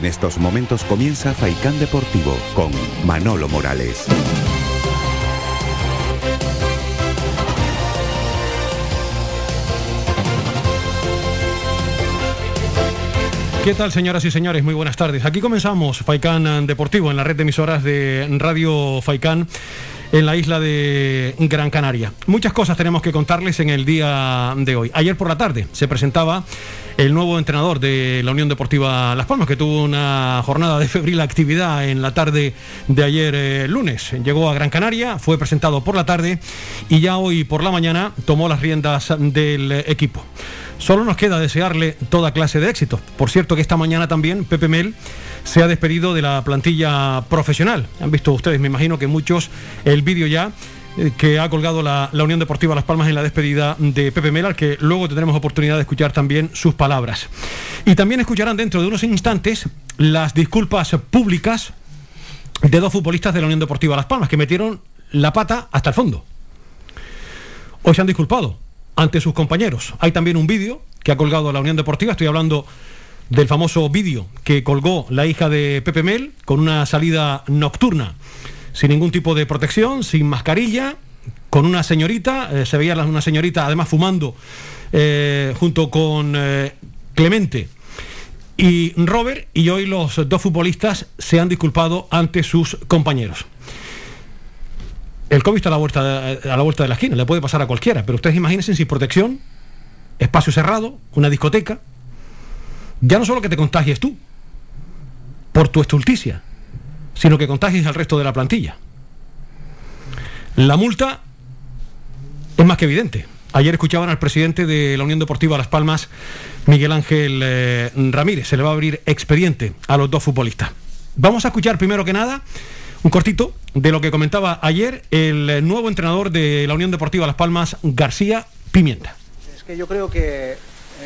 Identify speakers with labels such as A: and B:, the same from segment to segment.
A: En estos momentos comienza Faikán Deportivo con Manolo Morales.
B: ¿Qué tal, señoras y señores? Muy buenas tardes. Aquí comenzamos Faikán Deportivo en la red de emisoras de Radio Faikán en la isla de Gran Canaria. Muchas cosas tenemos que contarles en el día de hoy. Ayer por la tarde se presentaba el nuevo entrenador de la Unión Deportiva Las Palmas, que tuvo una jornada de febril actividad en la tarde de ayer eh, lunes. Llegó a Gran Canaria, fue presentado por la tarde y ya hoy por la mañana tomó las riendas del equipo. Solo nos queda desearle toda clase de éxitos. Por cierto que esta mañana también Pepe Mel se ha despedido de la plantilla profesional. Han visto ustedes, me imagino que muchos, el vídeo ya eh, que ha colgado la, Unión Deportiva Las Palmas en la despedida de Pepe Mel, al que luego tendremos oportunidad de escuchar también sus palabras. Y también escucharán dentro de unos instantes las disculpas públicas de dos futbolistas de la Unión Deportiva Las Palmas, que metieron la pata hasta el fondo. Hoy se han disculpado ante sus compañeros. Hay también un vídeo que ha colgado la Unión Deportiva, estoy hablando del famoso vídeo que colgó la hija de Pepe Mel con una salida nocturna, sin ningún tipo de protección, sin mascarilla, con una señorita, eh, se veía una señorita además fumando eh, junto con eh, Clemente y Robert, y hoy los dos futbolistas se han disculpado ante sus compañeros. El COVID está a la, vuelta de, a la vuelta de la esquina, le puede pasar a cualquiera, pero ustedes imagínense sin protección, espacio cerrado, una discoteca, ya no solo que te contagies tú, por tu estulticia, sino que contagies al resto de la plantilla. La multa es más que evidente. Ayer escuchaban al presidente de la Unión Deportiva Las Palmas, Miguel Ángel eh, Ramírez. Se le va a abrir expediente a los dos futbolistas. Vamos a escuchar primero que nada un cortito de lo que comentaba ayer el nuevo entrenador de la Unión Deportiva Las Palmas, García Pimienta.
C: Es que yo creo que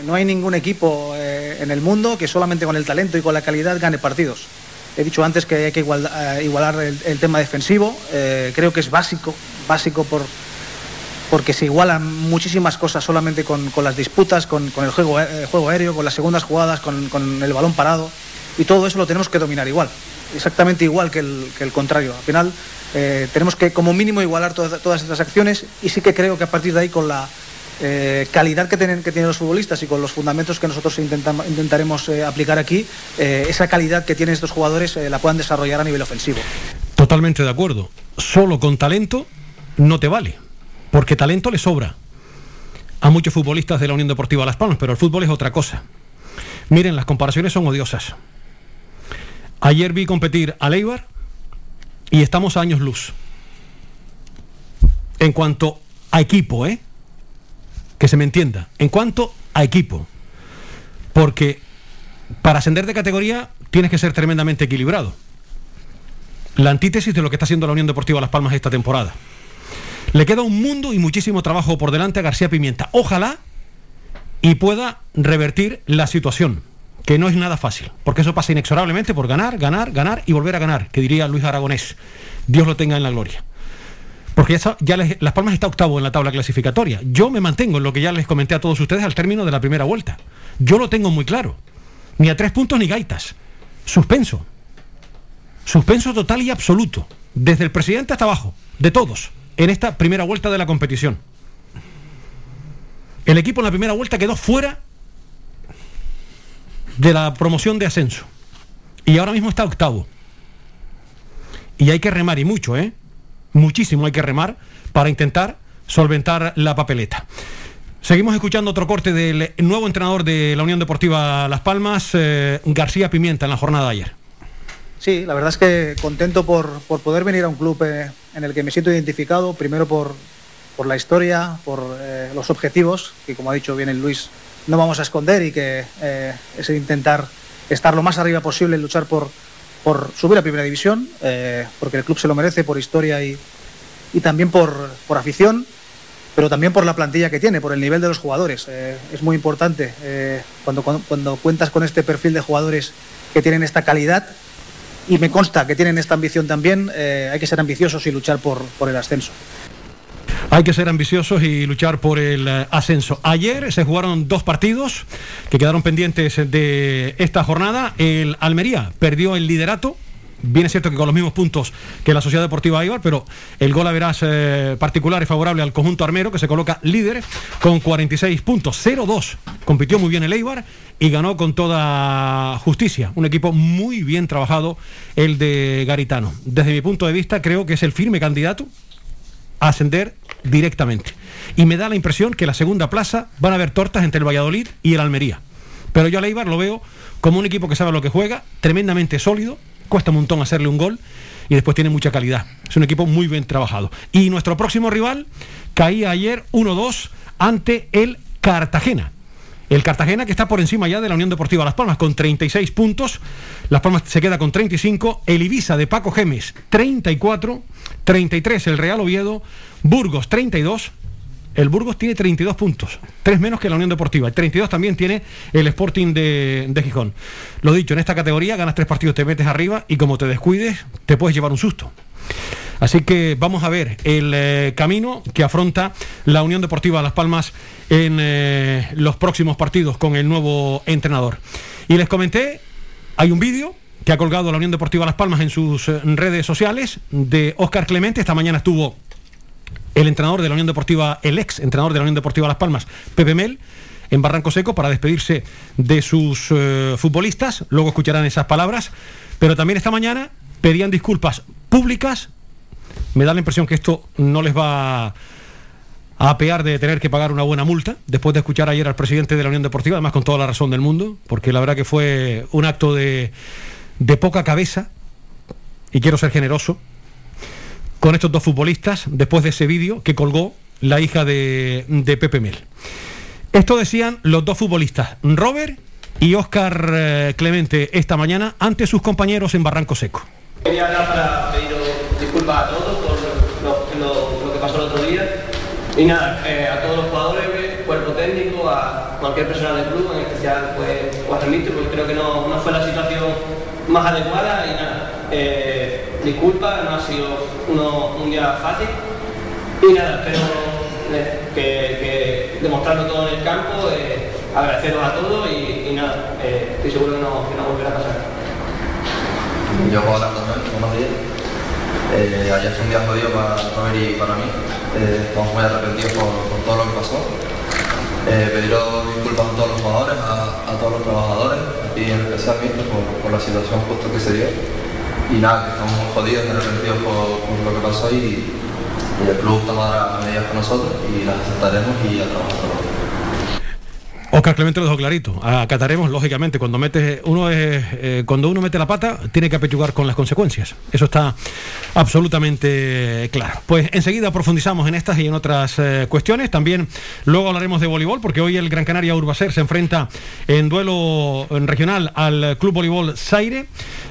C: no hay ningún equipo eh, en el mundo que solamente con el talento y con la calidad gane partidos. He dicho antes que hay que eh, igualar el, tema defensivo. Eh, creo que es básico, básico por, porque se igualan muchísimas cosas solamente con, las disputas, con, el juego, aéreo, con las segundas jugadas, con el balón parado. Y todo eso lo tenemos que dominar igual exactamente igual que el, contrario. Al final eh, tenemos que como mínimo igualar todas, estas acciones y sí que creo que a partir de ahí con la eh, calidad que tienen, que tienen los futbolistas y con los fundamentos que nosotros intentaremos eh, aplicar aquí, esa calidad que tienen estos jugadores la puedan desarrollar a nivel ofensivo.
B: Totalmente de acuerdo. Solo con talento no te vale, porque talento le sobra a muchos futbolistas de la Unión Deportiva Las Palmas, pero el fútbol es otra cosa. Miren, las comparaciones son odiosas. Ayer vi competir a Leibar y estamos a años luz. En cuanto a equipo, ¿eh? Que se me entienda. En cuanto a equipo. Porque para ascender de categoría tienes que ser tremendamente equilibrado. La antítesis de lo que está haciendo la Unión Deportiva Las Palmas esta temporada. Le queda un mundo y muchísimo trabajo por delante a García Pimienta. Ojalá y pueda revertir la situación que no es nada fácil, porque eso pasa inexorablemente por ganar, ganar, ganar y volver a ganar, que diría Luis Aragonés. Dios lo tenga en la gloria. Porque ya, Las Palmas está octavo en la tabla clasificatoria. Yo me mantengo en lo que ya les comenté a todos ustedes al término de la primera vuelta. Yo lo tengo muy claro. Ni a tres puntos ni gaitas. Suspenso. Suspenso total y absoluto. Desde el presidente hasta abajo. De todos. En esta primera vuelta de la competición. El equipo en la primera vuelta quedó fuera de la promoción de ascenso. Y ahora mismo está octavo. Y hay que remar, y mucho, ¿eh? Muchísimo hay que remar para intentar solventar la papeleta. Seguimos escuchando otro corte del nuevo entrenador de la Unión Deportiva Las Palmas, eh, García Pimienta, en la jornada de ayer.
C: Sí, la verdad es que contento por, poder venir a un club eh, en el que me siento identificado, primero por, por la historia, por eh, los objetivos, que como ha dicho bien el Luis, no vamos a esconder y que eh, es intentar estar lo más arriba posible luchar por, por subir a Primera División, eh, porque el club se lo merece por historia y, y también por, por, afición, pero también por la plantilla que tiene, por el nivel de los jugadores. Eh, es muy importante cuando, cuando, cuentas con este perfil de jugadores que tienen esta calidad y me consta que tienen esta ambición también, hay que ser ambiciosos y luchar por, por el ascenso.
B: Hay que ser ambiciosos y luchar por el eh, ascenso. Ayer se jugaron dos partidos que quedaron pendientes de esta jornada. El Almería perdió el liderato Bien es cierto que con los mismos puntos que la Sociedad Deportiva Aibar, pero el gol a verás eh, particular y favorable al conjunto armero que se coloca líder con 46 puntos, 0-2. Compitió muy bien el Eibar y ganó con toda justicia. Un equipo muy bien trabajado, el de Garitano. Desde mi punto de vista, creo que es el firme candidato a ascender directamente. Y me da la impresión que la segunda plaza van a haber tortas entre el Valladolid y el Almería. Pero yo al Eibar lo veo como un equipo que sabe lo que juega, tremendamente sólido, cuesta un montón hacerle un gol y después tiene mucha calidad. Es un equipo muy bien trabajado. Y nuestro próximo rival caía ayer 1-2 ante el Cartagena. El Cartagena que está por encima ya de la Unión Deportiva Las Palmas con 36 puntos. Las Palmas se queda con 35. El Ibiza de Paco Gemes 34. 33 el Real Oviedo. Burgos 32 el Burgos tiene 32 puntos, tres menos que la Unión Deportiva. El 32 también tiene el Sporting de, Gijón. Lo dicho, en esta categoría ganas tres partidos, te metes arriba y como te descuides, te puedes llevar un susto. Así que vamos a ver el eh, camino que afronta la Unión Deportiva Las Palmas en eh, los próximos partidos con el nuevo entrenador. Y les comenté, hay un vídeo que ha colgado la Unión Deportiva Las Palmas en sus eh, redes sociales de Óscar Clemente. Esta mañana estuvo el entrenador de la Unión Deportiva, el ex entrenador de la Unión Deportiva Las Palmas, Pepe Mel, en Barranco Seco para despedirse de sus eh, futbolistas. Luego escucharán esas palabras. Pero también esta mañana pedían disculpas públicas. Me da la impresión que esto no les va a apear de tener que pagar una buena multa, después de escuchar ayer al presidente de la Unión Deportiva, además con toda la razón del mundo, porque la verdad que fue un acto de, de poca cabeza, y quiero ser generoso, con estos dos futbolistas después de ese vídeo que colgó la hija de, Pepe Mel. Esto decían los dos futbolistas, Robert y Óscar eh, Clemente, esta mañana ante sus compañeros en Barranco Seco.
D: Quería hablar para pedir disculpas a todos por lo, que pasó el otro día. Y nada, eh, a todos los jugadores, cuerpo técnico, a cualquier persona del club, en especial pues, a porque creo que no, no, fue la situación más adecuada y nada. Eh, no ha sido un día fácil. Y nada, espero eh, que, demostrarlo todo en el campo, eh, agradeceros a todos y, nada, eh, estoy seguro que no, que no volverá a pasar.
E: Yo hablar también, buenos días. ayer fue un día jodido para Robert y para mí. estamos muy arrepentidos por, todo lo que pasó. pediros disculpas a todos los jugadores, a, todos los trabajadores y en especial por, por la situación justo que se dio y nada, que estamos jodidos, arrepentidos por, por lo que pasó y, el club tomará medidas con nosotros y las aceptaremos y a trabajar
B: Oscar Clemente lo dejó clarito. Acataremos, lógicamente, cuando mete uno eh, cuando uno mete la pata, tiene que apechugar con las consecuencias. Eso está absolutamente claro. Pues enseguida profundizamos en estas y en otras eh, cuestiones. También luego hablaremos de voleibol, porque hoy el Gran Canaria Urbacer se enfrenta en duelo regional al Club Voleibol Zaire.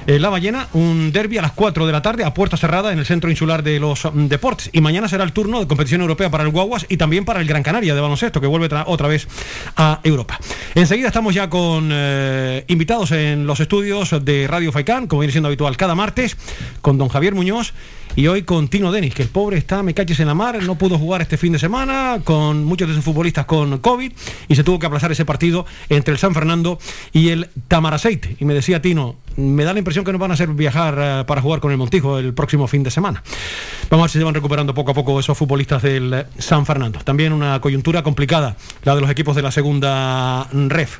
B: Eh, la Ballena, un derby a las 4 de la tarde a puerta cerrada en el Centro Insular de los mm, Deportes. Y mañana será el turno de competición europea para el Guaguas y también para el Gran Canaria de baloncesto, que vuelve otra vez a Europa. Enseguida estamos ya con eh, invitados en los estudios de Radio Faicán, como viene siendo habitual cada martes, con don Javier Muñoz y hoy con Tino Denis, que el pobre está, me caches en la mar, no pudo jugar este fin de semana, con muchos de sus futbolistas con COVID, y se tuvo que aplazar ese partido entre el San Fernando y el Tamaraceite. Y me decía Tino, me da la impresión que no van a hacer viajar eh, para jugar con el Montijo el próximo fin de semana. Vamos a ver si se van recuperando poco a poco esos futbolistas del San Fernando. También una coyuntura complicada, la de los equipos de la segunda ref.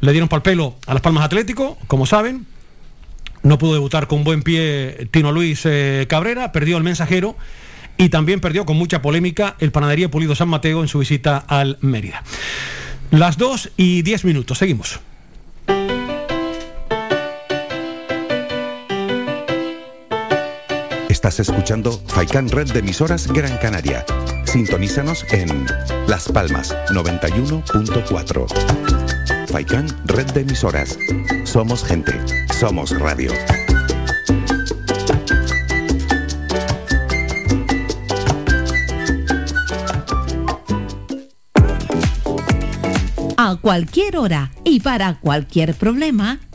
B: Le dieron pal pelo a las Palmas Atlético, como saben, no pudo debutar con buen pie Tino Luis eh, Cabrera, perdió el mensajero y también perdió con mucha polémica el Panadería Pulido San Mateo en su visita al Mérida. Las 2 y 10 minutos, seguimos.
A: Estás escuchando Faikan Red de emisoras Gran Canaria. Sintonízanos en Las Palmas 91.4. Faikan Red de emisoras. Somos gente. Somos radio.
F: A cualquier hora y para cualquier problema,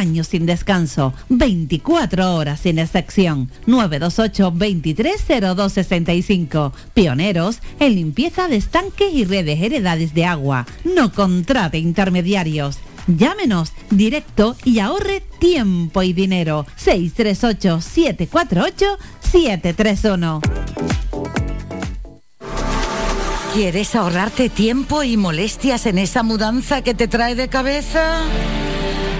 F: sin descanso. 24 horas sin excepción. 928 230265. Pioneros en limpieza de estanques y redes heredades de agua. No contrate intermediarios. Llámenos directo y ahorre tiempo y dinero. 638 748 731.
G: ¿Quieres ahorrarte tiempo y molestias en esa mudanza que te trae de cabeza?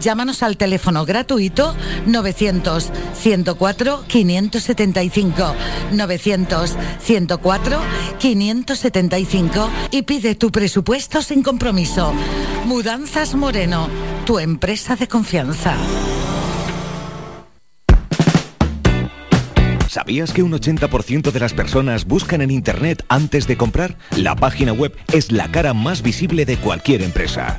G: Llámanos al teléfono gratuito 900 104 575 900 104 575 y pide tu presupuesto sin compromiso. Mudanzas Moreno, tu empresa de confianza.
H: ¿Sabías que un 80% de las personas buscan en Internet antes de comprar? La página web es la cara más visible de cualquier empresa.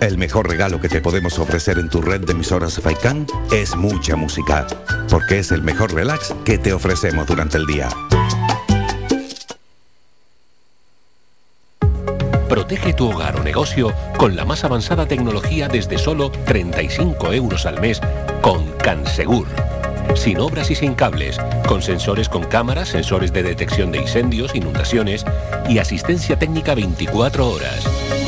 A: El mejor regalo que te podemos ofrecer en tu red de emisoras Faikán es mucha música, porque es el mejor relax que te ofrecemos durante el día.
I: Protege tu hogar o negocio con la más avanzada tecnología desde solo 35 euros al mes con Cansegur. Sin obras y sin cables, con sensores con cámaras, sensores de detección de incendios, inundaciones y asistencia técnica 24 horas.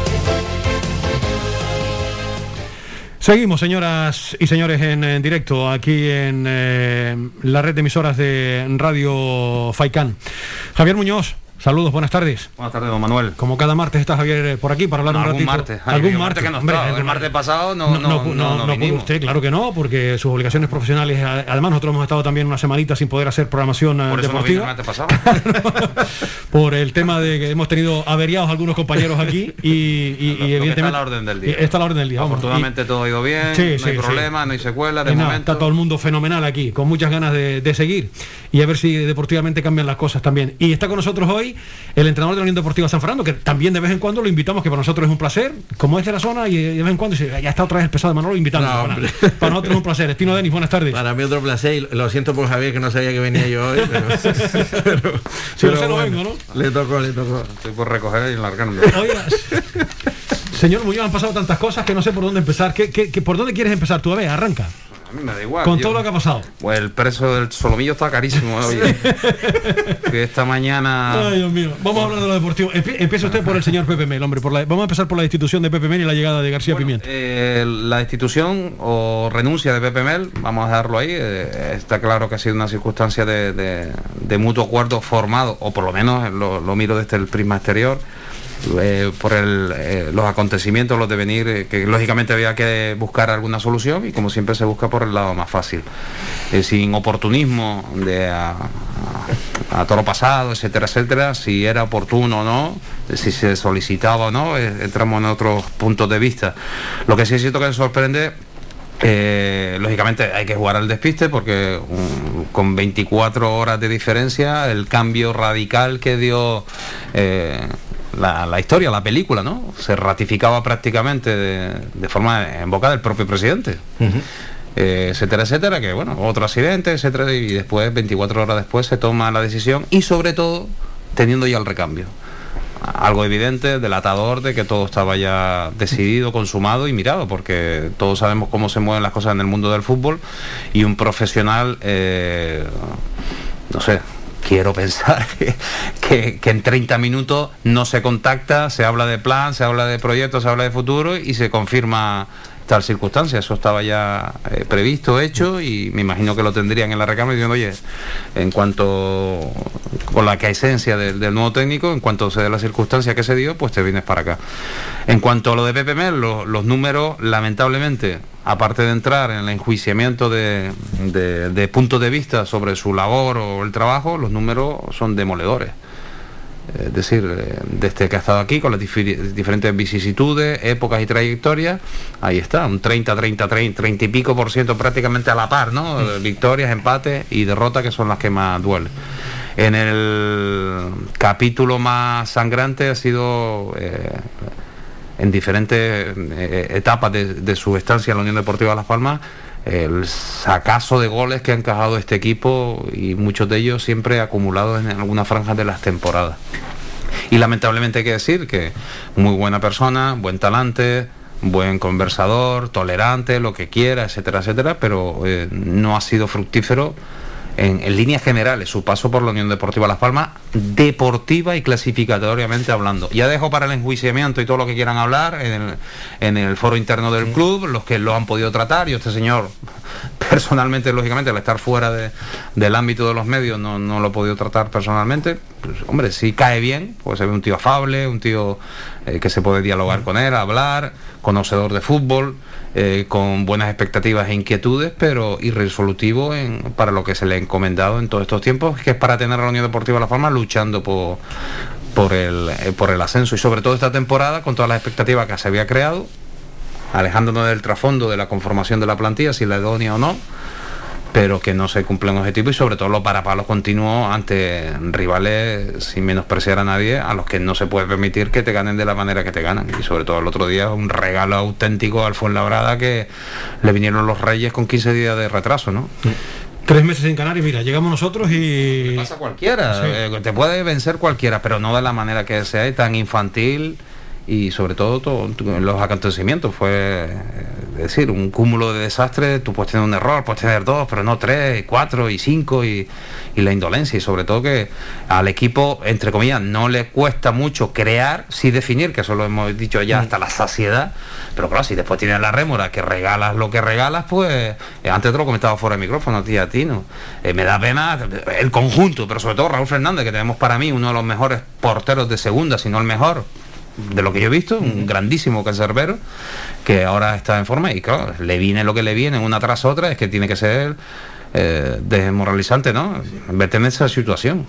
B: Seguimos, señoras y señores, en, directo aquí en eh, la red de emisoras de Radio Faicán. Javier Muñoz, saludos, buenas tardes.
J: Buenas tardes, don Manuel.
B: Como cada martes está Javier eh, por aquí para hablar
J: No,
B: un
J: algún
B: ratito.
J: martes. Ay,
B: Algún martes.
J: martes que no
B: Hombre,
J: estaba. El martes pasado no- no- no- no
B: pudo usted, claro que no, porque sus obligaciones profesionales, a- además nosotros hemos estado también una semanita sin poder hacer programación eh,
J: Por eso no vino el
B: deportiva.
J: martes pasado.
B: por el tema de que hemos tenido averiados algunos compañeros aquí y, y- y evidentemente
J: está la orden del día.
B: y está la orden del día vamos.
J: Afortunadamente todo ha ido bien,
B: Sí,
J: no hay
B: sí, sí.
J: problema, no hay secuelas de
B: Y
J: momento.
B: está todo el mundo fenomenal aquí, con muchas ganas de, de seguir y a ver si deportivamente cambian las cosas también. Y está con nosotros hoy el entrenador de la Unión Deportiva San Fernando, que también de vez en cuando lo invitamos, que para nosotros es un placer, como es de la zona y de vez en cuando dice, ya está otra vez el pesado de Manolo invitando.
K: No,
B: para, nosotros es un placer. Estino Denis, buenas tardes.
K: Para mí otro placer y lo siento por Javier que no sabía que venía yo hoy, pero, pero-
B: Si no
K: pero
B: se lo
K: bueno,
B: vengo, ¿no?
K: Le tocó, le tocó.
J: Estoy por recoger y largarme.
B: Oiga, señor Muñoz, han pasado tantas cosas que no sé por dónde empezar. ¿Qué, qué- qué- por dónde quieres empezar tú? A ver, arranca.
J: A mí me da igual.
B: con
J: yo-
B: todo lo que ha pasado.
J: Pues el precio del solomillo está carísimo. oye. que esta mañana...
B: Ay, Dios mío. Vamos a hablar de lo deportivo. Empie- Empieza usted por el señor Pepe Mel, hombre. Por la- vamos a empezar por la institución de Pepe Mel y la llegada de García Pimienta.
J: Eh, la destitución o renuncia de Pepe Mel, vamos a dejarlo ahí, eh, está claro que ha sido una circunstancia de, de- de mutuo acuerdo formado, o por lo menos lo, lo miro desde el prisma exterior, eh, por eh, los acontecimientos, los devenir, eh, que lógicamente había que buscar alguna solución y como siempre se busca por el lado más fácil, sin oportunismo de a, a- a toro pasado, etcétera, etcétera, si era oportuno o no, si se solicitaba o no, entramos en otros puntos de vista. Lo que sí es cierto que me sorprende lógicamente hay que jugar al despiste porque con 24 horas de diferencia el cambio radical que dio la, la historia, la película, ¿no? Se ratificaba prácticamente de, de forma en boca del propio presidente. Eh, etcétera, etcétera, que bueno, otro accidente, etcétera, y después, 24 horas después, se toma la decisión y sobre todo teniendo ya el recambio. Algo evidente, delatador de que todo estaba ya decidido, consumado y mirado, porque todos sabemos cómo se mueven las cosas en el mundo del fútbol y un profesional, eh, no sé, quiero pensar que, en 30 minutos no se contacta, se habla de plan, se habla de proyectos, se habla de futuro y se confirma tal circunstancia. Eso estaba ya eh, previsto, hecho y me imagino que lo tendrían en la recámara diciendo, oye, en cuanto con la esencia del, nuevo técnico, en cuanto se dé la circunstancia que se dio, pues te vienes para acá. En cuanto a lo de Mel, lo- los números, lamentablemente, aparte de entrar en el enjuiciamiento de, de, de puntos de vista sobre su labor o el trabajo, los números son demoledores. Es decir, eh, desde que ha estado aquí, con las diferentes vicisitudes, épocas y trayectorias, ahí está, un 30, 30, 30, 30 y pico por ciento prácticamente a la par, ¿no? Eh, Victorias, empates y derrotas que son las que más duelen. En el capítulo más sangrante ha sido eh, en diferentes eh, etapas de, de su estancia en la Unión Deportiva Las Palmas, el sacazo de goles que ha encajado este equipo y muchos de ellos siempre acumulados en alguna franja de las temporadas. Y lamentablemente hay que decir que muy buena persona, buen talante, buen conversador, tolerante, lo que quiera, etcétera, etcétera, pero eh, no ha sido fructífero en, en líneas generales su paso por la Unión Deportiva Las Palmas, deportiva y clasificatoriamente hablando. Ya dejo para el enjuiciamiento y todo lo que quieran hablar en el, en el foro interno del club, los que lo han podido tratar, y este señor personalmente, lógicamente, al estar fuera de- del ámbito de los medios, no, no lo he podido tratar personalmente. Pues, hombre, si cae bien, pues se ve un tío afable, un tío eh, que se puede dialogar con él, hablar, conocedor de fútbol, eh, con buenas expectativas e inquietudes, pero irresolutivo en, para lo que se le ha encomendado en todos estos tiempos, que es para tener la Unión Deportiva La Palma luchando por, por, el, eh, por el ascenso y sobre todo esta temporada con todas las expectativas que se había creado, alejándonos del trasfondo de la conformación de la plantilla, si la idónea o no, pero que no se cumplen objetivos y sobre todo los parapalos continuos ante rivales sin menospreciar a nadie, a los que no se puede permitir que te ganen de la manera que te ganan. Y sobre todo el otro día un regalo auténtico al Fuenlabrada que le vinieron los Reyes con 15 días de retraso, ¿no?
B: Tres meses en Canarias, mira, llegamos nosotros y...
J: Pasa cualquiera, eh, te puede vencer cualquiera, pero no de la manera que sea y tan infantil y sobre todo los acontecimientos fue eh, decir un cúmulo de desastres tú puedes tener un error puedes tener dos pero no tres cuatro y cinco y, y la indolencia y sobre todo que al equipo entre comillas no le cuesta mucho crear sí definir que eso lo hemos dicho ya hasta la saciedad pero claro si después tienes la rémora que regalas lo que regalas pues eh, antes te lo comentaba fuera de micrófono tía Tino Eh, me da pena el conjunto pero sobre todo Raúl Fernández que tenemos para mí uno de los mejores porteros de segunda si no el mejor de lo que yo he visto, un grandísimo cancerbero que ahora está en forma y claro, le viene lo que le viene una tras otra, es que tiene que ser eh, desmoralizante, ¿no? Verte en esa situación.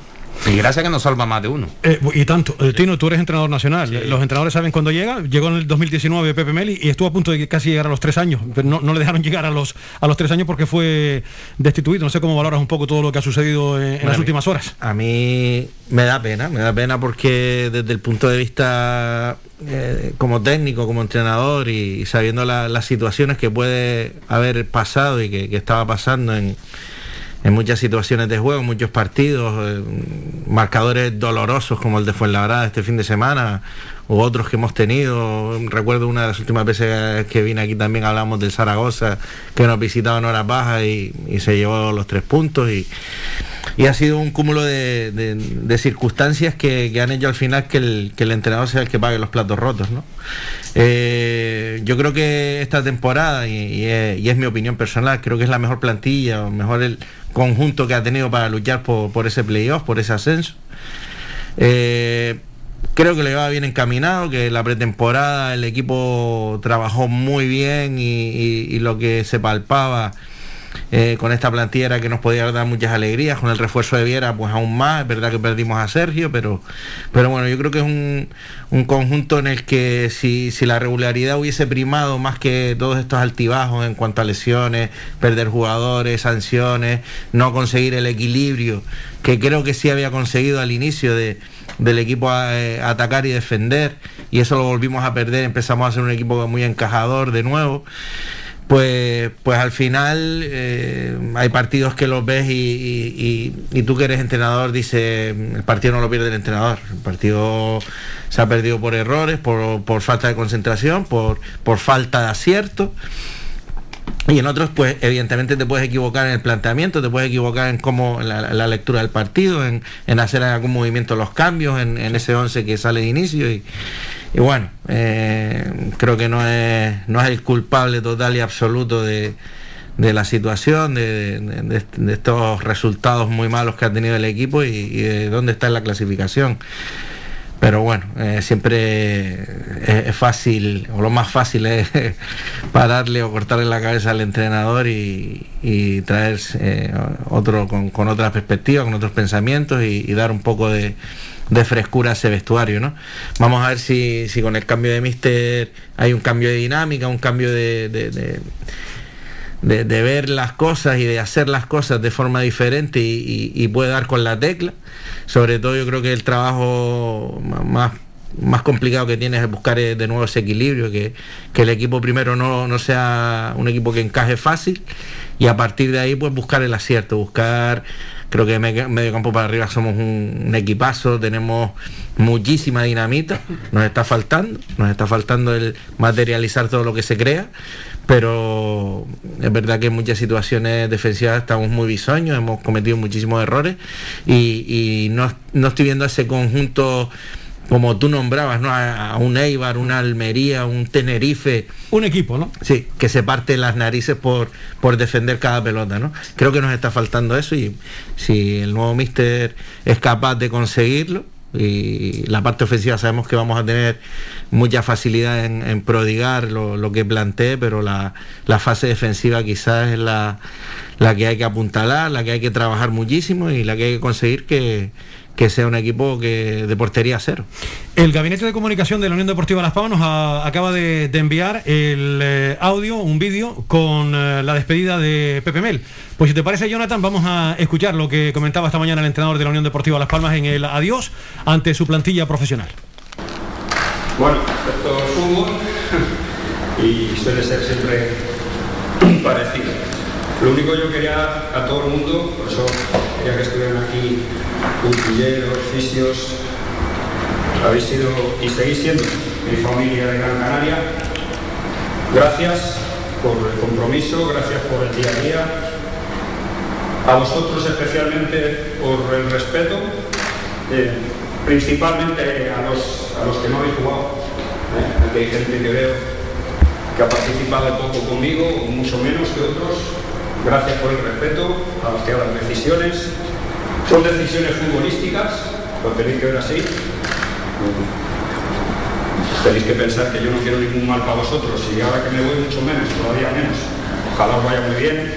J: Y gracias que nos salva más de uno.
B: Eh, y tanto, Eh, Tino, tú eres entrenador nacional. Los entrenadores saben cuándo llega. Llegó en el 2019 Pepe Meli y estuvo a punto de casi llegar a los tres años. Pero no, no le dejaron llegar a los a los tres años porque fue destituido. No sé cómo valoras un poco todo lo que ha sucedido en, las últimas horas.
K: A mí me da pena, me da pena porque desde el punto de vista eh, como técnico, como entrenador y sabiendo la- las situaciones que puede haber pasado y que, que estaba pasando en, en muchas situaciones de juego, muchos partidos, eh, marcadores dolorosos como el de Fuenlabrada este fin de semana, u otros que hemos tenido. Recuerdo una de las últimas veces que vine aquí también hablamos del Zaragoza, que nos visitaba en horas bajas y, y se llevó los tres puntos. Y, y ha sido un cúmulo de, de- circunstancias que, que han hecho al final que el, que el entrenador sea el que pague los platos rotos. ¿no? Eh, yo creo que esta temporada, y, y es, y es mi opinión personal, creo que es la mejor plantilla, o mejor el conjunto que ha tenido para luchar por, por ese playoff, por ese ascenso. Eh, creo que le va bien encaminado, que la pretemporada el equipo trabajó muy bien y, lo que se palpaba eh, con esta plantilla que nos podía dar muchas alegrías, con el refuerzo de Viera pues aún más, es verdad que perdimos a Sergio, pero, pero bueno, yo creo que es un, un conjunto en el que si, si la regularidad hubiese primado más que todos estos altibajos en cuanto a lesiones, perder jugadores, sanciones, no conseguir el equilibrio, que creo que sí había conseguido al inicio de, del equipo a, eh, atacar y defender, y eso lo volvimos a perder, empezamos a ser un equipo muy encajador de nuevo pues, pues al final eh, hay partidos que los ves y, tú que eres entrenador dices, el partido no lo pierde el entrenador, el partido se ha perdido por errores, por, por falta de concentración, por, por falta de acierto. Y en otros, pues evidentemente te puedes equivocar en el planteamiento, te puedes equivocar en cómo en la, en lectura del partido, en, en hacer algún movimiento los cambios, en, en ese 11 que sale de inicio. Y, y bueno, eh, creo que no es, no es el culpable total y absoluto de, de la situación, de, estos resultados muy malos que ha tenido el equipo y, de dónde está en la clasificación. Pero bueno, eh, siempre es, fácil, o lo más fácil es pararle o cortarle la cabeza al entrenador y, y traer eh, otro con, con otra perspectiva, con otros pensamientos y dar un poco de, de frescura a ese vestuario, ¿no? Vamos a ver si, si con el cambio de mister hay un cambio de dinámica, un cambio de- de- de, ver las cosas y de hacer las cosas de forma diferente y, y- puede dar con la tecla. Sobre todo yo creo que el trabajo más, más complicado que tiene es buscar eh, de nuevo ese equilibrio, que, que el equipo primero no, no sea un equipo que encaje fácil y a partir de ahí pues buscar el acierto, buscar... Creo que medio campo para arriba somos un, un equipazo, tenemos muchísima dinamita, nos está faltando, nos está faltando el materializar todo lo que se crea, pero es verdad que en muchas situaciones defensivas estamos muy bisoños, hemos cometido muchísimos errores y, y no, no estoy viendo ese conjunto como tú nombrabas, ¿no? A, a un Eibar, una Almería, un Tenerife.
B: Un equipo, ¿no?
K: Sí, que se parte las narices por, por defender cada pelota, ¿no? Creo que nos está faltando eso y si el nuevo míster es capaz de conseguirlo, y la parte ofensiva sabemos que vamos a tener mucha facilidad en, en prodigar lo, lo que plantee, pero la, la fase defensiva quizás es la, la que hay que apuntalar, la que hay que trabajar muchísimo y la que hay que conseguir que, que sea un equipo que de portería cero.
B: El Gabinete de Comunicación de la Unión Deportiva Las Palmas nos acaba de, de enviar el eh, audio, un vídeo con eh, la despedida de Pepe Mel. Pues si te parece, Jonathan, vamos a escuchar lo que comentaba esta mañana el entrenador de la Unión Deportiva Las Palmas en el adiós ante su plantilla profesional.
L: Bueno, esto es fútbol y suele ser siempre parecido. Lo único yo quería a todo el mundo, por eso quería que estuvieran aquí puntilleros, fisios, habéis sido y seguís siendo mi familia de Gran Canaria. Gracias por el compromiso, gracias por el día a día. A vosotros especialmente por el respeto, eh, principalmente a los, a los que no habéis jugado. ¿eh? Aquí hay gente que veo que ha participado poco conmigo, mucho menos que otros. Gracias por el respeto a los que hagan decisiones. Son decisiones futbolísticas, lo tenéis que ver así. Tenéis que pensar que yo no quiero ningún mal para vosotros y ahora que me voy mucho menos, todavía menos. Ojalá os vaya muy bien,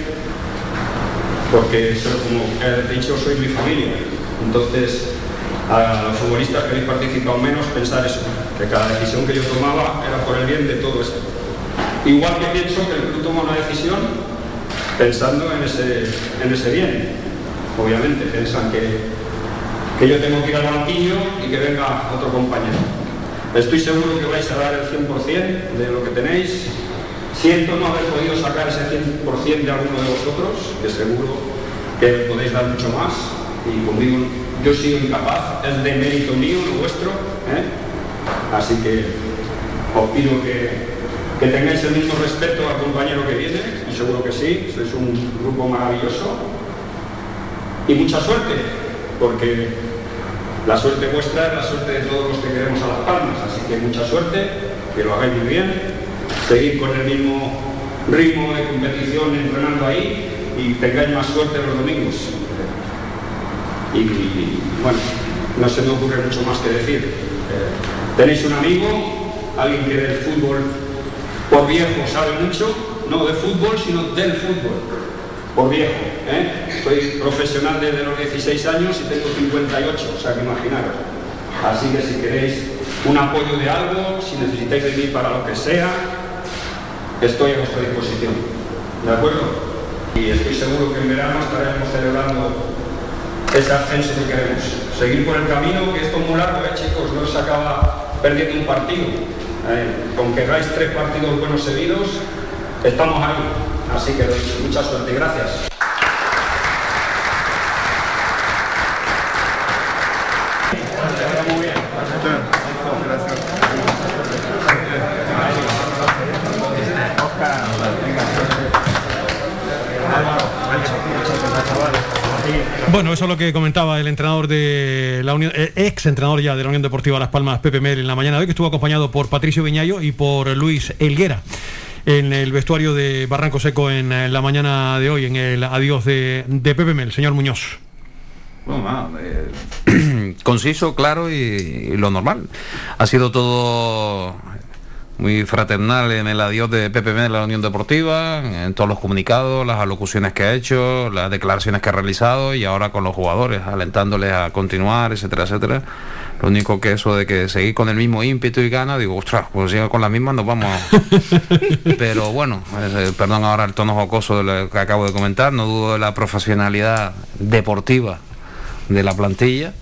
L: porque como he dicho, soy mi familia. Entonces, a los futbolistas que habéis participado menos, pensar eso, que cada decisión que yo tomaba era por el bien de todo esto. Igual que pienso que el club toma una decisión pensando en ese, en ese bien. Obviamente, piensan que, que yo tengo que ir al banquillo y que venga otro compañero. Estoy seguro que vais a dar el 100% de lo que tenéis. Siento no haber podido sacar ese 100% de alguno de vosotros, que seguro que podéis dar mucho más y conmigo yo sigo incapaz, es de mérito mío, no vuestro. ¿eh? Así que os pido que, que tengáis el mismo respeto al compañero que viene, y seguro que sí, sois un grupo maravilloso. Y mucha suerte, porque la suerte vuestra es la suerte de todos los que queremos a Las Palmas, así que mucha suerte, que lo hagáis muy bien, seguid con el mismo ritmo de competición entrenando ahí y tengáis más suerte los domingos. Y, bueno, no se me ocurre mucho más que decir. Eh, tenéis un amigo, alguien que del fútbol por viejo sabe mucho, no de fútbol, sino del fútbol, por viejo. ¿Eh? Soy profesional desde los 16 años y tengo 58, o sea que imaginaros. Así que si queréis un apoyo de algo, si necesitáis de mí para lo que sea, estoy a vuestra disposición. ¿De acuerdo? Y estoy seguro que en verano estaremos celebrando ese ascenso que queremos. Seguir por el camino, que es muy largo, ¿eh, chicos? No se acaba perdiendo un partido. Eh, con que hagáis tres partidos buenos seguidos, estamos ahí. Así que mucha suerte. Gracias.
B: Bueno, eso es lo que comentaba el entrenador de la Unión, eh, ex entrenador ya de la Unión Deportiva Las Palmas, Pepe Mel, en la mañana de hoy, que estuvo acompañado por Patricio Viñayo y por Luis Elguera en el vestuario de Barranco Seco en eh, la mañana de hoy, en el adiós de, de Pepe Mel, señor Muñoz.
J: Bueno, nada, eh, conciso, claro y, y lo normal. Ha sido todo muy fraternal en el adiós de Mel de la Unión Deportiva, en todos los comunicados, las alocuciones que ha hecho, las declaraciones que ha realizado y ahora con los jugadores, alentándoles a continuar, etcétera, etcétera. Lo único que eso de que seguir con el mismo ímpetu y gana, digo, ostras, pues sigue con la misma, nos vamos. Pero bueno, eh, perdón ahora el tono jocoso de lo que acabo de comentar, no dudo de la profesionalidad deportiva de la plantilla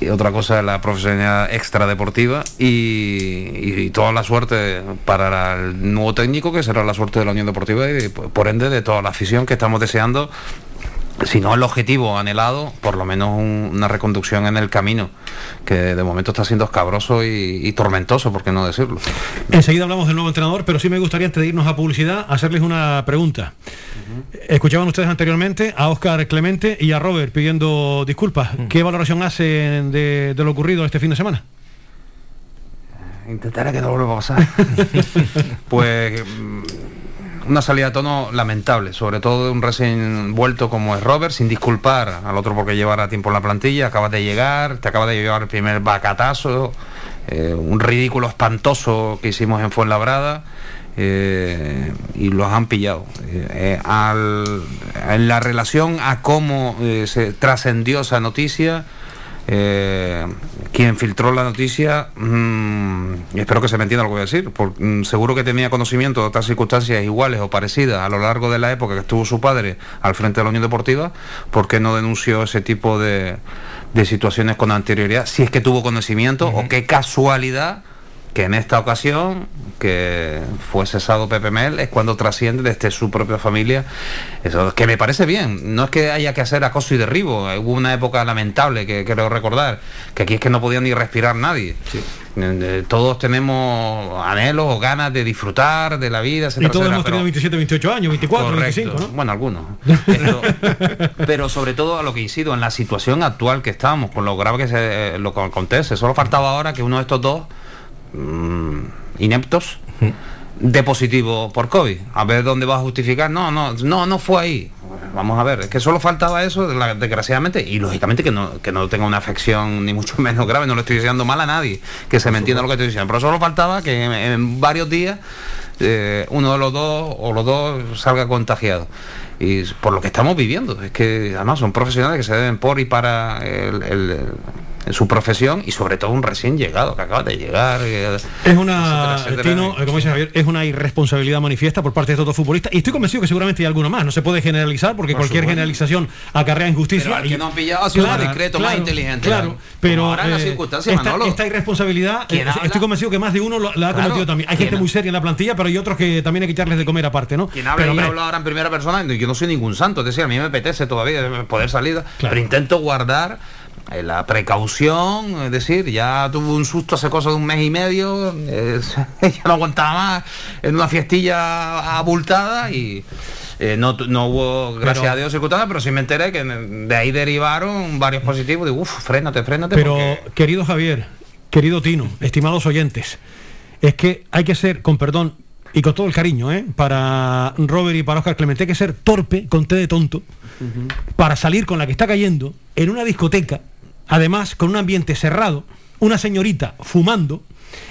J: y otra cosa la profesionalidad extradeportiva y, y, toda la suerte para el nuevo técnico que será la suerte de la Unión Deportiva y por ende de toda la afición que estamos deseando si no el objetivo anhelado, por lo menos un, una reconducción en el camino, que de momento está siendo escabroso y, y, tormentoso, por qué no decirlo.
B: Enseguida hablamos del nuevo entrenador, pero sí me gustaría, antes de irnos a publicidad, hacerles una pregunta. Uh -huh. Escuchaban ustedes anteriormente a Óscar Clemente y a Robert pidiendo disculpas. Uh -huh. ¿Qué valoración hacen de, de, lo ocurrido este fin de semana?
J: Intentaré que no vuelva a pasar. pues una salida de tono lamentable, sobre todo de un recién vuelto como es Robert, sin disculpar al otro porque llevara tiempo en la plantilla, acabas de llegar, te acaba de llevar el primer bacatazo, eh, un ridículo espantoso que hicimos en Fuenlabrada. Eh, y los han pillado. Eh, en la relación a cómo se trascendió esa noticia, eh, quien filtró la noticia, mmm, espero que se me entienda lo que voy a decir, porque, mmm, seguro que tenía conocimiento de otras circunstancias iguales o parecidas a lo largo de la época que estuvo su padre al frente de la Unión Deportiva, porque no denunció ese tipo de, de situaciones con anterioridad? Si es que tuvo conocimiento uh -huh. o qué casualidad que en esta ocasión que fue cesado Pepe Mel es cuando trasciende desde su propia familia. Eso que me parece bien. No es que haya que hacer acoso y derribo. Hubo una época lamentable que creo recordar que aquí es que no podía ni respirar nadie. Sí. todos tenemos anhelos o ganas de disfrutar de la vida
B: y todos hemos tenido 27, 28 años 24, correcto, 25 ¿no?
J: bueno algunos. Pero, pero, sobre todo a lo que incido en la situación actual que estamos con lo grave que se eh, lo que acontece. Solo faltaba ahora que uno de estos dos mmm, ineptos de positivo por COVID. A ver dónde va a justificar. No, no, no, no fue ahí. Vamos a ver, es que solo faltaba eso, desgraciadamente, y lógicamente que no, que no tenga una afección ni mucho menos grave, no le estoy diciendo mal a nadie, que se me entienda lo que estoy diciendo, pero solo faltaba que en, en varios días eh, uno de los dos o los dos salga contagiado. Y por lo que estamos viviendo, es que además son profesionales que se deben por y para el, el su profesión y sobre todo un recién llegado que acaba de llegar.
B: Es una, Tino, como dice Javier, es una irresponsabilidad manifiesta por parte de todos los futbolistas y estoy convencido que seguramente hay alguno más. No se puede generalizar porque cualquier generalización acarrea injusticia.
J: Pero al que no han pillado ha sido más discreto, más inteligente.
B: Claro, pero
J: ahora en las
B: eh,
J: circunstancias,
B: esta,
J: Manolo.
B: esta irresponsabilidad,
J: ¿Quién
B: eh, estoy convencido que más de uno lo- la ha
J: Claro.
B: cometido también. Hay gente muy seria en la plantilla, pero hay otros que también hay que echarles de comer aparte, ¿no?
J: Quien habla
B: Pero,
J: habla ahora en primera persona, yo no soy ningún santo, es decir, a mí me apetece todavía poder salir, pero intento guardar eh, la precaución, es decir, ya tuve un susto hace cosa de un mes y medio, eh, ya no aguantaba más en una fiestilla abultada y eh, no, tu- no hubo, gracias
B: Pero-
J: a Dios, circunstancias, pero sí me enteré que de ahí derivaron varios positivos, digo, uff, frénate, frénate.
B: Pero,
J: porque-
B: querido Javier, querido Tino, estimados oyentes, es que hay que ser, con perdón y con todo el cariño, ¿eh? para Robert y para Oscar Clemente, hay que ser torpe con té de tonto para salir con la que está cayendo en una discoteca, además con un ambiente cerrado, una señorita fumando,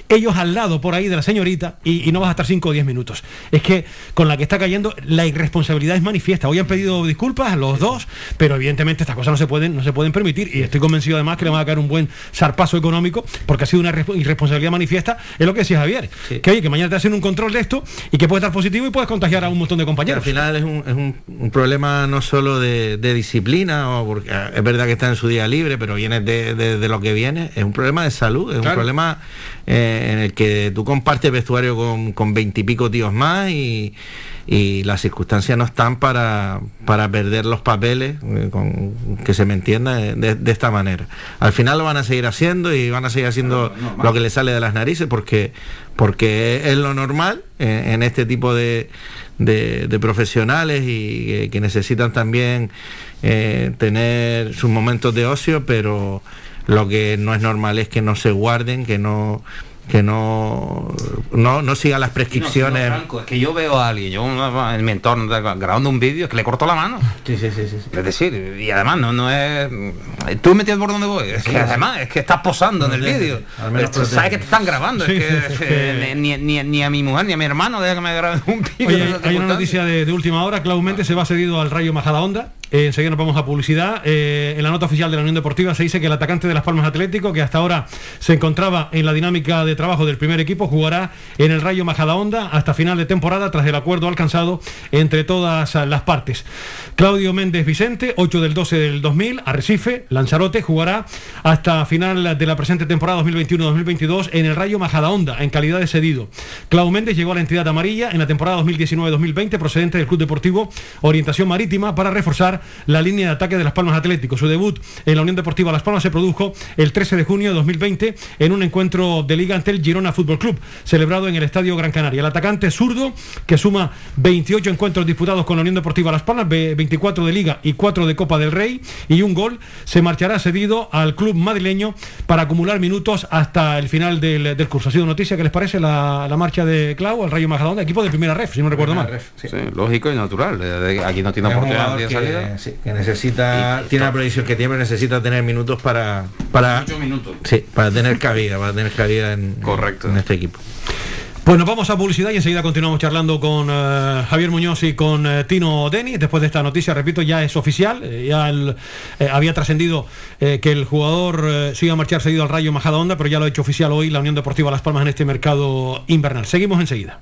B: ellos al lado por ahí de la señorita y, y no vas a estar 5 o 10 minutos. Es que con la que está cayendo la irresponsabilidad es manifiesta. Hoy han pedido disculpas los dos, pero evidentemente estas cosas no se pueden, no se pueden permitir y estoy convencido además que le van a caer un buen zarpazo económico porque ha sido una irrespo- irresponsabilidad manifiesta. Es lo que decía Javier, que oye, que mañana te hacen un control de esto y que puede estar positivo y puedes contagiar a un montón de compañeros.
K: al final es un, es un- un problema no solo de, de disciplina, o porque eh, es verdad que está en su día libre, pero viene de, de- de lo que viene, es un problema de salud, es un problema eh, en el que tú compartes vestuario con, con veintipico tíos más y, y las circunstancias no están para, para perder los papeles, eh, con, que se me entienda, de, de esta manera. Al final lo van a seguir haciendo y van a seguir haciendo lo que les sale de las narices porque, porque es lo normal eh, en este tipo de, de- de profesionales y eh, que necesitan también tener sus momentos de ocio, pero lo que no es normal es que no se guarden, que no que no no, no sigan las prescripciones.
J: No, no, Franco, es que yo veo a alguien, yo en mi entorno grabando un vídeo, es que le cortó la mano.
K: Sí, sí, sí, sí.
J: Es decir, y además no, no es. ¿Tú me entiendes por dónde voy? Es
K: Sí,
J: que
K: sí.
J: además es que estás posando en el vídeo. Sabes que te están grabando.
B: Sí,
J: es que,
B: sí, es que-
J: Ni, ni- ni a mi mujer ni a mi hermano deja que me graben un vídeo.
B: Hay- una noticia de, de última hora. Clau Méndez se va cedido al Rayo Majadahonda. Enseguida nos vamos a publicidad. Eh, en la nota oficial de la Unión Deportiva se dice que el atacante de Las Palmas Atlético, que hasta ahora se encontraba en la dinámica de trabajo del primer equipo, jugará en el Rayo Majadahonda hasta final de temporada tras el acuerdo alcanzado entre todas las partes. Claudio Méndez Vicente, 8 del 12 del 2000, Arrecife, Lanzarote, jugará hasta final de la presente temporada 2021-2022 en el Rayo Majadahonda en calidad de cedido. Clau Méndez llegó a la entidad amarilla en la temporada 2019-2020 procedente del Club Deportivo Orientación Marítima para reforzar la línea de ataque de Las Palmas Atlético. Su debut en la Unión Deportiva Las Palmas se produjo el 13 de junio de 2020 en un encuentro de liga ante el Girona Fútbol Club, celebrado en el Estadio Gran Canaria. El atacante zurdo, que suma 28 encuentros disputados con la Unión Deportiva Las Palmas, ve- 24 de liga y 4 de Copa del Rey y un gol, se marchará cedido al club madrileño para acumular minutos hasta el final del, del curso. Ha sido noticia, ¿qué les parece la, la marcha de Clau al Rayo Majadahonda, equipo de primera ref, si no recuerdo mal.
J: Sí, lógico y natural. de- Aquí no tiene oportunidad de
K: que, sí, que necesita, tiene la previsión que tiene, necesita tener minutos para, para, sí, para tener cabida, para tener cabida en,
J: Correcto.
K: en este equipo.
B: Pues nos vamos a publicidad y enseguida continuamos charlando con eh, Javier Muñoz y con eh, Tino Deni. Después de esta noticia, repito, ya es oficial. eh, ya el- eh, había trascendido eh, que el jugador se iba a marchar seguido al Rayo Majadahonda, pero ya lo ha hecho oficial hoy la Unión Deportiva Las Palmas en este mercado invernal. Seguimos enseguida.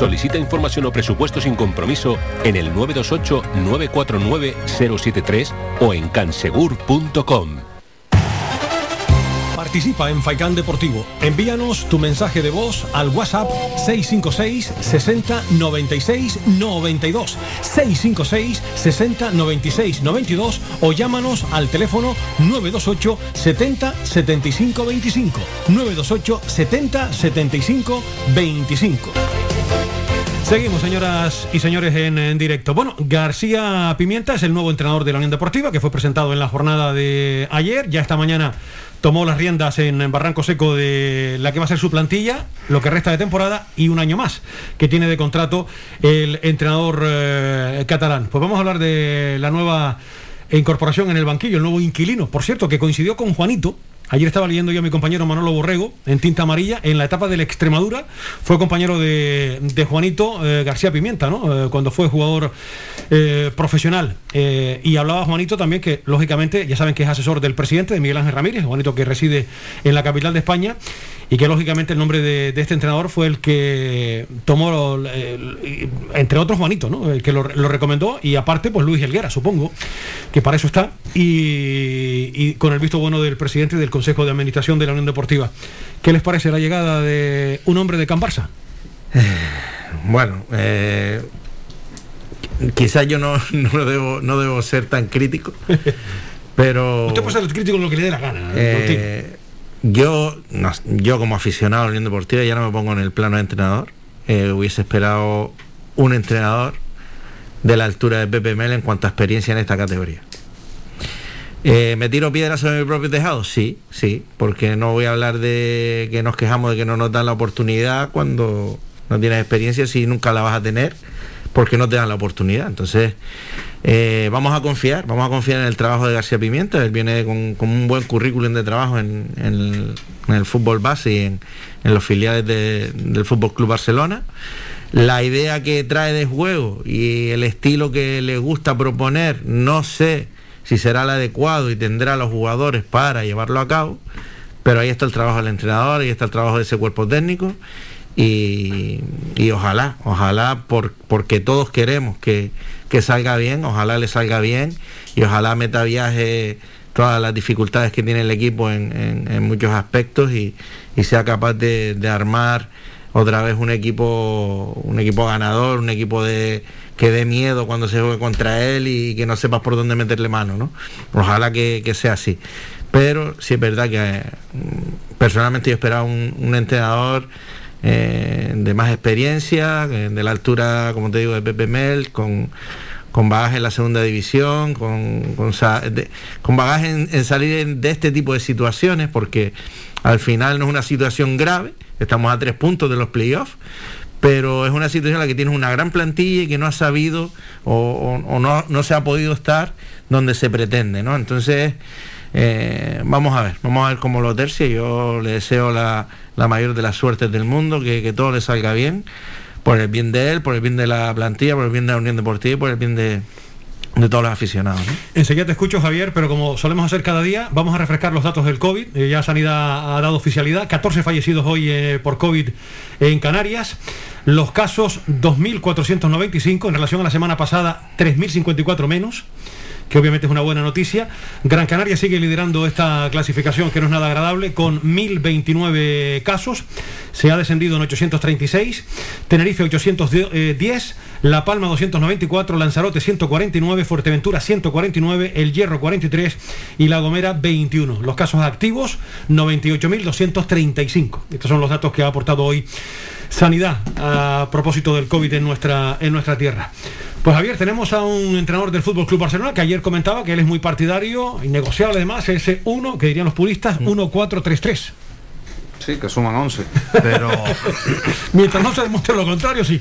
I: Solicita información o presupuesto sin compromiso en el 928-949-073 o en cansegur.com.
B: Participa en Faikán Deportivo. Envíanos tu mensaje de voz al WhatsApp 656 60 96 92 656 60 96 92 o llámanos al teléfono 928 70 75 25 928 70 75 25 Seguimos, señoras y señores, en, directo. Bueno, García Pimienta es el nuevo entrenador de la Unión Deportiva, que fue presentado en la jornada de ayer. Ya esta mañana tomó las riendas en Barranco Seco de la que va a ser su plantilla, lo que resta de temporada y un año más que tiene de contrato el entrenador eh, catalán. Pues vamos a hablar de la nueva incorporación en el banquillo, el nuevo inquilino, por cierto, que coincidió con Juanito, Ayer estaba leyendo yo a mi compañero Manolo Borrego en tinta amarilla, en la etapa de la Extremadura, fue compañero de, Juanito eh, García Pimienta, ¿no? Eh, cuando fue jugador eh, profesional. y hablaba Juanito también que, lógicamente, ya saben que es asesor del presidente, de Miguel Ángel Ramírez, Juanito que reside en la capital de España, y que lógicamente el nombre de, este entrenador fue el que tomó, entre otros Juanito, ¿no? El que lo, recomendó, y aparte, pues Luis Helguera, supongo, que para eso está, y, y con el visto bueno del presidente del de Administración de la Unión Deportiva. ¿Qué les parece la llegada de un hombre de Can Barça?
K: Bueno, eh, quizás yo no, no, debo, no debo ser tan crítico, pero...
B: Usted puede ser crítico en lo que le dé la gana.
K: Eh, yo, no, yo como aficionado a la Unión Deportiva ya no me pongo en el plano de entrenador. Eh, hubiese esperado un entrenador de la altura de Pepe Mel en cuanto a experiencia en esta categoría. Eh, ¿Me tiro piedras sobre mi propio tejado? Sí, sí, porque no voy a hablar de que nos quejamos de que no nos dan la oportunidad cuando no tienes experiencia si nunca la vas a tener porque no te dan la oportunidad. Entonces, eh, vamos a confiar, vamos a confiar en el trabajo de García Pimienta. Él viene con, un buen currículum de trabajo en, el, fútbol base y en, los filiales de, del Fútbol Club Barcelona. La idea que trae de juego y el estilo que le gusta proponer, no sé si será el adecuado y tendrá a los jugadores para llevarlo a cabo, pero ahí está el trabajo del entrenador, ahí está el trabajo de ese cuerpo técnico. Y, y ojalá, ojalá por, porque todos queremos que, que, salga bien, ojalá le salga bien y ojalá meta viaje todas las dificultades que tiene el equipo en, en, en muchos aspectos y, y sea capaz de, de armar otra vez un equipo un equipo ganador, un equipo de que dé miedo cuando se juegue contra él y que no sepas por dónde meterle mano, ¿no? Ojalá que, que sea así. Pero sí es verdad que eh, personalmente yo esperaba un, entrenador eh, de más experiencia, eh, de la altura, como te digo, de Pepe Mel, con, con bagaje en la segunda división, con, con, de, bagaje en, en salir en, de este tipo de situaciones, porque al final no es una situación grave, estamos a tres puntos de los playoffs, pero es una situación en la que tienes una gran plantilla y que no ha sabido o, no, no, se ha podido estar donde se pretende, ¿no? Entonces, Eh, vamos a ver, vamos a ver cómo lo tercia. Yo le deseo la, la mayor de las suertes del mundo, que, que todo le salga bien, por el bien de él, por el bien de la plantilla, por el bien de la Unión Deportiva y por el bien de, de todos los aficionados. ¿no?
B: Enseguida te escucho, Javier, pero como solemos hacer cada día, vamos a refrescar los datos del COVID. Eh, ya Sanidad ha dado oficialidad. 14 fallecidos hoy eh, por COVID en Canarias. Los casos 2.495 en relación a la semana pasada, 3.054 menos que obviamente es una buena noticia. Gran Canaria sigue liderando esta clasificación que no es nada agradable con 1.029 casos. Se ha descendido en 836, Tenerife 810, La Palma 294, Lanzarote 149, Fuerteventura 149, El Hierro 43 y La Gomera 21. Los casos activos 98.235. Estos son los datos que ha aportado hoy Sanidad a propósito del COVID en nuestra, en nuestra tierra. Pues Javier, tenemos a un entrenador del Fútbol Club Barcelona que ayer comentaba que él es muy partidario, innegociable además, ese 1, que dirían los puristas, 1-4-3-3.
J: Sí, que suman 11.
K: Pero
B: Mientras no se demuestre lo contrario, sí.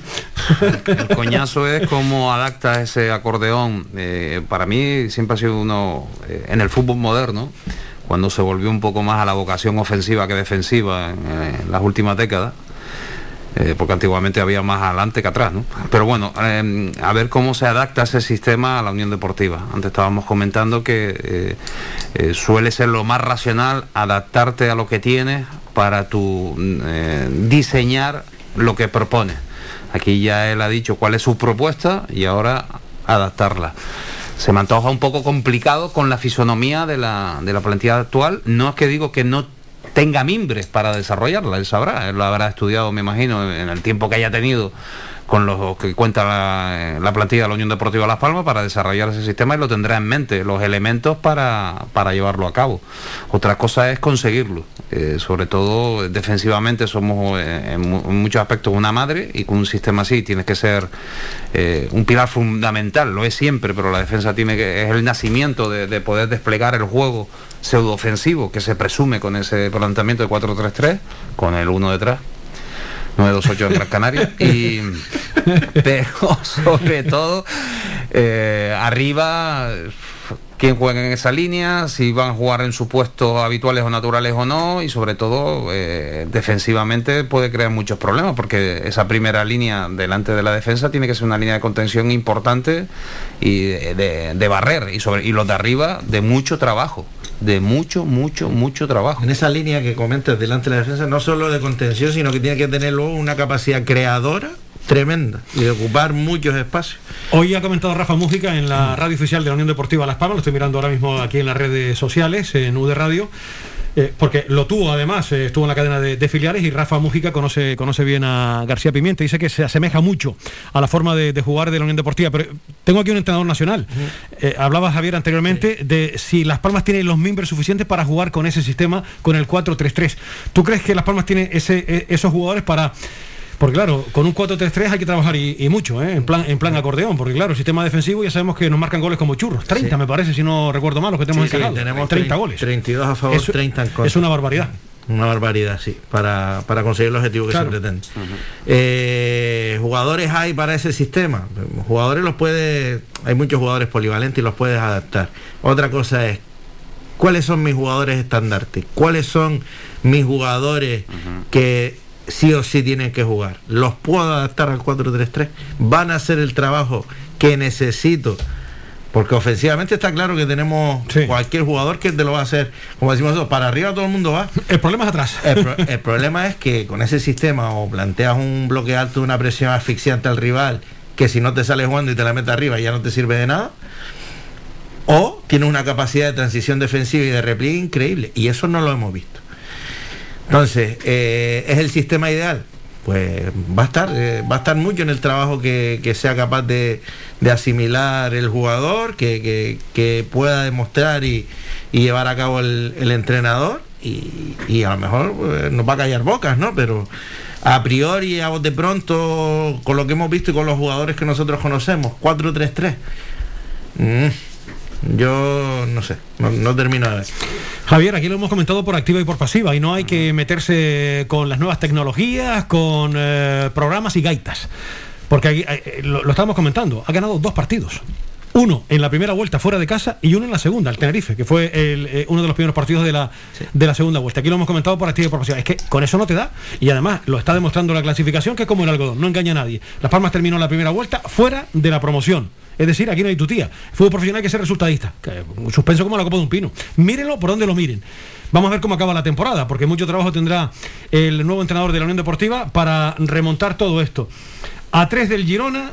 J: El coñazo es cómo adapta ese acordeón. Eh, para mí siempre ha sido uno, eh, en el fútbol moderno, cuando se volvió un poco más a la vocación ofensiva que defensiva en, en las últimas décadas. eh, porque antiguamente había más adelante que atrás, ¿no? Pero bueno, eh, a ver cómo se adapta ese sistema a la Unión Deportiva. Antes estábamos comentando que eh, eh, suele ser lo más racional adaptarte a lo que tienes para tu eh, diseñar lo que propones. Aquí ya él ha dicho cuál es su propuesta y ahora adaptarla. Se me antoja un poco complicado con la fisonomía de la, de la plantilla actual. No es que digo que no tenga mimbres para desarrollarla, él sabrá, él lo habrá estudiado, me imagino, en el tiempo que haya tenido con los que cuenta la, la plantilla de la Unión Deportiva Las Palmas para desarrollar ese sistema y lo tendrá en mente, los elementos para, para llevarlo a cabo. Otra cosa es conseguirlo, eh, sobre todo defensivamente somos eh, en, mu- en muchos aspectos una madre y con un sistema así tienes que ser eh, un pilar fundamental, lo es siempre, pero la defensa tiene que, es el nacimiento de, de poder desplegar el juego pseudo ofensivo que se presume con ese planteamiento de 4-3-3, con el 1 detrás. 928 en Gran Canaria. Y pero sobre todo eh, arriba quién juega en esa línea, si van a jugar en sus puestos habituales o naturales o no, y sobre todo eh, defensivamente puede crear muchos problemas, porque esa primera línea delante de la defensa tiene que ser una línea de contención importante y de, de- de barrer, y, sobre, y los de arriba de mucho trabajo, de mucho, mucho, mucho trabajo.
K: En esa línea que comentas delante de la defensa, no solo de contención, sino que tiene que tener luego una capacidad creadora tremenda y de ocupar muchos espacios.
B: Hoy ha comentado Rafa Mújica en la radio oficial de la Unión Deportiva Las Palmas, lo estoy mirando ahora mismo aquí en las redes sociales, en UD Radio, eh, porque lo tuvo además, eh, estuvo en la cadena de, de filiales y Rafa Mújica conoce, conoce bien a García Pimienta, dice que se asemeja mucho a la forma de, de jugar de la Unión Deportiva, pero tengo aquí un entrenador nacional. Eh, hablaba Javier anteriormente de si Las Palmas tiene los miembros suficientes para jugar con ese sistema, con el 4-3-3. ¿Tú crees que Las Palmas tiene ese, eh, esos jugadores para... Porque claro, con un 4-3-3 hay que trabajar y, y mucho, ¿eh? en, plan, en plan acordeón, porque claro, el sistema defensivo ya sabemos que nos marcan goles como churros. 30 me parece, si no recuerdo mal, los que tenemos
K: Sí, sí,
B: encajados.
K: tenemos
B: 30
K: trein-
B: goles.
K: 32 a favor,
B: Eso-
K: 30 en contra.
B: Es una barbaridad.
K: Una barbaridad, sí, para, para conseguir el objetivo que
B: Claro.
K: se pretende. Eh, jugadores hay para ese sistema. Jugadores los puede, hay muchos jugadores polivalentes y los puedes adaptar. Otra cosa es, ¿cuáles son mis jugadores estandartes? ¿Cuáles son mis jugadores que sí o sí tienen que jugar? ¿Los puedo adaptar al 4-3-3? ¿Van a hacer el trabajo que necesito? Porque ofensivamente está claro que tenemos cualquier jugador que te lo va a hacer, como decimos nosotros, para arriba todo el mundo va.
B: El problema es atrás.
K: El, pro- el problema es que con ese sistema o planteas un bloque alto, una presión asfixiante al rival, que si no te sale jugando y te la metes arriba ya no te sirve de nada, o tienes una capacidad de transición defensiva y de repliegue increíble, y eso no lo hemos visto. Entonces, eh, ¿es el sistema ideal? Pues va a estar, eh, va a estar mucho en el trabajo que, que sea capaz de, de asimilar el jugador, que, que- pueda demostrar y, llevar a cabo el, entrenador, y, a lo mejor pues, nos va a callar bocas, ¿no? Pero a priori, a de pronto, con lo que hemos visto y con los jugadores que nosotros conocemos, 4-3-3. mm, yo no sé, no, no termino de ver.
B: Javier, aquí lo hemos comentado por activa y por pasiva, y no hay que meterse con las nuevas tecnologías, con eh, programas y gaitas. Porque aquí, eh, lo, lo estábamos comentando, ha ganado dos partidos. Uno en la primera vuelta fuera de casa y uno en la segunda, el Tenerife, que fue el, eh, uno de los primeros partidos de la, de la segunda vuelta. Aquí lo hemos comentado por actividad y por pasión. Es que con eso no te da. Y además lo está demostrando la clasificación que es como el algodón, no engaña a nadie. Las Palmas terminó la primera vuelta fuera de la promoción. Es decir, aquí no hay tutía. Fútbol profesional hay que ser resultadista. Que, un suspenso como la copa de un pino. Mírenlo por donde lo miren. Vamos a ver cómo acaba la temporada, porque mucho trabajo tendrá el nuevo entrenador de la Unión Deportiva para remontar todo esto. A 3 del Girona,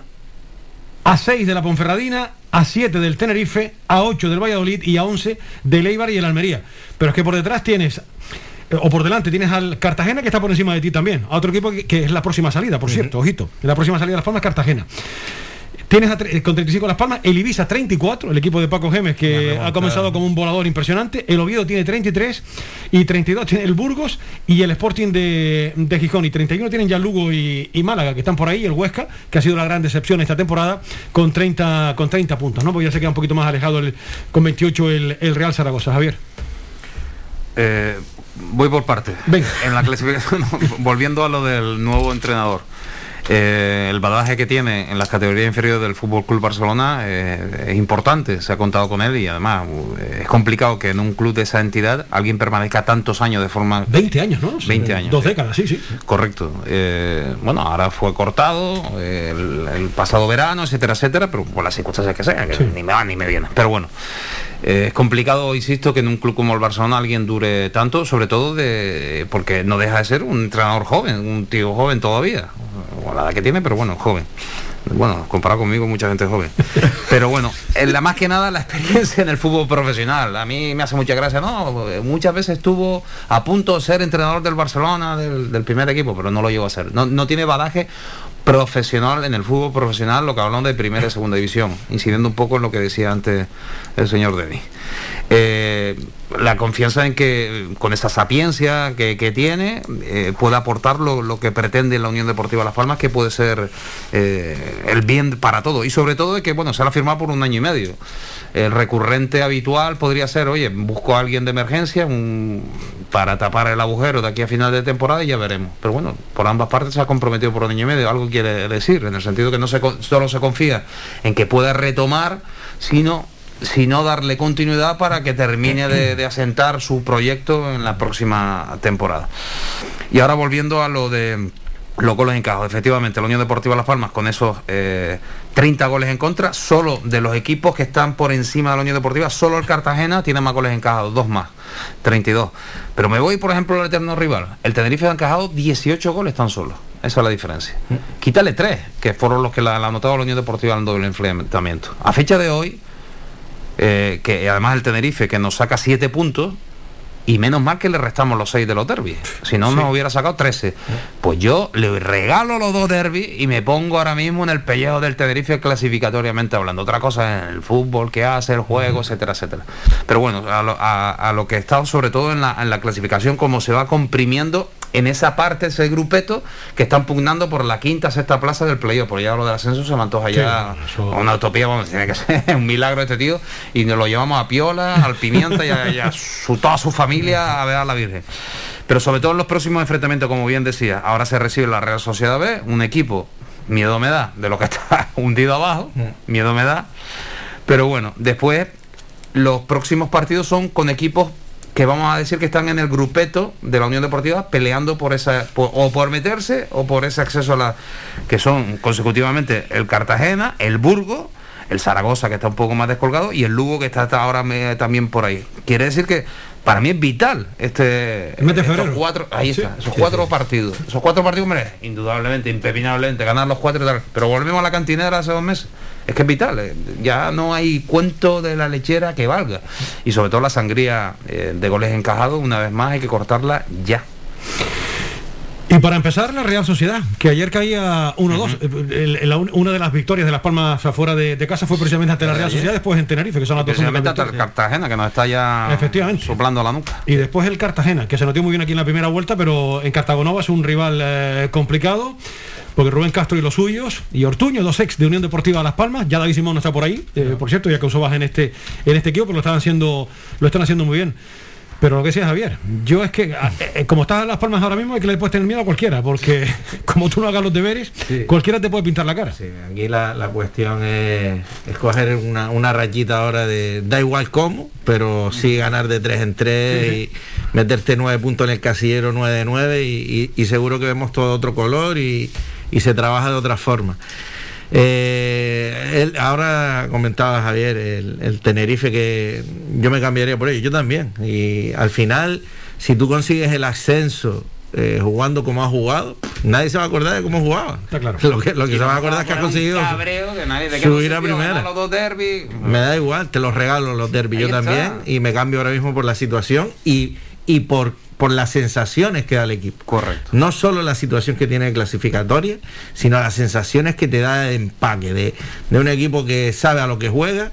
B: a 6 de la Ponferradina, a 7 del Tenerife, a 8 del Valladolid y a 11 del Eibar y el Almería. Pero es que por detrás tienes eh, o por delante tienes al Cartagena que está por encima de ti también, a otro equipo que, que es la próxima salida, por cierto, ojito, la próxima salida de Las Palmas Cartagena. Tienes a eh, con 35 Las Palmas, el Ibiza 34, el equipo de Paco Gemes que ha comenzado como un volador impresionante, el Oviedo tiene 33 y 32 tiene el Burgos y el Sporting de, de Gijón y 31 tienen ya Lugo y, y Málaga que están por ahí, el Huesca, que ha sido la gran decepción esta temporada con 30, con 30 puntos, ¿no? Porque ya se queda un poquito más alejado el- con 28 el, el Real Zaragoza, Javier.
J: Eh, voy por partes. En la clasificación, volviendo a lo del nuevo entrenador. Eh, el badaje que tiene en las categorías inferiores del Fútbol Club Barcelona eh, es importante, se ha contado con él y además eh, es complicado que en un club de esa entidad alguien permanezca tantos años de forma
B: 20 años, ¿no?
J: 20 años.
B: Dos décadas, sí, sí.
J: Correcto. Eh, bueno, ahora fue cortado el, el pasado verano, etcétera, etcétera, pero por las circunstancias que sean, que ni me va ni me viene. Pero bueno, eh, es complicado, insisto, que en un club como el Barcelona alguien dure tanto, sobre todo de porque no deja de ser un entrenador joven, un tío joven todavía. O la edad que tiene, pero bueno, joven. Bueno, comparado conmigo, mucha gente joven. Pero bueno, en la más que nada la experiencia en el fútbol profesional. A mí me hace mucha gracia, ¿no? Muchas veces estuvo a punto de ser entrenador del Barcelona, del, del primer equipo, pero no lo llegó a ser. No, no tiene badaje profesional en el fútbol profesional, lo que hablamos de primera y segunda división, incidiendo un poco en lo que decía antes el señor Denis. Eh, la confianza en que con esa sapiencia que, que tiene eh, puede aportar lo, lo que pretende la Unión Deportiva Las Palmas, que puede ser eh, el bien para todo. Y sobre todo de que bueno, se ha firmado por un año y medio. El recurrente habitual podría ser, oye, busco a alguien de emergencia un- para tapar el agujero de aquí a final de temporada y ya veremos. Pero bueno, por ambas partes se ha comprometido por un año y medio, algo quiere decir, en el sentido que no se, solo se confía en que pueda retomar, sino sino darle continuidad para que termine de, asentar su proyecto en la próxima temporada. Y ahora volviendo a lo de los goles encajados, efectivamente, la Unión Deportiva Las Palmas con esos eh, 30 goles en contra, solo de los equipos que están por encima de la Unión Deportiva, solo el Cartagena tiene más goles encajados, dos más, 32. Pero me voy, por ejemplo, al eterno rival. El Tenerife ha encajado 18 goles tan solo. Esa es la diferencia. Quítale tres, que fueron los que la, la anotado la Unión Deportiva al doble enfrentamiento. A fecha de hoy, eh, que además el Tenerife que nos saca 7 puntos y menos mal que le restamos los 6 de los derbis. Si no nos hubiera sacado 13 pues yo le regalo los dos derbis y me pongo ahora mismo en el pellejo del Tenerife clasificatoriamente hablando. Otra cosa es el fútbol que hace el juego etcétera etcétera. Pero bueno a lo, a- a lo que está sobre todo en la, en la clasificación como se va comprimiendo en esa parte ese grupeto que están pugnando por la quinta sexta plaza del playoff. Por ya lo del ascenso se me antoja ya una utopía vamos tiene que ser un milagro este tío. Y nos lo llevamos a Piola al Pimienta y a, y a su, toda su familia a ver a la Virgen. Pero sobre todo en los próximos enfrentamientos como bien decía ahora se recibe la Real Sociedad B un equipo miedo me da de lo que está hundido abajo miedo me da. Pero bueno después los próximos partidos son con equipos que vamos a decir que están en el grupeto de la Unión Deportiva peleando por esa por- o por meterse o por ese acceso a la que son consecutivamente el Cartagena, el Burgo, el Zaragoza que está un poco más descolgado y el Lugo que está hasta ahora me- también por ahí. Quiere decir que para mí es vital este
B: El mes de
J: estos cuatro ahí
B: Sí.
J: está, esos
B: Sí,
J: cuatro partidos, esos cuatro partidos, hombre, indudablemente, impepinablemente, ganar los cuatro y tal. Pero volvemos a la cantinera hace dos meses. Es que es vital, eh, ya no hay cuento de la lechera que valga. Y sobre todo la sangría eh, de goles encajados, una vez más hay que cortarla ya.
B: Y para empezar, la Real Sociedad, que ayer caía 1-2. El- el- la un- una de las victorias de las Palmas afuera de, de casa fue precisamente ante la Real Sociedad, después en Tenerife, que son las dos
J: Precisamente hasta el. Cartagena, que nos está ya
B: Efectivamente.
J: soplando la nuca.
B: Y después el Cartagena, que se notó muy bien aquí en la primera vuelta, pero en Cartagonova es un rival eh, complicado. Porque Rubén Castro y los suyos, y Ortuño, dos ex de Unión Deportiva Las Palmas, ya David Simón no está por ahí, eh, por cierto, ya causó baja en este, en este equipo, pero lo están haciendo, lo están haciendo muy bien. Pero lo que decía Javier, yo es que, a- eh, como estás en Las Palmas ahora mismo, hay que le puedes tener miedo a cualquiera, porque como tú no hagas los deberes, cualquiera te puede pintar la cara.
K: Aquí la, la cuestión es escoger una, una rayita ahora de da igual cómo, pero sí ganar de 3 en 3
B: Sí,
K: y meterte 9 puntos en el casillero 9 de 9 y, y- y seguro que vemos todo otro color y, y se trabaja de otra forma. Eh, él- ahora comentaba Javier el, el Tenerife que yo me cambiaría por ello, yo también. Y al final, si tú consigues el ascenso eh, jugando como has jugado, nadie se va a acordar de cómo jugaba.
B: claro.
K: Lo que, lo que se va a acordar es que has conseguido
J: Cabreo que nadie te
K: subir a primera.
J: los dos derbis.
K: Me da igual, te los regalo los derbis yo
J: está.
K: también y me cambio ahora mismo por la situación y, y por, por las sensaciones que da el equipo.
J: Correcto.
K: No solo la situación que tiene de clasificatoria, sino las sensaciones que te da de empaque, de, de un equipo que sabe a lo que juega,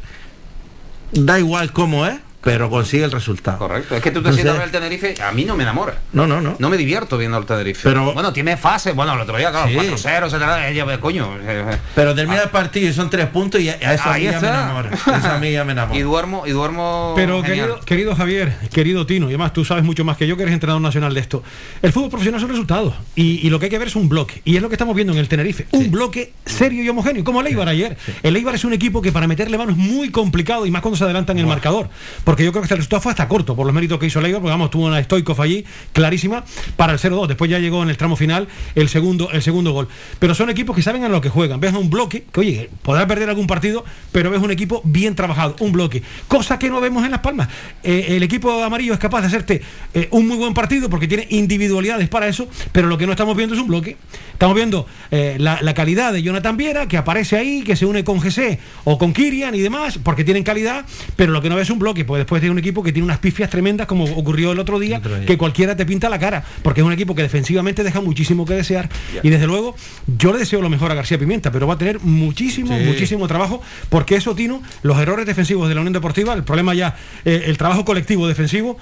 K: da igual cómo es, pero consigue el resultado.
J: Correcto. Es que tú te
K: Entonces-
J: sientas a ver el Tenerife, a mí no me enamora.
K: No, no, no.
J: No me divierto viendo el Tenerife.
K: Pero-
J: bueno, tiene fases. Bueno, el otro día, claro,
K: Sí.
J: 4-0, etcétera. Ella, pues, coño. eh,
K: Pero termina el partido y son tres puntos y a a eso a
J: Ahí
K: mí ya me enamora. Eso a mí ya me enamora.
J: Y duermo, y duermo.
B: Pero querido, querido Javier, querido Tino, y además tú sabes mucho más que yo que eres entrenador nacional de esto. El fútbol profesional son resultados y, y lo que hay que ver es un bloque. Y es lo que estamos viendo en el Tenerife. Un bloque serio y homogéneo, como el Eibar ayer. El Eibar es un equipo que para meterle mano es muy complicado y más cuando se adelanta en el marcador. Porque yo creo que este resultado fue hasta corto por los méritos que hizo el Eibar, porque vamos, tuvo una Stoikov allí clarísima para el 0-2. Después ya llegó en el tramo final el segundo, el segundo gol. Pero son equipos que saben a lo que juegan. Ves un bloque que, oye, podrá perder algún partido, pero ves un equipo bien trabajado, un bloque. Cosa que no vemos en Las Palmas. Eh, el equipo amarillo es capaz de hacerte eh, un muy buen partido porque tiene individualidades para eso, pero lo que no estamos viendo es un bloque. Estamos viendo eh, la, la calidad de Jonathan Viera, que aparece ahí, que se une con GC o con Kirian y demás, porque tienen calidad, pero lo que no ves es un bloque, pues después de un equipo que tiene unas pifias tremendas, como ocurrió el otro día,
K: Otro día.
B: que cualquiera te pinta la cara, porque es un equipo que defensivamente deja muchísimo que desear. Y desde luego, yo le deseo lo mejor a García Pimienta, pero va a tener muchísimo,
K: Sí.
B: muchísimo trabajo, porque eso, Tino, los errores defensivos de la Unión Deportiva, el problema ya, eh, el trabajo colectivo defensivo,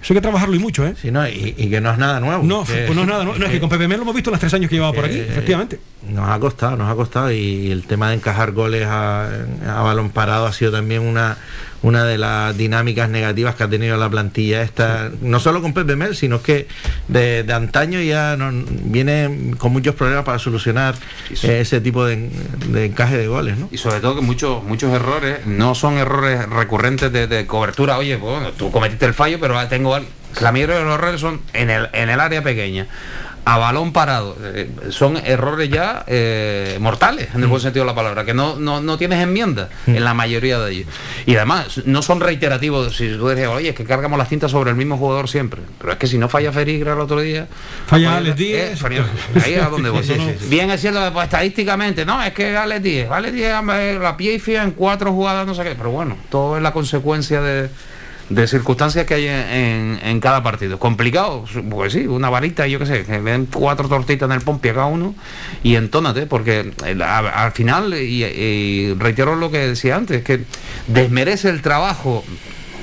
B: eso hay que trabajarlo y mucho, ¿eh?
K: Sí, no, y, y que no es nada nuevo.
B: No,
K: que-
B: pues no es nada, no, no, es que con Pepe Mel lo hemos visto los tres años que llevaba por aquí,
K: Eh,
B: efectivamente.
K: Nos ha costado, nos ha costado y el tema de encajar goles a, a balón parado ha sido también una, una de las dinámicas negativas que ha tenido la plantilla esta, no solo con Pepe Mel, sino que de, de antaño ya no- viene con muchos problemas para solucionar eh, ese tipo de, de encaje de goles, ¿no?
J: Y sobre todo que muchos muchos errores no son errores recurrentes de, de cobertura. Oye, bueno, tú cometiste el fallo, pero tengo La mayoría de los errores son en el, en el área pequeña. A balón parado. Eh, son errores ya eh, mortales, en el buen sentido de la palabra, que no, no, no tienes enmienda en la mayoría de ellos. Y además, no son reiterativos. Si tú dices, oye, es que cargamos las cintas sobre el mismo jugador siempre. Pero es que si no falla Ferigra el otro día.
B: Falla Alex
J: eh,
B: Díez.
J: Ferigra, ahí es a donde voy.
B: Sí, sí, sí.
J: Bien es cierto pues, estadísticamente, no, es que Alex 10, Alex 10 eh, la pifia en cuatro jugadas, no sé qué, pero bueno, todo es la consecuencia de, de circunstancias que hay en, en- cada partido. Complicado, pues sí, una varita, yo qué sé, que ven cuatro tortitas en el pompi a cada uno y entónate, porque a- al final, y, reitero lo que decía antes, que desmerece el trabajo.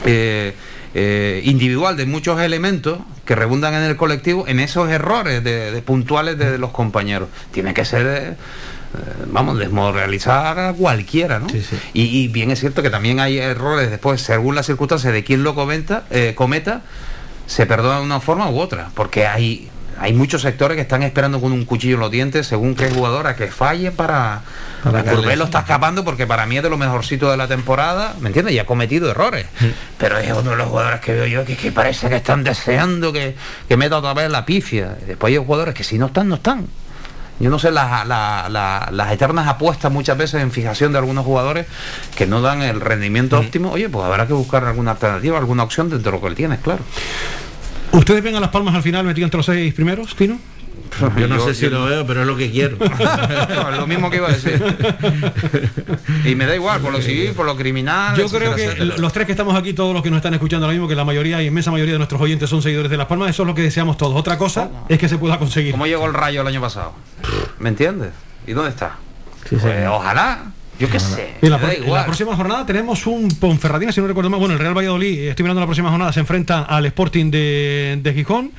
J: eh, eh, individual de muchos elementos que rebundan en el colectivo en esos errores de, puntuales de, los compañeros. Tiene que ser, eh, eh, vamos, desmoralizar a cualquiera, ¿no? Y, y bien es cierto que también hay errores después, según las circunstancias de quien lo comenta, eh, cometa, se perdona de una forma u otra, porque hay hay muchos sectores que están esperando con un cuchillo en los dientes según qué jugador a que falle para,
K: Para
J: Courbet
K: darle-
J: lo está escapando porque para mí es de lo mejorcito de la temporada, ¿me entiendes? Y ha cometido errores. Pero es uno de los jugadores que veo yo que, que parece que están deseando que, que meta otra vez la pifia. Después hay jugadores que si no están, no están. Yo no sé, las, la- la- las eternas apuestas muchas veces en fijación de algunos jugadores que no dan el rendimiento óptimo. Oye, pues habrá que buscar alguna alternativa, alguna opción dentro de lo que él tienes, claro.
B: ¿Ustedes ven a Las Palmas al final metido entre los seis primeros, Tino?
K: Yo no
J: Yo-
K: sé si
J: yo-
K: lo veo, pero es lo que quiero.
J: No, es lo mismo que iba a decir. y me da igual, por lo civil, por lo criminal.
B: Yo
J: etcétera,
B: creo que
J: etcétera.
B: los tres que estamos aquí, todos los que nos están escuchando ahora mismo, que la mayoría, inmensa mayoría de nuestros oyentes son seguidores de Las Palmas, eso es lo que deseamos todos. Otra cosa es que se pueda conseguir.
J: ¿Cómo llegó el rayo el año pasado? ¿Me entiendes? ¿Y dónde está?
K: Sí,
J: Pues, ojalá. Yo qué sé.
B: En la, en la próxima jornada tenemos un Ponferradina, si no recuerdo mal. Bueno, el Real Valladolid, eh, estoy mirando la próxima jornada, se enfrenta al Sporting de, de Gijón.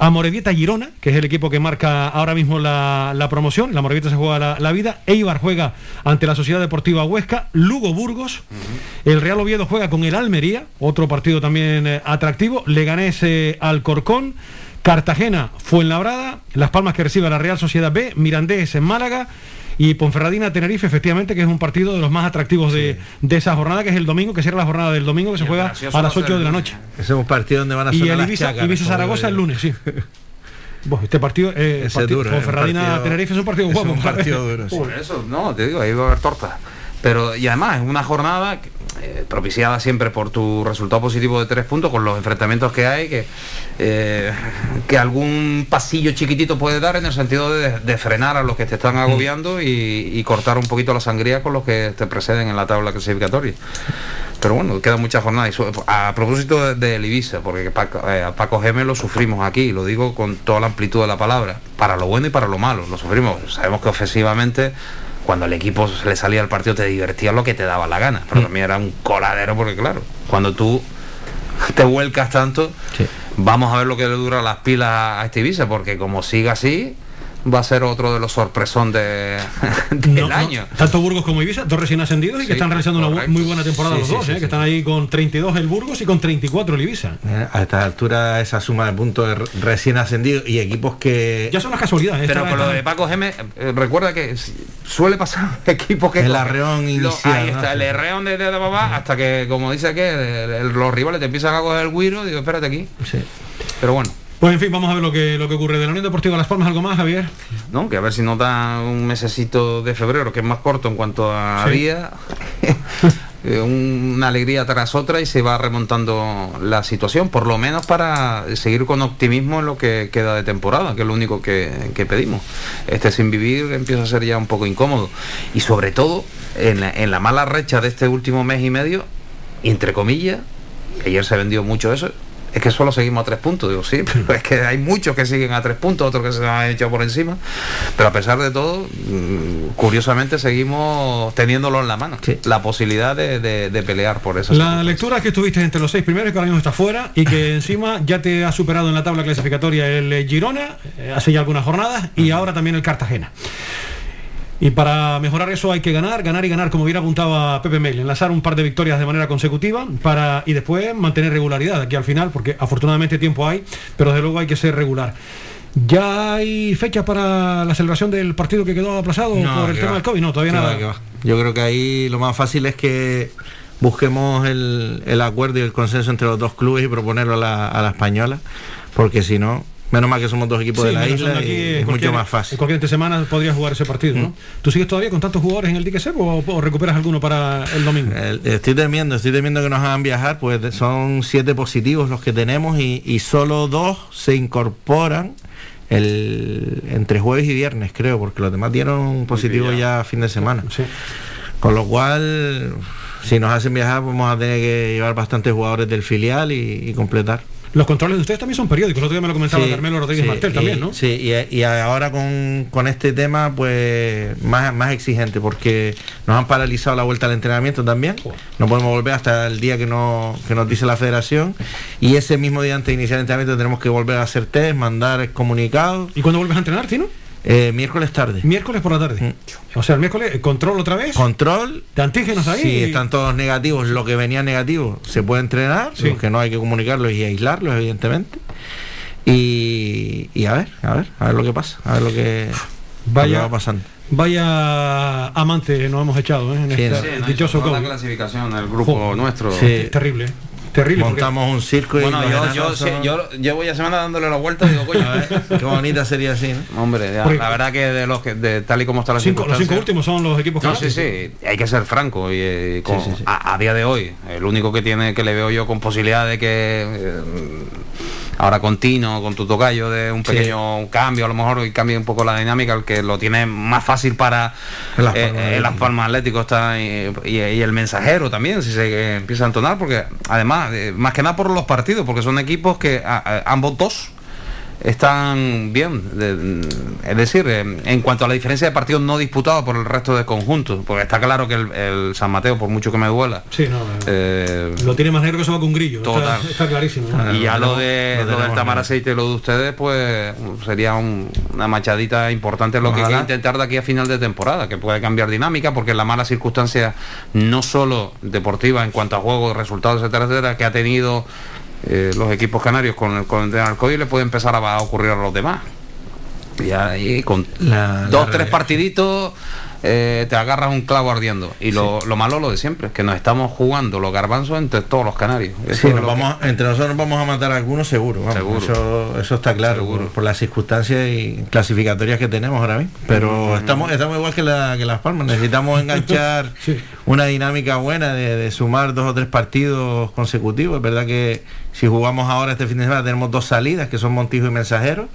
B: A Morevieta Girona, que es el equipo que marca ahora mismo la, la promoción. La Morevieta se juega la, la vida. Eibar juega ante la Sociedad Deportiva Huesca. Lugo Burgos. El Real Oviedo juega con el Almería, otro partido también eh, atractivo. Leganés eh, Alcorcón. Cartagena, Fuenlabrada, Las Palmas que recibe a la Real Sociedad B, Mirandés en Málaga y Ponferradina Tenerife, efectivamente, que es un partido de los más atractivos de, de esa jornada, que es el domingo, que cierra la jornada del domingo, que se juega a las 8 de la noche.
K: Ese es un partido donde van a
B: Y
K: sonar
B: el
K: las
B: Ibiza,
K: chácaras,
B: Ibiza Zaragoza el lunes, sí. Bueno, este partido, eh,
K: Ese
B: partido-
K: duro, es un
B: Ponferradina
K: partido-
B: Tenerife es un partido
K: es
B: guapo.
K: un partido duro, sí.
J: Por eso, no, te digo, ahí va a haber tortas. Pero, y además, es una jornada eh, propiciada siempre por tu resultado positivo de tres puntos, con los enfrentamientos que hay, que, eh, que algún pasillo chiquitito puede dar en el sentido de, de frenar a los que te están agobiando y, y cortar un poquito la sangría con los que te preceden en la tabla clasificatoria. Pero bueno, queda mucha jornada. Y su- a propósito de- del Ibiza, porque Paco, eh, a Paco Gémez lo sufrimos aquí, lo digo con toda la amplitud de la palabra, para lo bueno y para lo malo, lo sufrimos. Sabemos que ofensivamente, cuando el equipo se le salía al partido, te divertías lo que te daba la gana, pero también era un coladero, porque claro, cuando tú te vuelcas tanto, vamos a ver lo que le dura las pilas a este Ibiza, porque como siga así, va a ser otro de los sorpresón de, del
B: No, no,
J: año.
B: tanto Burgos como Ibiza, dos recién ascendidos y que están realizando una muy buena temporada
K: Sí,
B: los
K: sí,
B: dos,
K: sí,
B: eh,
K: sí.
B: que están ahí con 32 el Burgos y con 34 el Ibiza.
K: Eh, A esta altura esa suma de puntos de recién ascendidos y equipos que
B: Ya son las casualidades.
J: Pero con lo de Paco Gémez, eh, recuerda que suele pasar equipos que
K: El arreón inicial,
J: ahí el arreón de, de, de papá, hasta que, como dice que los rivales te empiezan a coger el guiro, digo, espérate aquí. Pero bueno,
B: Pues en fin, vamos a ver lo que, lo que ocurre. De la Unión Deportiva Las Palmas, ¿algo más, Javier?
J: ¿no? Que a ver si nos da un mesecito de febrero, que es más corto en cuanto a
B: Sí.
J: día. un- una alegría tras otra y se va remontando la situación, por lo menos para seguir con optimismo en lo que queda de temporada, que es lo único que, que pedimos. Este sin vivir empieza a ser ya un poco incómodo. Y sobre todo, en la, en la mala recha de este último mes y medio, entre comillas, ayer se vendió mucho eso, es que solo seguimos a tres puntos, digo, sí, pero es que hay muchos que siguen a tres puntos, otros que se han echado por encima, pero a pesar de todo, mm, curiosamente seguimos teniéndolo en la mano, la posibilidad de, de- de pelear por eso.
B: La lectura que estuviste entre los seis primeros, que ahora mismo está fuera, y que encima ya te ha superado en la tabla clasificatoria el eh, Girona, eh, hace ya algunas jornadas, y ahora también el Cartagena. Y para mejorar eso hay que ganar, ganar y ganar, como bien apuntaba Pepe Mel, enlazar un par de victorias de manera consecutiva para y después mantener regularidad aquí al final, porque afortunadamente tiempo hay, pero desde luego hay que ser regular. ¿Ya hay fecha para la celebración del partido que quedó aplazado
K: No,
B: por el tema
K: va.
B: del COVID? No, todavía
K: Que
B: nada.
K: va, va. Yo creo que ahí lo más fácil es que busquemos el, el acuerdo y el consenso entre los dos clubes y proponerlo a la, a la española, porque si no, menos mal que somos dos equipos
B: Sí,
K: de la isla
B: aquí,
K: y es mucho más fácil.
B: En cualquier entre semana podrías jugar ese partido, ¿no? ¿Tú sigues todavía con tantos jugadores en el dique seco o, o recuperas alguno para el domingo?
K: El- Estoy temiendo, estoy temiendo que nos hagan viajar, pues son siete positivos los que tenemos y, y solo dos se incorporan el, entre jueves y viernes, creo, porque los demás dieron un positivo ya fin de semana. Con lo cual, si nos hacen viajar, vamos a tener que llevar bastantes jugadores del filial y, y completar.
B: Los controles de ustedes también son periódicos, el otro día me lo comentaba
K: Sí,
B: Carmelo Rodríguez
K: sí,
B: Martel
K: y-
B: también, ¿no?
K: Sí, y, y ahora con, con este tema, pues más, más exigente, porque nos han paralizado la vuelta al entrenamiento también. No podemos volver hasta el día que, no, que nos dice la federación. Y ese mismo día antes de iniciar el entrenamiento tenemos que volver a hacer test, mandar comunicados.
B: ¿Y cuándo vuelves a entrenar, Tino?
K: Eh, miércoles tarde.
B: Miércoles por la tarde. O sea, el miércoles, eh, control otra vez.
K: Control.
B: De antígenos ahí.
K: Si están todos negativos, lo que venía negativo se puede entrenar,
B: Sí.
K: los que no hay que comunicarlos y aislarlos, evidentemente. Y, y a ver, a ver, a ver lo que pasa, a ver lo que, lo que
B: Vaya-
K: va pasando.
B: Vaya amante nos hemos echado, ¿eh? En
K: Sí,
B: este
K: sí,
J: no,
B: dichoso
J: la clasificación del grupo nuestro.
B: Sí. Terrible,
K: Montamos un circo y
J: Bueno, yo, yo, sí, yo llevo ya semana dándole la vuelta y digo, coño,
K: A ver, qué bonita sería así, ¿no?
J: Hombre, ya,
B: Porque-
J: la verdad que de los que de tal y como está la
B: Cinco- los cinco últimos son los equipos
J: No,
B: canarios.
J: sí, sí, hay que ser franco y eh, con-
K: Sí, sí, sí.
J: A, a día de hoy, el único que tiene que le veo yo con posibilidad de que eh, ahora con Tino, con tu tocayo de un
K: Sí.
J: pequeño cambio, a lo mejor y cambie un poco la dinámica, el que lo tiene más fácil para
K: Las
J: eh,
K: Palmas
J: eh, Las Palmas Atlético está y, y- y el mensajero también, si se eh, empieza a entonar, porque además, eh, más que nada por los partidos, porque son equipos que a- a- ambos dos están bien. de- es decir, eh, en cuanto a la diferencia de partidos no disputados por el resto de conjuntos, porque está claro que el, el San Mateo, por mucho que me duela,
B: Sí, no,
J: eh,
B: lo tiene más negro que eso va con un grillo. Está-
J: Total.
B: Está, clarísimo. ¿no?
J: y ya lo, de,
K: lo
J: lo del Tamar. Aceite y lo de ustedes, pues sería un- una machadita importante lo que hay que intentar de aquí a final de temporada, que puede cambiar dinámica, porque la mala circunstancia, no solo deportiva en cuanto a juegos, resultados, etcétera, etcétera, que ha tenido eh, los equipos canarios con el, con el le puede empezar a, a ocurrir a los demás. Y ahí con
K: La-
J: dos,
K: la
J: tres
K: re-
J: partiditos eh, te agarras un clavo ardiendo. Y lo, lo malo lo de siempre, es que nos estamos jugando los garbanzos entre todos los canarios.
K: Sí, nos
J: lo que-
K: vamos, entre nosotros nos vamos a matar a algunos seguro, vamos,
J: Seguro.
K: Eso, eso está claro, por, por las circunstancias y clasificatorias que tenemos ahora mismo. Pero estamos, estamos igual que, la- que Las Palmas, necesitamos enganchar una dinámica buena de, de sumar dos o tres partidos consecutivos. Es verdad que si jugamos ahora este fin de semana tenemos dos salidas, que son Montijo y Mensajero.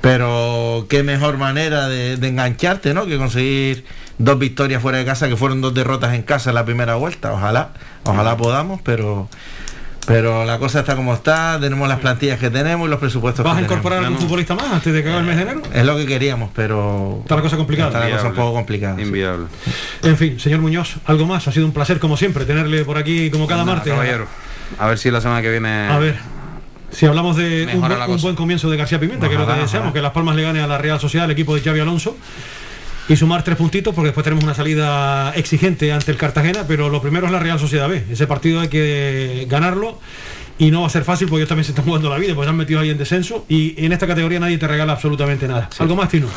K: Pero qué mejor manera de, de engancharte, ¿no? Que conseguir dos victorias fuera de casa, que fueron dos derrotas en casa en la primera vuelta. Ojalá, ojalá podamos, pero pero la cosa está como está, tenemos las plantillas que tenemos y los presupuestos
B: ¿Vas a incorporar
K: tenemos.
B: algún futbolista más antes de que haga el mes de enero?
K: Es lo que queríamos, pero
B: Está la cosa complicada.
K: Está la cosa un poco complicada. sí.
J: Inviable.
B: En fin, señor Muñoz, algo más. Ha sido un placer, como siempre, tenerle por aquí como cada martes.
J: caballero. A ver si la semana que viene.
B: A ver. Si hablamos de un, buen- un comienzo de García Pimienta, que es lo que
K: Ojalá,
B: deseamos,
K: ojalá.
B: que Las Palmas le gane a la Real Sociedad, el equipo de Xavi Alonso, y sumar tres puntitos, porque después tenemos una salida exigente ante el Cartagena, pero lo primero es la Real Sociedad B. Ese partido hay que ganarlo y no va a ser fácil porque ellos también se están jugando la vida, porque se han metido ahí en descenso y en esta categoría nadie te regala absolutamente nada. ¿Algo más, Tino?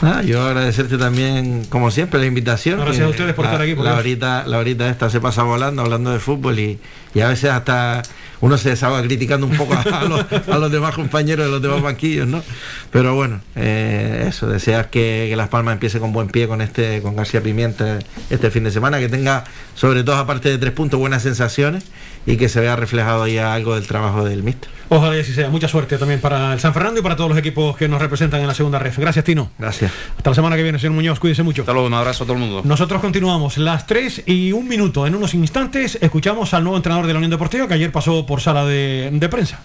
K: Nada, yo agradecerte también, como siempre, la invitación.
B: Gracias
K: que
B: a ustedes por
K: la,
B: estar aquí, por
K: La
B: Dios.
K: horita, la horita esta se pasa volando, hablando de fútbol y, y a veces hasta uno se desahoga criticando un poco a, los, a los demás compañeros de los demás banquillos, ¿no? Pero bueno, eh, eso, deseas que, que Las Palmas empiece con buen pie con este, con García Pimienta este fin de semana, que tenga, sobre todo aparte de tres puntos, buenas sensaciones y que se vea reflejado ya algo del trabajo del míster.
B: Ojalá y así sea. Mucha suerte también para el San Fernando y para todos los equipos que nos representan en la segunda red. Gracias, Tino.
K: Gracias.
B: Hasta la semana que viene, señor Muñoz. Cuídese mucho.
J: Hasta luego, un abrazo a todo el mundo.
B: Nosotros continuamos las 3 y un minuto. En unos instantes escuchamos al nuevo entrenador de la Unión Deportiva que ayer pasó por sala de, de prensa.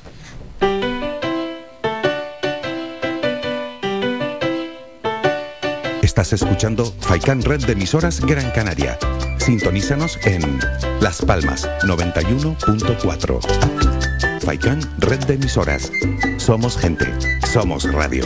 A: Estás escuchando Faikan Red de emisoras Gran Canaria. Sintonízanos en Las Palmas 91.4. Faikan Red de emisoras. Somos gente. Somos radio.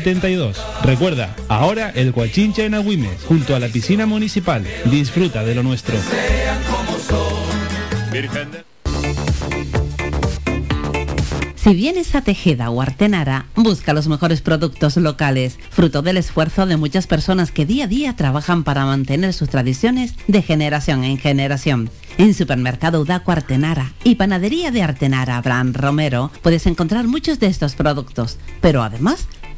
M: 72. Recuerda, ahora el Guachincha en Agüimes, junto a la piscina municipal. Disfruta de lo nuestro.
F: Si vienes a Tejeda o Artenara, busca los mejores productos locales, fruto del esfuerzo de muchas personas que día a día trabajan para mantener sus tradiciones de generación en generación. En Supermercado Udaco Artenara y Panadería de Artenara Abraham Romero puedes encontrar muchos de estos productos, pero además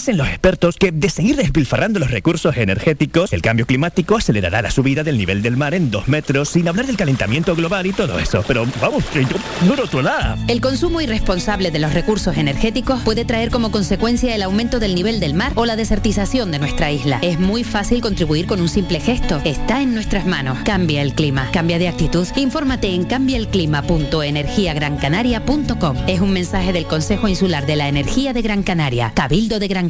N: Dicen los expertos que de seguir despilfarrando los recursos energéticos, el cambio climático acelerará la subida del nivel del mar en dos metros, sin hablar del calentamiento global y todo eso. Pero vamos, que yo no noto nada.
O: El consumo irresponsable de los recursos energéticos puede traer como consecuencia el aumento del nivel del mar o la desertización de nuestra isla. Es muy fácil contribuir con un simple gesto. Está en nuestras manos. Cambia el clima. Cambia de actitud. Infórmate en cambiaelclima.energiagrancanaria.com. Es un mensaje del Consejo Insular de la Energía de Gran Canaria, Cabildo de Gran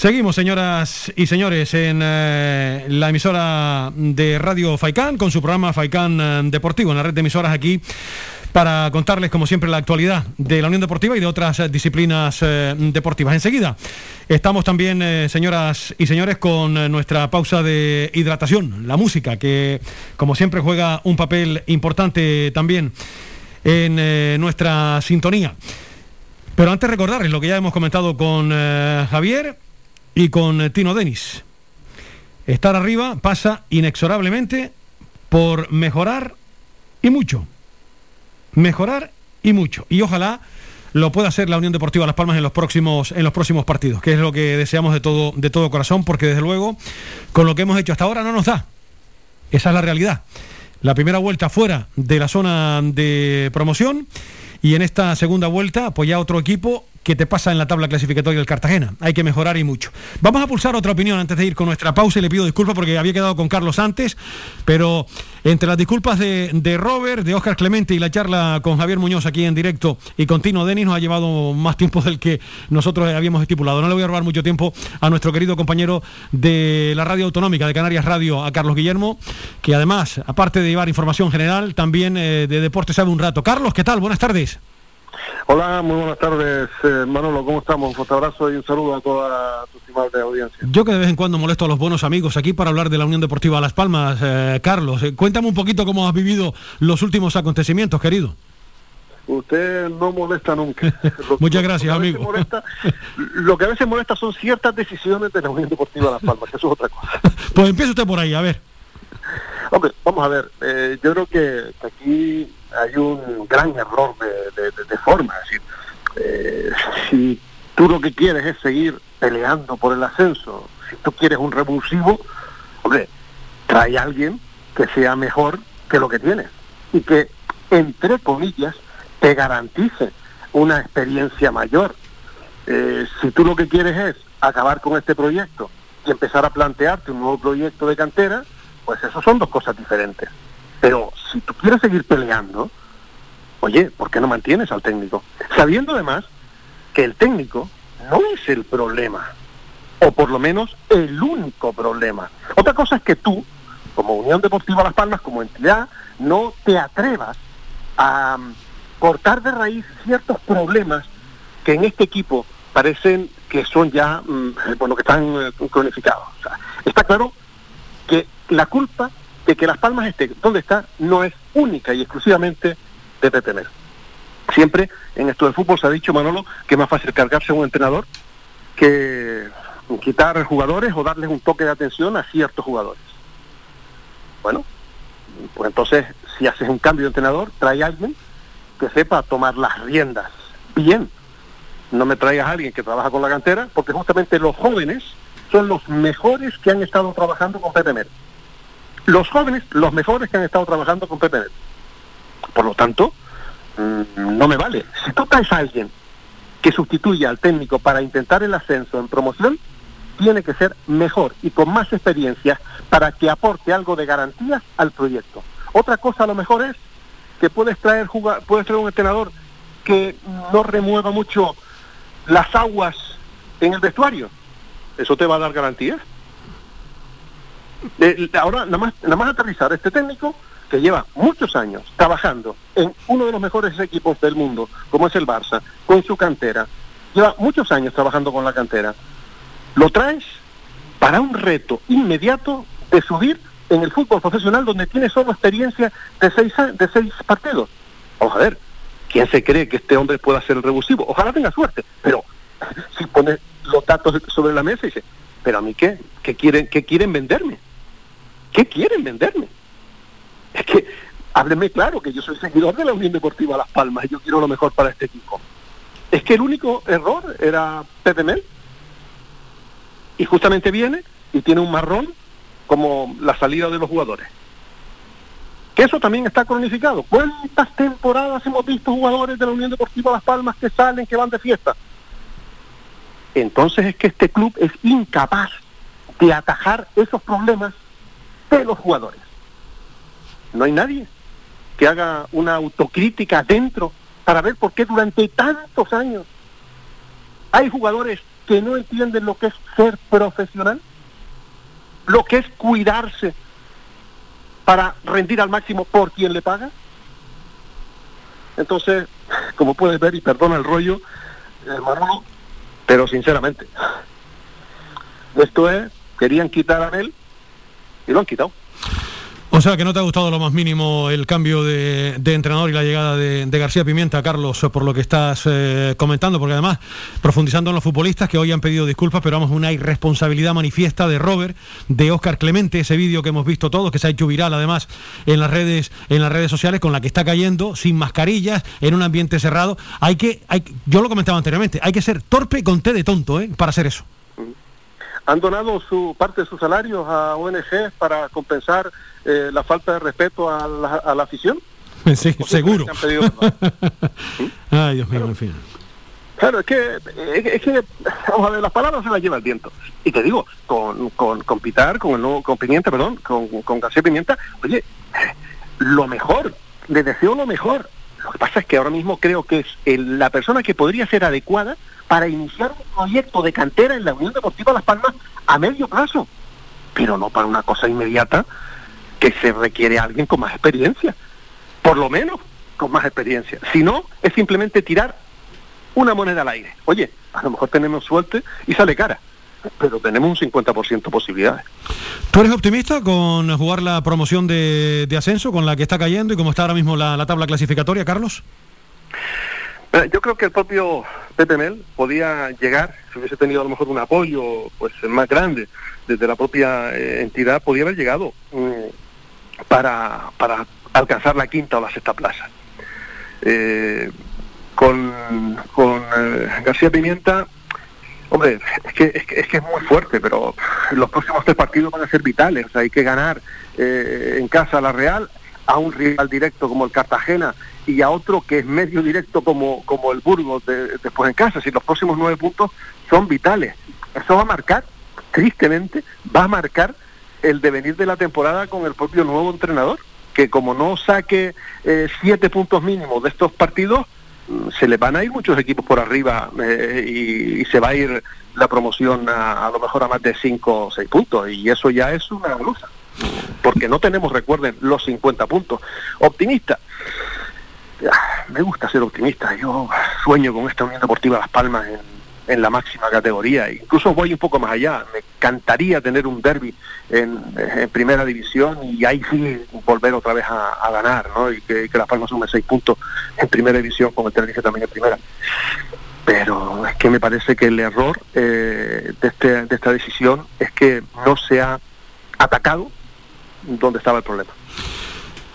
B: Seguimos, señoras y señores, en eh, la emisora de Radio Faicán con su programa Faicán eh, Deportivo, en la red de emisoras aquí, para contarles, como siempre, la actualidad de la Unión Deportiva y de otras eh, disciplinas deportivas. Enseguida estamos también, señoras y señores, con nuestra pausa de hidratación, la música, que, como siempre, juega un papel importante también en nuestra sintonía. Pero antes recordarles lo que ya hemos comentado con Javier y con eh, Tino Denis. Estar arriba pasa inexorablemente por mejorar y mucho. Mejorar y mucho. Y ojalá lo pueda hacer la Unión Deportiva Las Palmas en los próximos, en los próximos partidos, que es lo que deseamos de todo, de todo corazón, porque desde luego, con lo que hemos hecho hasta ahora no nos da. Esa es la realidad. La primera vuelta fuera de la zona de promoción y en esta segunda vuelta, pues ya otro equipo que te pasa en la tabla clasificatoria del Cartagena. Hay que mejorar y mucho. Vamos a pulsar otra opinión antes de ir con nuestra pausa y le pido disculpas porque había quedado con Carlos antes, pero entre las disculpas de, Robert, de Óscar Clemente y la charla con Javier Muñoz aquí en directo y con Tino Denis nos ha llevado más tiempo del que nosotros habíamos estipulado. No le voy a robar mucho tiempo a nuestro querido compañero de la radio autonómica de Canarias Radio, a Carlos Guillermo, que además, aparte de llevar información general, también eh, de deporte sabe un rato. Carlos, ¿qué tal? Buenas tardes.
P: Hola, muy buenas tardes, eh, Manolo, ¿cómo estamos? Un fuerte abrazo y un saludo a toda tu estimable audiencia.
B: Yo que de vez en cuando molesto a los buenos amigos aquí para hablar de la Unión Deportiva Las Palmas, eh, Carlos, eh, cuéntame un poquito cómo has vivido los últimos acontecimientos, querido.
P: Usted no molesta nunca. Lo-
B: Muchas gracias,
P: lo
B: amigo.
P: molesta- lo que a veces molesta son ciertas decisiones de la Unión Deportiva Las Palmas, que eso es otra cosa.
B: Pues empieza usted por ahí, a ver.
P: Hombre, vamos a ver, eh, yo creo que, que aquí hay un gran error de, de- forma. Es decir, eh, si tú lo que quieres es seguir peleando por el ascenso, si tú quieres un revulsivo, trae a alguien que sea mejor que lo que tienes y que, entre comillas, te garantice una experiencia mayor. Eh, si tú lo que quieres es acabar con este proyecto y empezar a plantearte un nuevo proyecto de cantera, pues eso son dos cosas diferentes. Pero si tú quieres seguir peleando, oye, ¿por qué no mantienes al técnico? Sabiendo además que el técnico no es el problema, o por lo menos el único problema. Otra cosa es que tú, como Unión Deportiva Las Palmas, como entidad, no te atrevas a mm, cortar de raíz ciertos problemas que en este equipo parecen que son ya, mm, bueno, que están eh, cronificados. Está claro que la culpa de que Las Palmas esté donde está no es única y exclusivamente de Pepe Mel. Siempre en esto del fútbol se ha dicho, Manolo, que es más fácil cargarse a un entrenador que quitar jugadores o darles un toque de atención a ciertos jugadores. Bueno, pues entonces, si haces un cambio de entrenador, trae alguien que sepa tomar las riendas bien. No me traigas a alguien que trabaja con la cantera, porque justamente los jóvenes son los mejores que han estado trabajando con Pepe Mel. Los jóvenes, los mejores que han estado trabajando con Mel. Por lo tanto, mm, no me vale. Si tú traes a alguien que sustituya al técnico para intentar el ascenso en promoción, tiene que ser mejor y con más experiencia para que aporte algo de garantías al proyecto. Otra cosa a lo mejor es que puedes traer juga- puedes traer un entrenador que no remueva mucho las aguas en el vestuario. ¿Eso te va a dar garantías? Ahora, nada más, nada más aterrizar, este técnico que lleva muchos años trabajando en uno de los mejores equipos del mundo, como es el Barça, con su cantera, lleva muchos años trabajando con la cantera, lo traes para un reto inmediato de subir en el fútbol profesional donde tiene solo experiencia de seis, de seis partidos. vamos a ver, ¿quién se cree que este hombre pueda ser el revulsivo? Ojalá tenga suerte, pero si pone los datos sobre la mesa y dice, pero a mí qué, ¿qué quieren, qué quieren venderme? ¿Qué quieren venderme? Es que, háblenme claro, que yo soy seguidor de la Unión Deportiva Las Palmas y yo quiero lo mejor para este equipo. Es que el único error era Pepe Mel. Y justamente viene y tiene un marrón como la salida de los jugadores. Que eso también está cronificado. ¿Cuántas temporadas hemos visto jugadores de la Unión Deportiva Las Palmas que salen, que van de fiesta? Entonces es que este club es incapaz de atajar esos problemas de los jugadores. No hay nadie que haga una autocrítica dentro para ver por qué durante tantos años hay jugadores que no entienden lo que es ser profesional, lo que es cuidarse para rendir al máximo por quien le paga. Entonces, como puedes ver, y perdona el rollo, hermano, pero sinceramente, esto es, querían quitar a él lo han quitado.
B: O sea que no te ha gustado lo más mínimo el cambio de, entrenador y la llegada de, García Pimienta, Carlos, por lo que estás eh, comentando, porque además, profundizando en los futbolistas que hoy han pedido disculpas, pero vamos, una irresponsabilidad manifiesta de Robert, de Oscar Clemente, ese vídeo que hemos visto todos, que se ha hecho viral además en las redes, en las redes sociales, con la que está cayendo, sin mascarillas, en un ambiente cerrado. Hay que, hay, yo lo comentaba anteriormente, hay que ser torpe con té de tonto, ¿eh? para hacer eso
P: han donado su parte de sus salarios a ONG para compensar eh, la falta de respeto a la, a la afición.
B: Sí, seguro. Ay, Dios mío, en fin.
P: Claro, es que, es que, vamos a ver, las palabras se las lleva el viento. Y te digo, con, con, con Pitar, con el nuevo, con Pimienta, perdón, con, con García Pimienta, oye, lo mejor, le deseo lo mejor. Lo que pasa es que ahora mismo creo que es el, la persona que podría ser adecuada para iniciar un proyecto de cantera en la Unión Deportiva Las Palmas a medio plazo, pero no para una cosa inmediata que se requiere alguien con más experiencia, por lo menos con más experiencia. Si no, es simplemente tirar una moneda al aire. Oye, a lo mejor tenemos suerte y sale cara, pero tenemos un 50% de posibilidades.
B: ¿Tú eres optimista con jugar la promoción de, ascenso, con la que está cayendo y cómo está ahora mismo la tabla clasificatoria, Carlos?
P: Eh, yo creo que el propio Pepe Mel podía llegar, si hubiese tenido a lo mejor un apoyo pues más grande desde la propia eh, entidad, podía haber llegado eh, para, para alcanzar la quinta o la sexta plaza. Eh, con con García Pimienta, hombre, es que, es que, es que es muy fuerte, pero los próximos tres partidos van a ser vitales, o sea, hay que ganar en casa a la Real, a un rival directo como el Cartagena y a otro que es medio directo como, como el Burgos de, después en casa. Si los próximos nueve puntos son vitales. Eso va a marcar, tristemente, va a marcar el devenir de la temporada con el propio nuevo entrenador, que como no saque eh, siete puntos mínimos de estos partidos, se le van a ir muchos equipos por arriba eh, y, se va a ir la promoción a, a lo mejor a más de cinco o seis puntos y eso ya es una lucha porque no tenemos, recuerden, los 50 puntos. Optimista. Me gusta ser optimista. Yo sueño con esta Unión Deportiva Las Palmas en, en la máxima categoría. Incluso voy un poco más allá. Me encantaría tener un derby en, en, primera división y ahí sí volver otra vez a, ganar, ¿no? Y que, que, Las Palmas sume seis puntos en primera división, como el Tenerife también en primera. Pero es que me parece que el error eh, de, este, de esta decisión es que no se ha atacado donde estaba el problema.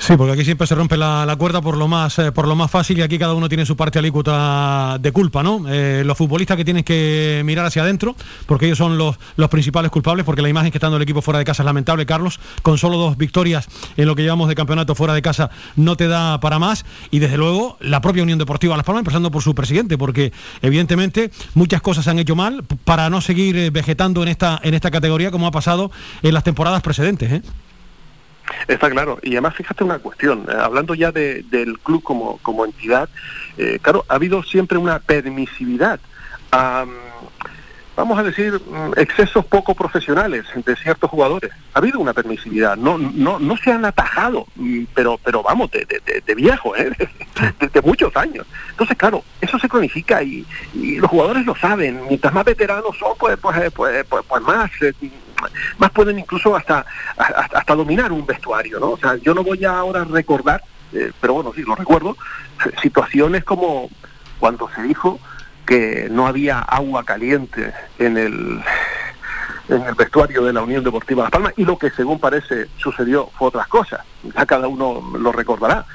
B: Sí, porque aquí siempre se rompe la, cuerda por lo más eh, por lo más fácil y aquí cada uno tiene su parte alícuota de culpa, ¿no? Eh, los futbolistas que tienen que mirar hacia adentro, porque ellos son los, los principales culpables, porque la imagen que está dando el equipo fuera de casa es lamentable, Carlos, con solo dos victorias en lo que llevamos de campeonato fuera de casa no te da para más, y desde luego la propia Unión Deportiva Las Palmas, empezando por su presidente, porque evidentemente muchas cosas se han hecho mal para no seguir eh, vegetando en esta, en esta categoría como ha pasado en las temporadas precedentes, ¿eh?
P: Está claro, y además fíjate una cuestión, eh, hablando ya de, del club como, como entidad, eh, claro, ha habido siempre una permisividad, um, vamos a decir, excesos poco profesionales de ciertos jugadores. Ha habido una permisividad, no no no se han atajado, pero pero vamos, de, de, de viejo, ¿eh? de, de, muchos años. Entonces, claro, eso se cronifica y, y, los jugadores lo saben, mientras más veteranos son, pues, pues, pues, pues, pues más... Eh, más pueden incluso hasta, hasta, hasta dominar un vestuario, ¿no? O sea, yo no voy a ahora recordar eh, pero bueno, sí, lo recuerdo, situaciones como cuando se dijo que no había agua caliente en el en el vestuario de la Unión Deportiva Las Palmas y lo que según parece sucedió fue otras cosas. Ya cada uno lo recordará.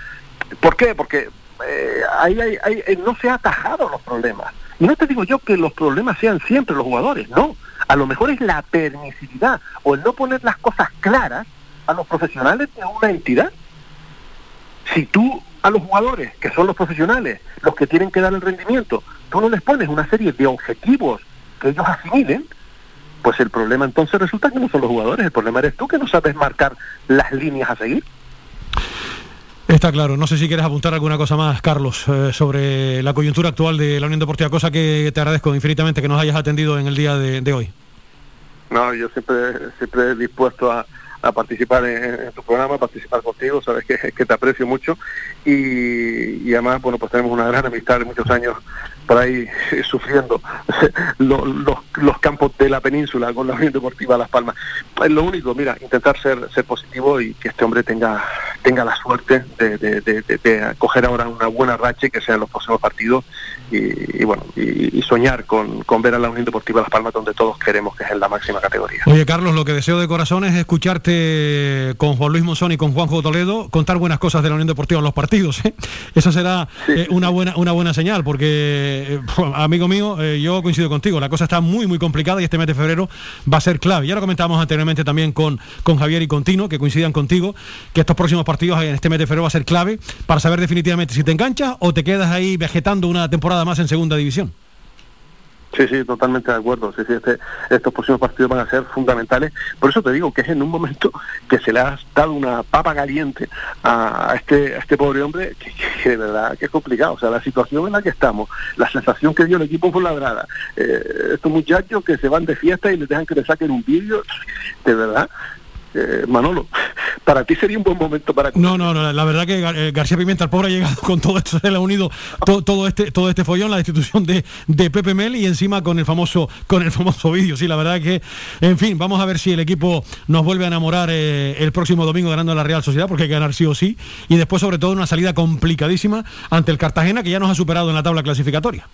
P: ¿Por qué? Porque eh, ahí eh, no se ha atajado los problemas. Y no te digo yo que los problemas sean siempre los jugadores, no. A lo mejor es la permisividad o el no poner las cosas claras a los profesionales de una entidad. Si tú a los jugadores, que son los profesionales, los que tienen que dar el rendimiento, tú no les pones una serie de objetivos que ellos asimilen, pues el problema entonces resulta que no son los jugadores, el problema eres tú que no sabes marcar las líneas a seguir.
B: Está claro. No sé si quieres apuntar alguna cosa más, Carlos, eh, sobre la coyuntura actual de la Unión Deportiva, cosa que te agradezco infinitamente que nos hayas atendido en el día de, de hoy.
P: No, yo siempre, siempre dispuesto a, a participar en, tu programa, a participar contigo, sabes que, que te aprecio mucho y, y además, bueno, pues tenemos una gran amistad de muchos años por ahí eh, sufriendo lo- los, los campos de la península con la Unión Deportiva Las Palmas. Es lo único, mira, intentar ser, ser positivo y que este hombre tenga, tenga la suerte de, de, de- de- de coger ahora una buena racha y que sean los próximos partidos y, y bueno, y, y soñar con, con ver a la Unión Deportiva Las Palmas donde todos queremos que es en la máxima categoría.
B: Oye, Carlos, lo que deseo de corazón es escucharte con Juan Luis Monzón y con Juanjo Toledo contar buenas cosas de la Unión Deportiva en los partidos. ¿eh? Eso será eh, una buena una buena señal, porque, eh, amigo mío, eh, yo coincido contigo, la cosa está muy, muy complicada y este mes de febrero va a ser clave. Ya lo comentábamos anteriormente también con, con Javier y con Tino, que coincidan contigo, que estos próximos partidos en este mes de febrero va a ser clave para saber definitivamente si te enganchas o te quedas ahí vegetando una temporada más en segunda división.
P: Sí, sí, totalmente de acuerdo. Sí, sí, este- estos próximos partidos van a ser fundamentales. Por eso te digo que es en un momento que se le ha dado una papa caliente a, este, a este pobre hombre que, que de verdad que es complicado. O sea, la situación en la que estamos, la sensación que dio el equipo por ladrada, eh, estos muchachos que se van de fiesta y les dejan que le saquen un vídeo, de verdad. Eh, Manolo, para ti sería un buen momento para
B: No, no, no, la verdad que eh, García Pimienta, el pobre ha llegado con todo esto, se le ha unido to- todo este todo este follón, la destitución de, de Pepe Mel y encima con el famoso con el famoso vídeo. Sí, la verdad que, en fin, vamos a ver si el equipo nos vuelve a enamorar eh, el próximo domingo ganando la Real Sociedad, porque hay que ganar sí o sí, y después sobre todo una salida complicadísima ante el Cartagena, que ya nos ha superado en la tabla clasificatoria.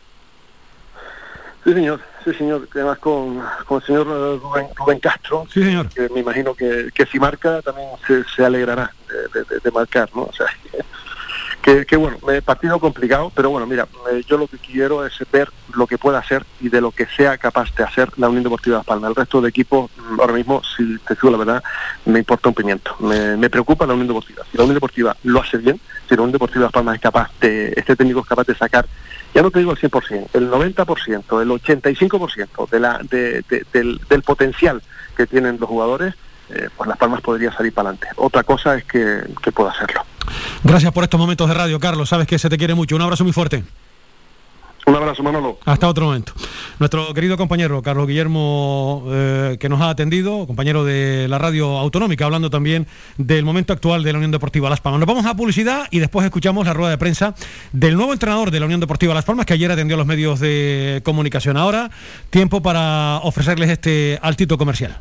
P: Sí, señor, sí, señor. Además con, con el señor eh, Rubén, Rubén Castro,
B: Sí, señor.
P: que me imagino que, que si marca también se, se alegrará de, de- de marcar, ¿no? O sea, que, que bueno, eh, partido complicado, pero bueno, mira, eh, yo lo que quiero es ver lo que pueda hacer y de lo que sea capaz de hacer la Unión Deportiva Las Palmas. El resto de equipos, mm, ahora mismo, si te digo la verdad, me importa un pimiento. Me, preocupa la Unión Deportiva. Si la Unión Deportiva lo hace bien, si la Unión Deportiva Las Palmas es capaz de, este técnico es capaz de sacar, ya no te digo el 100%, el 90%, el 85% de la, de- de- del, del potencial que tienen los jugadores, eh, pues Las Palmas podría salir para adelante. Otra cosa es que, que pueda hacerlo.
B: Gracias por estos momentos de radio, Carlos. Sabes que se te quiere mucho. Un abrazo muy fuerte.
P: Un abrazo, Manolo.
B: Hasta otro momento. Nuestro querido compañero Carlos Guillermo, eh, que nos ha atendido, compañero de la radio autonómica, hablando también del momento actual de la Unión Deportiva Las Palmas. Nos vamos a publicidad y después escuchamos la rueda de prensa del nuevo entrenador de la Unión Deportiva Las Palmas, que ayer atendió a los medios de comunicación. Ahora, tiempo para ofrecerles este altito comercial.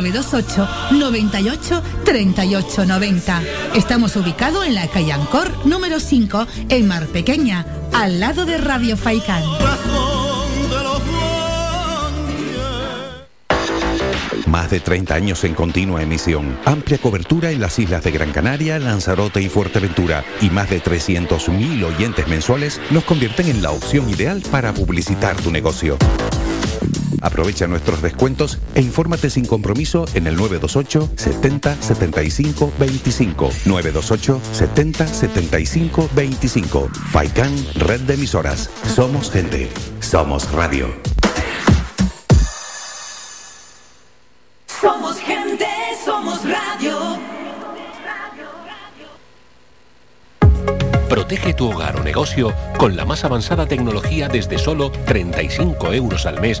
Q: 928 98 38 90. Estamos ubicados en la calle Ancor número 5 en Mar Pequeña, al lado de Radio Faicán.
A: Más de 30 años en continua emisión, amplia cobertura en las islas de Gran Canaria, Lanzarote y Fuerteventura y más de 300.000 oyentes mensuales nos convierten en la opción ideal para publicitar tu negocio. Aprovecha nuestros descuentos e infórmate sin compromiso en el 928 70 75 25. 928 70 75 25. Faikan, red de emisoras. Somos gente. Somos radio.
R: Somos gente, somos radio.
I: Protege tu hogar o negocio con la más avanzada tecnología desde solo 35 euros al mes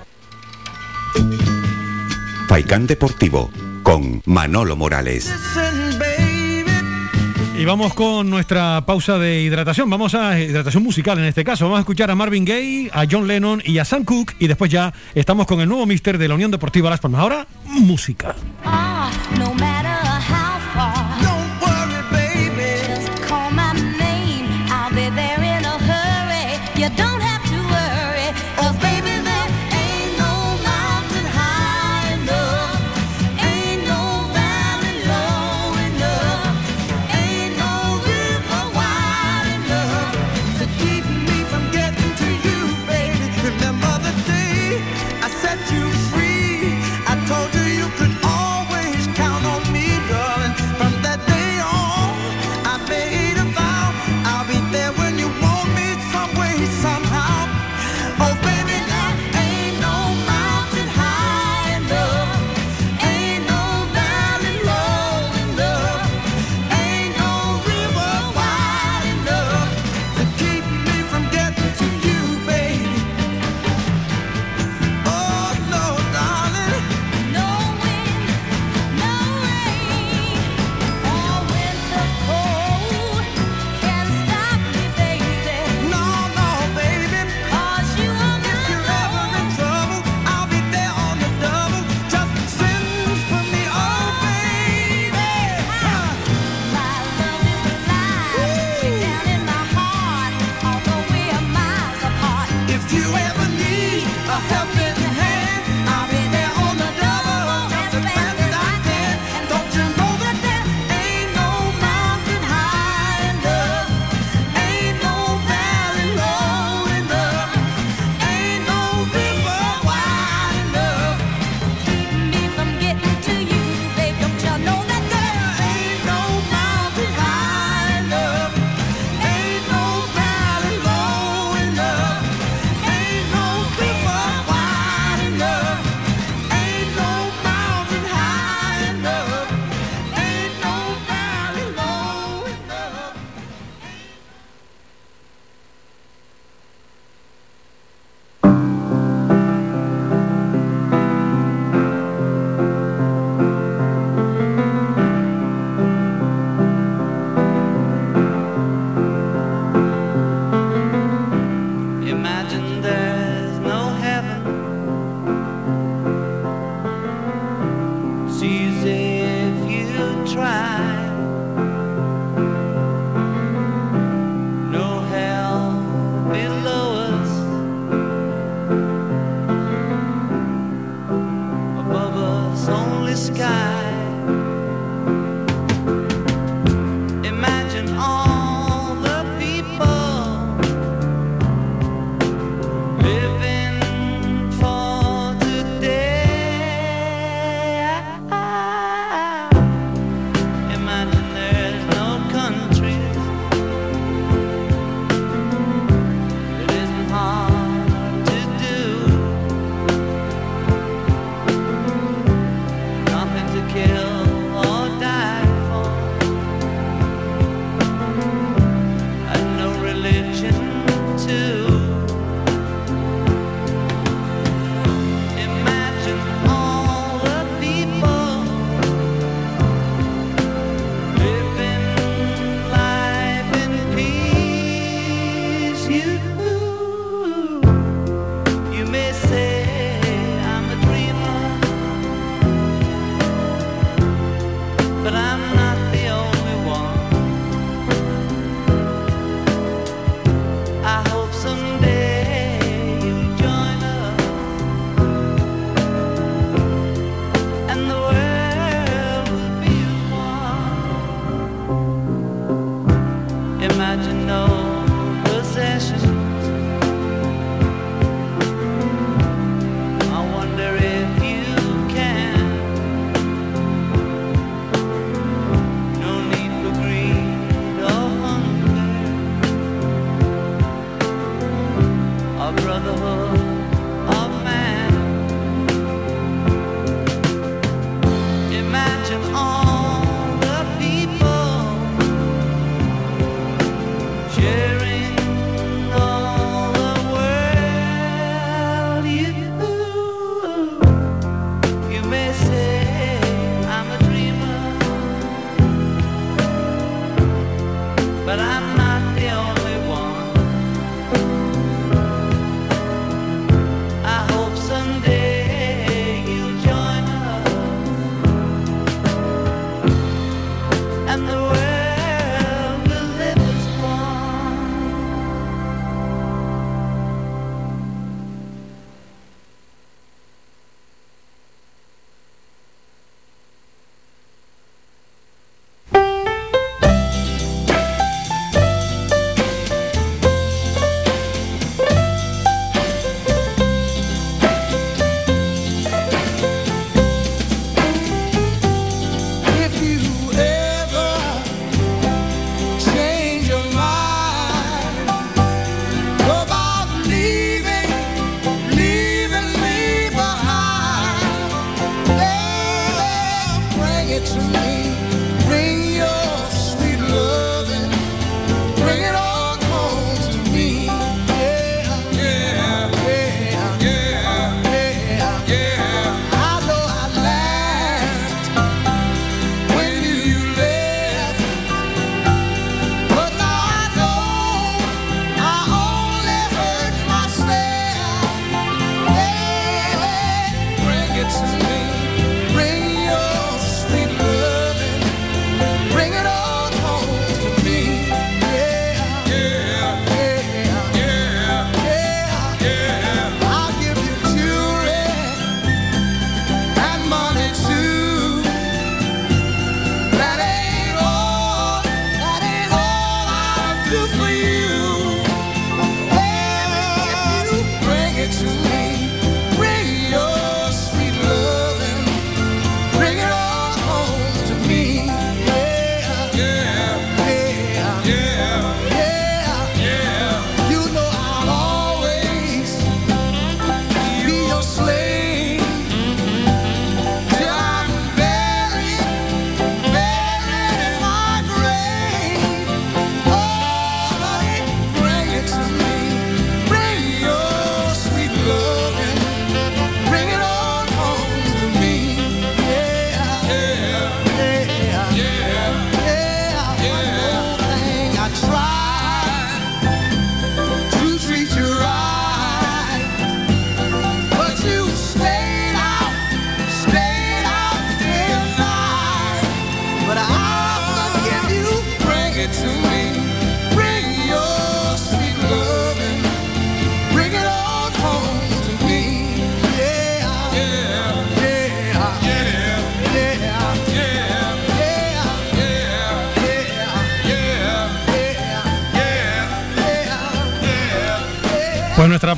A: Faikán Deportivo con Manolo Morales.
B: Y vamos con nuestra pausa de hidratación. Vamos a hidratación musical en este caso. Vamos a escuchar a Marvin Gaye, a John Lennon y a Sam Cooke. Y después ya estamos con el nuevo mister de la Unión Deportiva Las Palmas. Ahora, música.
R: No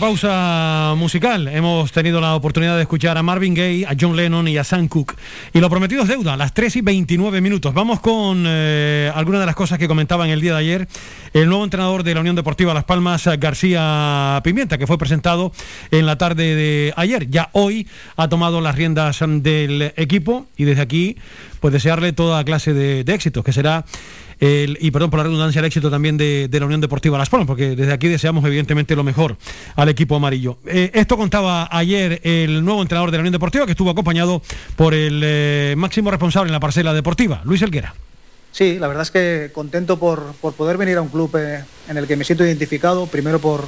B: pausa musical. Hemos tenido la oportunidad de escuchar a Marvin Gaye, a John Lennon y a Sam Cooke. Y lo prometido es deuda, las 3 y 29 minutos. Vamos con eh, algunas de las cosas que comentaban el día de ayer el nuevo entrenador de la Unión Deportiva Las Palmas, García Pimienta, que fue presentado en la tarde de ayer. Ya hoy ha tomado las riendas del equipo y desde aquí pues desearle toda clase de, de éxitos, que será y perdón por la redundancia, el éxito también de, de la Unión Deportiva Las Palmas, porque desde aquí deseamos evidentemente lo mejor al equipo amarillo. Eh, esto contaba ayer el nuevo entrenador de la Unión Deportiva, que estuvo acompañado por el eh, máximo responsable en la parcela deportiva, Luis Elguera.
C: Sí, la verdad es que contento por, por poder venir a un club eh, en el que me siento identificado, primero por,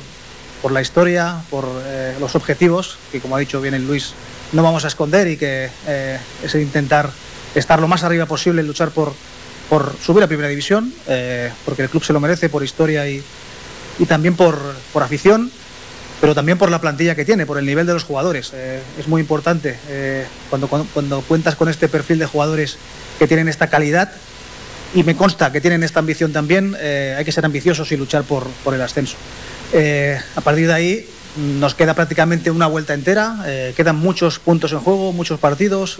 C: por la historia, por los objetivos, que como ha dicho bien el Luis, no vamos a esconder y que eh, es intentar estar lo más arriba posible luchar por, por subir a primera división, eh, porque el club se lo merece por historia y, y también por, por afición, pero también por la plantilla que tiene, por el nivel de los jugadores. Eh, es muy importante eh, cuando, cuando, cuando cuentas con este perfil de jugadores que tienen esta calidad y me consta que tienen esta ambición también, hay que ser ambiciosos y luchar por, por el ascenso. A partir de ahí nos queda prácticamente una vuelta entera, quedan muchos puntos en juego, muchos partidos.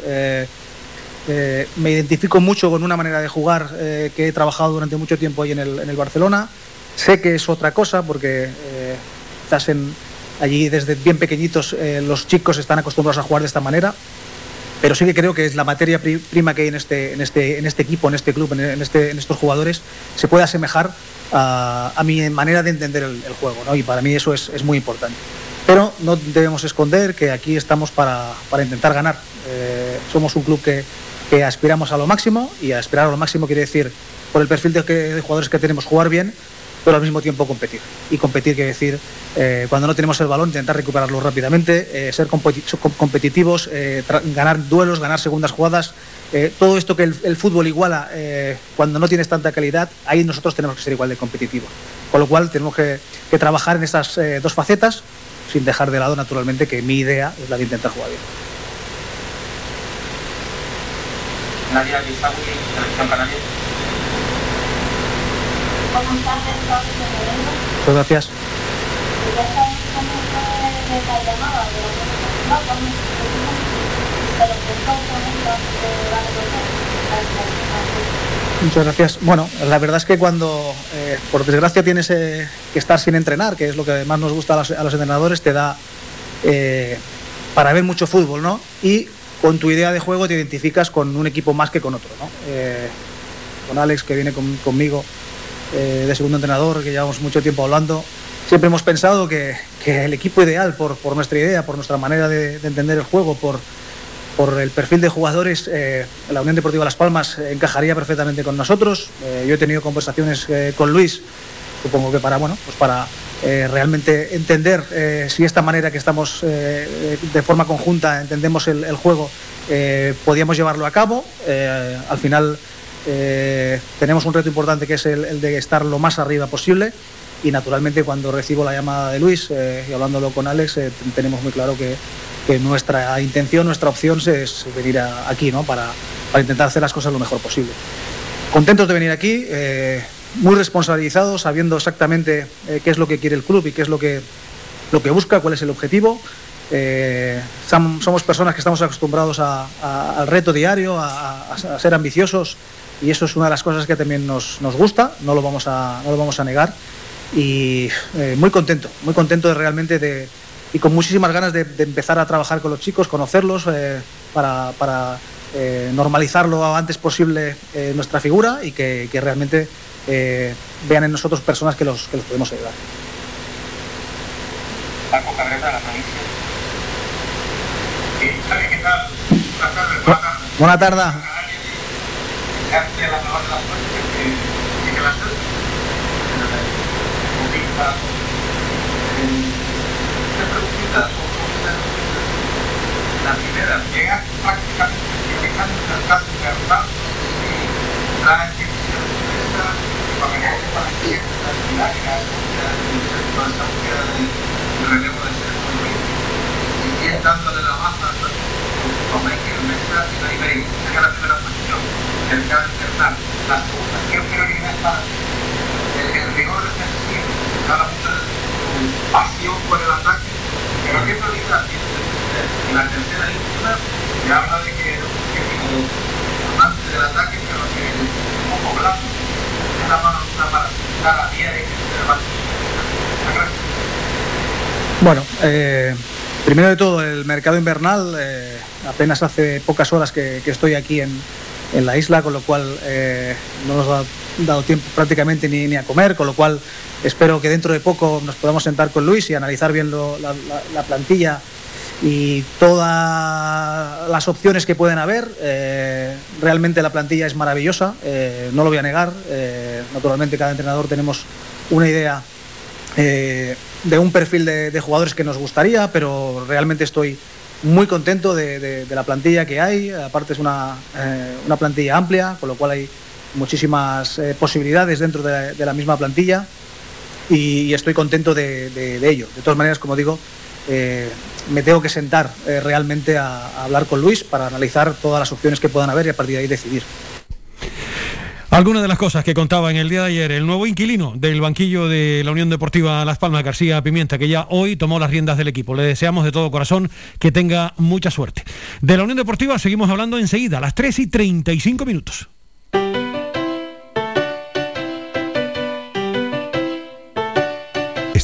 C: Eh, me identifico mucho con una manera de jugar eh, que he trabajado durante mucho tiempo ahí en el, en el Barcelona. Sé que es otra cosa porque eh, estás en, allí desde bien pequeñitos, eh, los chicos están acostumbrados a jugar de esta manera pero sí que creo que es la materia pri- prima que hay en este, en este, en este equipo, en este club, en, este, en estos jugadores, se puede asemejar a, a mi manera de entender el, juego, ¿no? y para mí eso es, es muy importante. Pero no debemos esconder que aquí estamos para, para intentar ganar. Somos un club que, que aspiramos a lo máximo y a aspirar a lo máximo quiere decir por el perfil de, que- jugadores que tenemos, jugar bien, pero al mismo tiempo competir. Y competir quiere decir, eh, cuando no tenemos el balón, intentar recuperarlo rápidamente, eh, ser competi- com- competitivos, eh, ganar duelos, ganar segundas jugadas. todo esto que el, fútbol iguala cuando no tienes tanta calidad, ahí nosotros tenemos que ser igual de competitivos. Con lo cual tenemos que, que trabajar en estas dos facetas, sin dejar de lado naturalmente que mi idea es la de intentar jugar bien.
J: Nadia Bisawi, Televisión Canaria.
C: Muchas gracias. Muchas gracias. Bueno, la verdad es que cuando, eh, por desgracia, tienes eh, que estar sin entrenar, que es lo que más nos gusta a los, a los entrenadores, te da eh, para ver mucho fútbol, ¿no? Y con tu idea de juego te identificas con un equipo más que con otro, ¿no? Eh, con Alex, que viene con- conmigo eh, de segundo entrenador, que llevamos mucho tiempo hablando, siempre hemos pensado que, el equipo ideal, por, nuestra idea, por nuestra manera de, de entender el juego, por, el perfil de jugadores, eh, la Unión Deportiva Las Palmas encajaría perfectamente con nosotros. Yo he tenido conversaciones con Luis, supongo que para, bueno, pues para eh, realmente entender eh, si esta manera que estamos eh, de forma conjunta entendemos el, juego, eh, podíamos llevarlo a cabo. Al final tenemos un reto importante que es el, de estar lo más arriba posible y naturalmente cuando recibo la llamada de Luis y hablándolo con Alex tenemos muy claro que, nuestra intención, nuestra opción es venir aquí ¿no? para, intentar hacer las cosas lo mejor posible. Contentos de venir aquí, muy responsabilizados, sabiendo exactamente eh, qué es lo que quiere el club y qué es lo que, lo que busca, cuál es el objetivo. Eh, somos personas que estamos acostumbrados a- a- al reto diario, a, ser ambiciosos y eso es una de las cosas que también nos, nos gusta, no lo vamos a, no lo vamos a negar. Y eh, muy contento, muy contento de realmente de, y con muchísimas ganas de, empezar a trabajar con los chicos, conocerlos, para, para, eh, normalizar lo antes posible nuestra figura y que realmente eh, vean en nosotros personas que los, que los podemos ayudar.
J: Paco Cabrera, la provincia. Sí, ¿sabe qué tal? Buenas tardes, buenas tardes.
C: Buena tarde.
J: Gracias, la mejor de las suertes que, que, que la. Eh, Tres preguntitas. La primera, llegas prácticamente llegando al caso de Arnaldo y traes que se que que que y es la y la es primera cuestión. El gran Bernal. La segunda, ¿qué prioridad es para ti? el, rigor de tu pasión por el ataque, pero. Y la tercera habla de que un amante del ataque, pero que blanco, es
C: Bueno, eh, primero de todo, el mercado invernal, eh, apenas hace pocas horas que, estoy aquí en, en la isla, con lo cual eh, no nos ha dado tiempo prácticamente ni, ni a comer, con lo cual espero que dentro de poco nos podamos sentar con Luis y analizar bien la plantilla y todas las opciones que pueden haber. Eh, realmente la plantilla es maravillosa, eh, no lo voy a negar. Eh, naturalmente cada entrenador tenemos una idea de un perfil de, jugadores que nos gustaría, pero realmente estoy muy contento de, la plantilla que hay. Aparte es una, una plantilla amplia, con lo cual hay muchísimas posibilidades dentro de, la misma plantilla y, y estoy contento de ello. De todas maneras, como digo, eh, me tengo que sentar eh, realmente a, a hablar con Luis para analizar todas las opciones que puedan haber y a partir de ahí decidir.
B: Algunas de las cosas que contaba en el día de ayer el nuevo inquilino del banquillo de la Unión Deportiva Las Palmas, García Pimienta, que ya hoy tomó las riendas del equipo. Le deseamos de todo corazón que tenga mucha suerte. De la Unión Deportiva seguimos hablando enseguida, a las 3 y 35 minutos.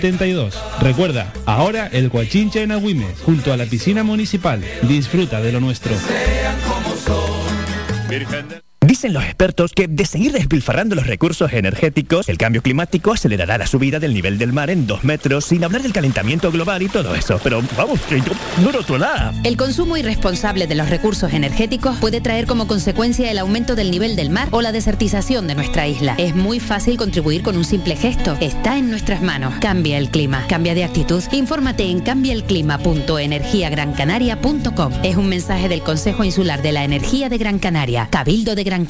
M: 72. Recuerda, ahora el Guachinche en Agüimes, junto a la piscina municipal. Disfruta de lo nuestro.
N: Dicen los expertos que de seguir despilfarrando los recursos energéticos, el cambio climático acelerará la subida del nivel del mar en dos metros, sin hablar del calentamiento global y todo eso. Pero vamos, que yo no noto nada.
O: El consumo irresponsable de los recursos energéticos puede traer como consecuencia el aumento del nivel del mar o la desertización de nuestra isla. Es muy fácil contribuir con un simple gesto. Está en nuestras manos. Cambia el clima. Cambia de actitud. Infórmate en cambiaelclima.energiagrancanaria.com. Es un mensaje del Consejo Insular de la Energía de Gran Canaria, Cabildo de Gran Canaria.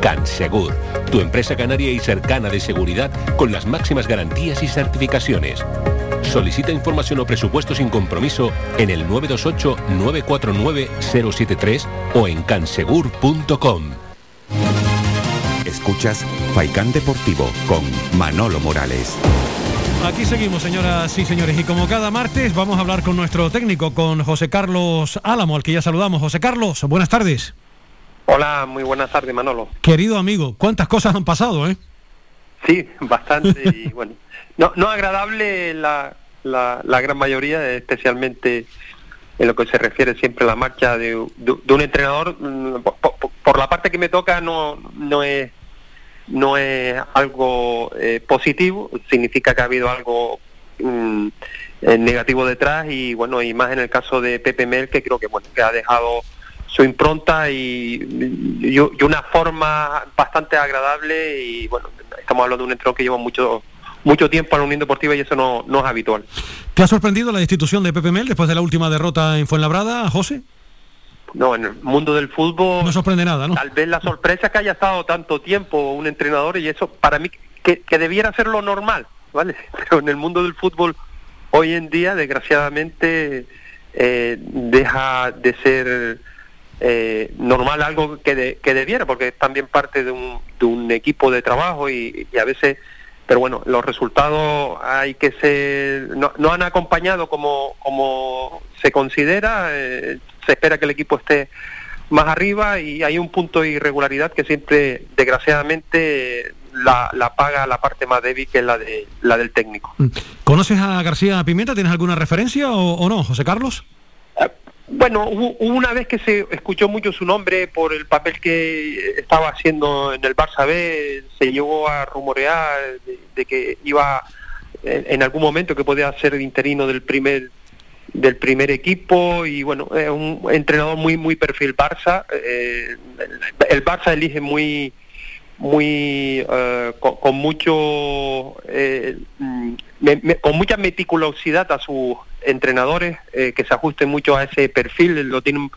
I: Cansegur, tu empresa canaria y cercana de seguridad con las máximas garantías y certificaciones. Solicita información o presupuesto sin compromiso en el 928-949-073 o en cansegur.com.
A: Escuchas Faikán Deportivo con Manolo Morales.
B: Aquí seguimos, señoras y señores, y como cada martes vamos a hablar con nuestro técnico, con José Carlos Álamo, al que ya saludamos. José Carlos, buenas tardes.
S: Hola, muy buenas tardes, Manolo.
B: Querido amigo, ¿cuántas cosas han pasado, eh?
S: Sí, bastante y bueno, no, no agradable la, la, la gran mayoría, especialmente en lo que se refiere siempre a la marcha de, de- de un entrenador. mm, Por, por- por la parte que me toca no, no es no es algo eh, positivo, significa que ha habido algo mm, eh, negativo detrás y bueno, y más en el caso de Pepe Mel que creo que bueno, que ha dejado su impronta y, y- y una forma bastante agradable y bueno, estamos hablando de un entrenador que lleva mucho mucho tiempo en la Unión Deportiva y eso no, no es habitual.
B: ¿Te ha sorprendido la destitución de Pepe Mel después de la última derrota en Fuenlabrada, José?
S: No, en el mundo del fútbol
B: No sorprende nada, ¿no?
S: Tal vez la sorpresa es que haya estado tanto tiempo un entrenador y eso para mí que, que debiera ser lo normal, ¿vale? Pero en el mundo del fútbol hoy en día, desgraciadamente, eh, deja de ser eh, normal algo que, de- que debiera, porque también parte de un, de un equipo de trabajo y, y a veces, pero bueno, los resultados hay que ser, no, no han acompañado como, como se considera, eh, se espera que el equipo esté más arriba y hay un punto de irregularidad que siempre, desgraciadamente, la, la paga la parte más débil que es la, de, la del técnico.
B: ¿Conoces a García Pimienta? ¿Tienes alguna referencia o no, José Carlos?
S: Bueno, hubo una vez que se escuchó mucho su nombre por el papel que estaba haciendo en el Barça B, se llegó a rumorear de, que iba en, en algún momento que podía ser interino del primer del primer equipo y bueno, es un entrenador muy muy perfil Barça. eh, el Barça elige muy muy eh, con, mucho eh, mm, me- me- con mucha meticulosidad a sus entrenadores eh, que se ajusten mucho a ese perfil lo tienen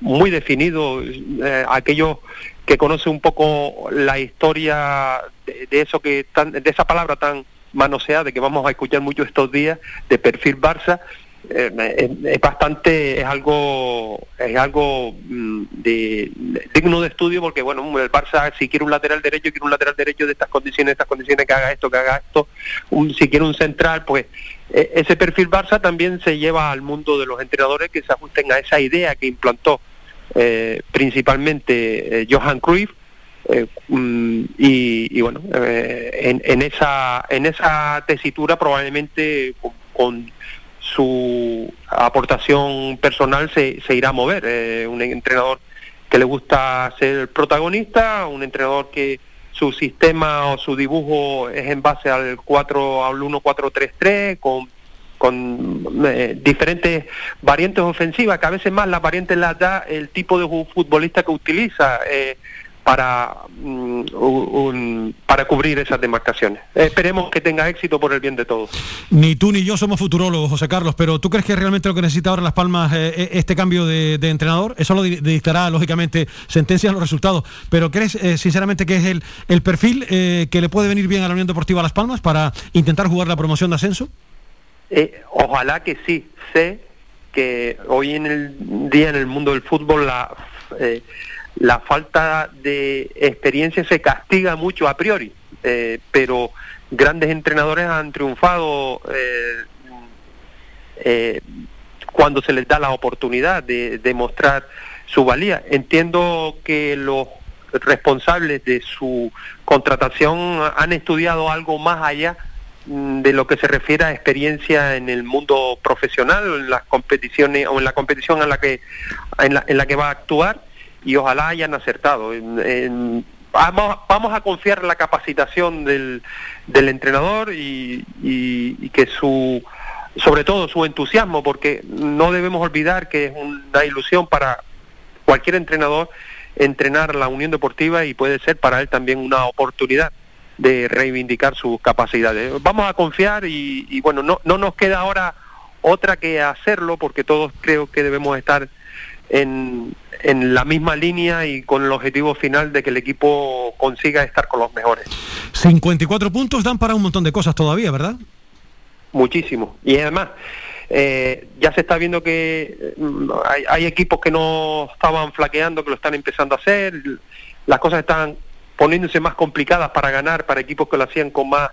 S: muy definido eh, aquellos que conocen un poco la historia de, eso que tan, de esa palabra tan manoseada que vamos a escuchar mucho estos días de perfil Barça es, es bastante es algo es algo mm, de, de- digno de estudio porque bueno el Barça si quiere un lateral derecho quiere un lateral derecho de estas condiciones estas condiciones que haga esto que haga esto. Un- si quiere un central pues eh, ese perfil Barça también se lleva al mundo de los entrenadores que se ajusten a esa idea que implantó eh, principalmente eh, Johan Cruyff eh, mm, y, y bueno eh, en, en esa en esa tesitura probablemente con, con su aportación personal se, se irá a mover. Eh, un entrenador que le gusta ser protagonista, un entrenador que su sistema o su dibujo es en base al 4 al 1-4-3-3 con con eh, diferentes variantes ofensivas, que a veces más las variantes las da el tipo de futbolista que utiliza eh, para, mm, un- para cubrir esas demarcaciones. Esperemos que tenga éxito por el bien de todos.
B: Ni tú ni yo somos futurólogos, José Carlos, pero ¿tú crees que realmente lo que necesita ahora Las Palmas eh, eh, este cambio de, de entrenador? Eso lo di- dictará, lógicamente, sentencias los resultados. Pero ¿crees, eh, sinceramente, que es el, el perfil eh, que le puede venir bien a la Unión Deportiva Las Palmas para intentar jugar la promoción de ascenso?
S: Eh, ojalá que sí. Sé que hoy en el día en el mundo del fútbol la, eh, la falta de experiencia se castiga mucho a priori, eh, pero grandes entrenadores han triunfado eh, eh, cuando se les da la oportunidad de, de mostrar su valía. Entiendo que los responsables de su contratación han estudiado algo más allá mm, de lo que se refiere a experiencia en el mundo profesional en las competiciones o en la competición en la que en la, en la que va a actuar y ojalá hayan acertado vamos vamos a confiar en la capacitación del, del entrenador y, y- y que su sobre todo su entusiasmo porque no debemos olvidar que es una ilusión para cualquier entrenador entrenar la Unión Deportiva y puede ser para él también una oportunidad de reivindicar sus capacidades. Vamos a confiar y, y bueno, no, no nos queda ahora otra que hacerlo porque todos creo que debemos estar en, en la misma línea y con el objetivo final de que el equipo consiga estar con los mejores.
B: 54 puntos dan para un montón de cosas todavía, ¿verdad?
S: Muchísimo. Y además, eh, ya se está viendo que mm, hay, hay equipos que no estaban flaqueando, que lo están empezando a hacer. Las cosas están poniéndose más complicadas para ganar para equipos que lo hacían con más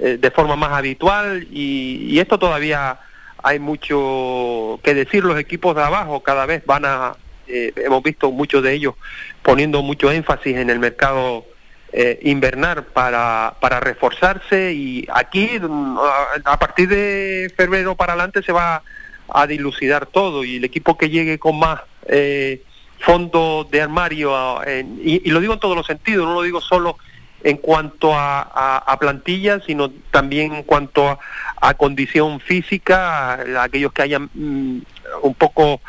S: eh, de forma más habitual y, y esto todavía hay mucho que decir los equipos de abajo cada vez van a eh, hemos visto muchos de ellos poniendo mucho énfasis en el mercado eh, invernal para, para reforzarse y aquí mm, a, partir de febrero para adelante se va a dilucidar todo y el equipo que llegue con más eh, fondo de armario en- y, y lo digo en todos los sentidos, no lo digo solo en cuanto a, a- a plantilla, sino también en cuanto a, condición física, aquellos que hayan mm, un poco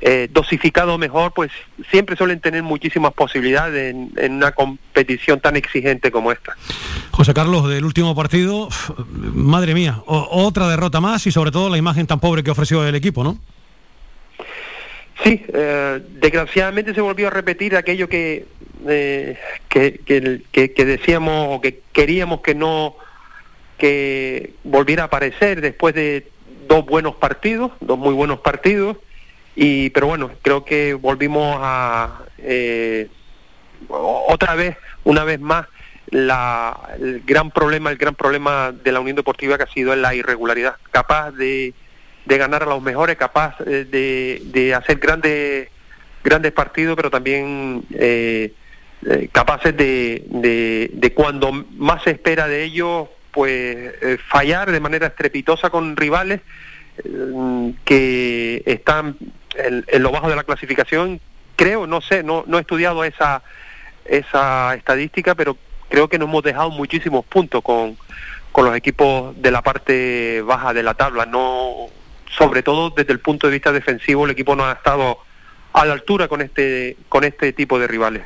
S: eh, dosificado mejor, pues siempre suelen tener muchísimas posibilidades en, en una competición tan exigente como esta.
B: José Carlos, del último partido, madre mía, o- otra derrota más y sobre todo la imagen tan pobre que ofreció el equipo, ¿no?
S: Sí, eh, desgraciadamente se volvió a repetir aquello que, eh, que, que, que- que decíamos o que queríamos que no que volviera a aparecer después de dos buenos partidos, dos muy buenos partidos, y pero bueno, creo que volvimos a eh, otra vez, una vez más, la, el gran problema, el gran problema de la Unión Deportiva que ha sido la irregularidad, capaz de, de ganar a los mejores, capaz eh, de, de hacer grandes grandes partidos, pero también eh, eh, capaces de, de, cuando más se espera de ellos, pues eh, fallar de manera estrepitosa con rivales que están en, en lo bajo de la clasificación. Creo, no sé, no, no he estudiado esa, esa estadística, pero creo que nos hemos dejado muchísimos puntos con, con los equipos de la parte baja de la tabla. No, sobre todo desde el punto de vista defensivo, el equipo no ha estado a la altura con este, con este tipo de rivales.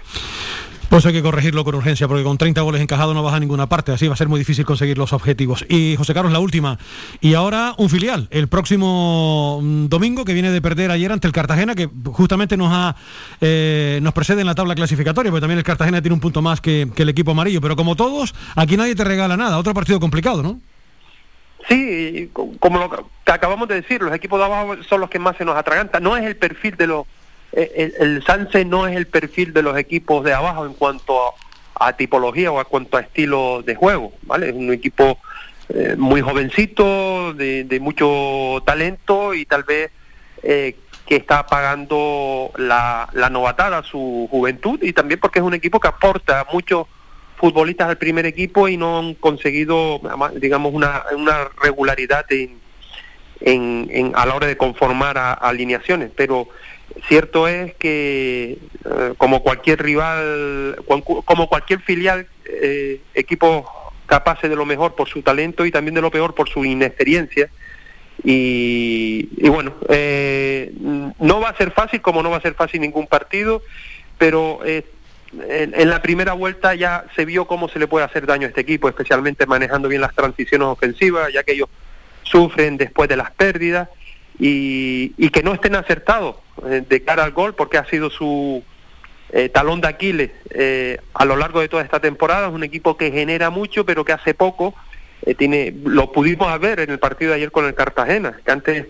B: Pues hay que corregirlo con urgencia, porque con 30 goles encajados no vas a ninguna parte, así va a ser muy difícil conseguir los objetivos. Y José Carlos, la última. Y ahora un filial, el próximo mm, domingo, que viene de perder ayer ante el Cartagena, que justamente nos ha eh, nos precede en la tabla clasificatoria, porque también el Cartagena tiene un punto más que, que el equipo amarillo. Pero como todos, aquí nadie te regala nada. Otro partido complicado, ¿no?
S: Sí, como lo acabamos de decir, los equipos de abajo son los que más se nos atragantan. No es el perfil de los... eh, El, el Sanse no es el perfil de los equipos de abajo en cuanto a, tipología o a cuanto a estilo de juego, ¿vale? Es un equipo eh, muy jovencito, de, mucho talento y tal vez eh, que está pagando la, la novatada, su juventud y también porque es un equipo que aporta muchos futbolistas al primer equipo y no han conseguido, digamos, una, una regularidad en, en, en- a la hora de conformar a- alineaciones, pero cierto es que eh, como cualquier rival, como cualquier filial, eh, equipos capaces de lo mejor por su talento y también de lo peor por su inexperiencia. Y, y bueno, eh, no va a ser fácil como no va a ser fácil ningún partido, pero eh, en, en la primera vuelta ya se vio cómo se le puede hacer daño a este equipo, especialmente manejando bien las transiciones ofensivas, ya que ellos sufren después de las pérdidas y, y que no estén acertados eh, de cara al gol porque ha sido su eh, talón de Aquiles eh, a lo largo de toda esta temporada. Es un equipo que genera mucho pero que hace poco tiene lo pudimos ver en el partido de ayer con el Cartagena, que antes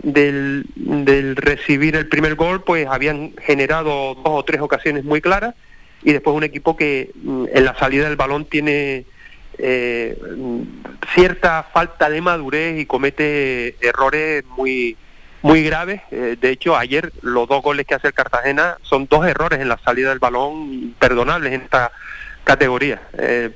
S: del, del recibir el primer gol pues habían generado dos o tres ocasiones muy claras y después un equipo que mm, en la salida del balón tiene eh, cierta falta de madurez y comete errores muy muy graves. Eh, de hecho, ayer los dos goles que hace el Cartagena son dos errores en la salida del balón imperdonables en esta categoría. Eh,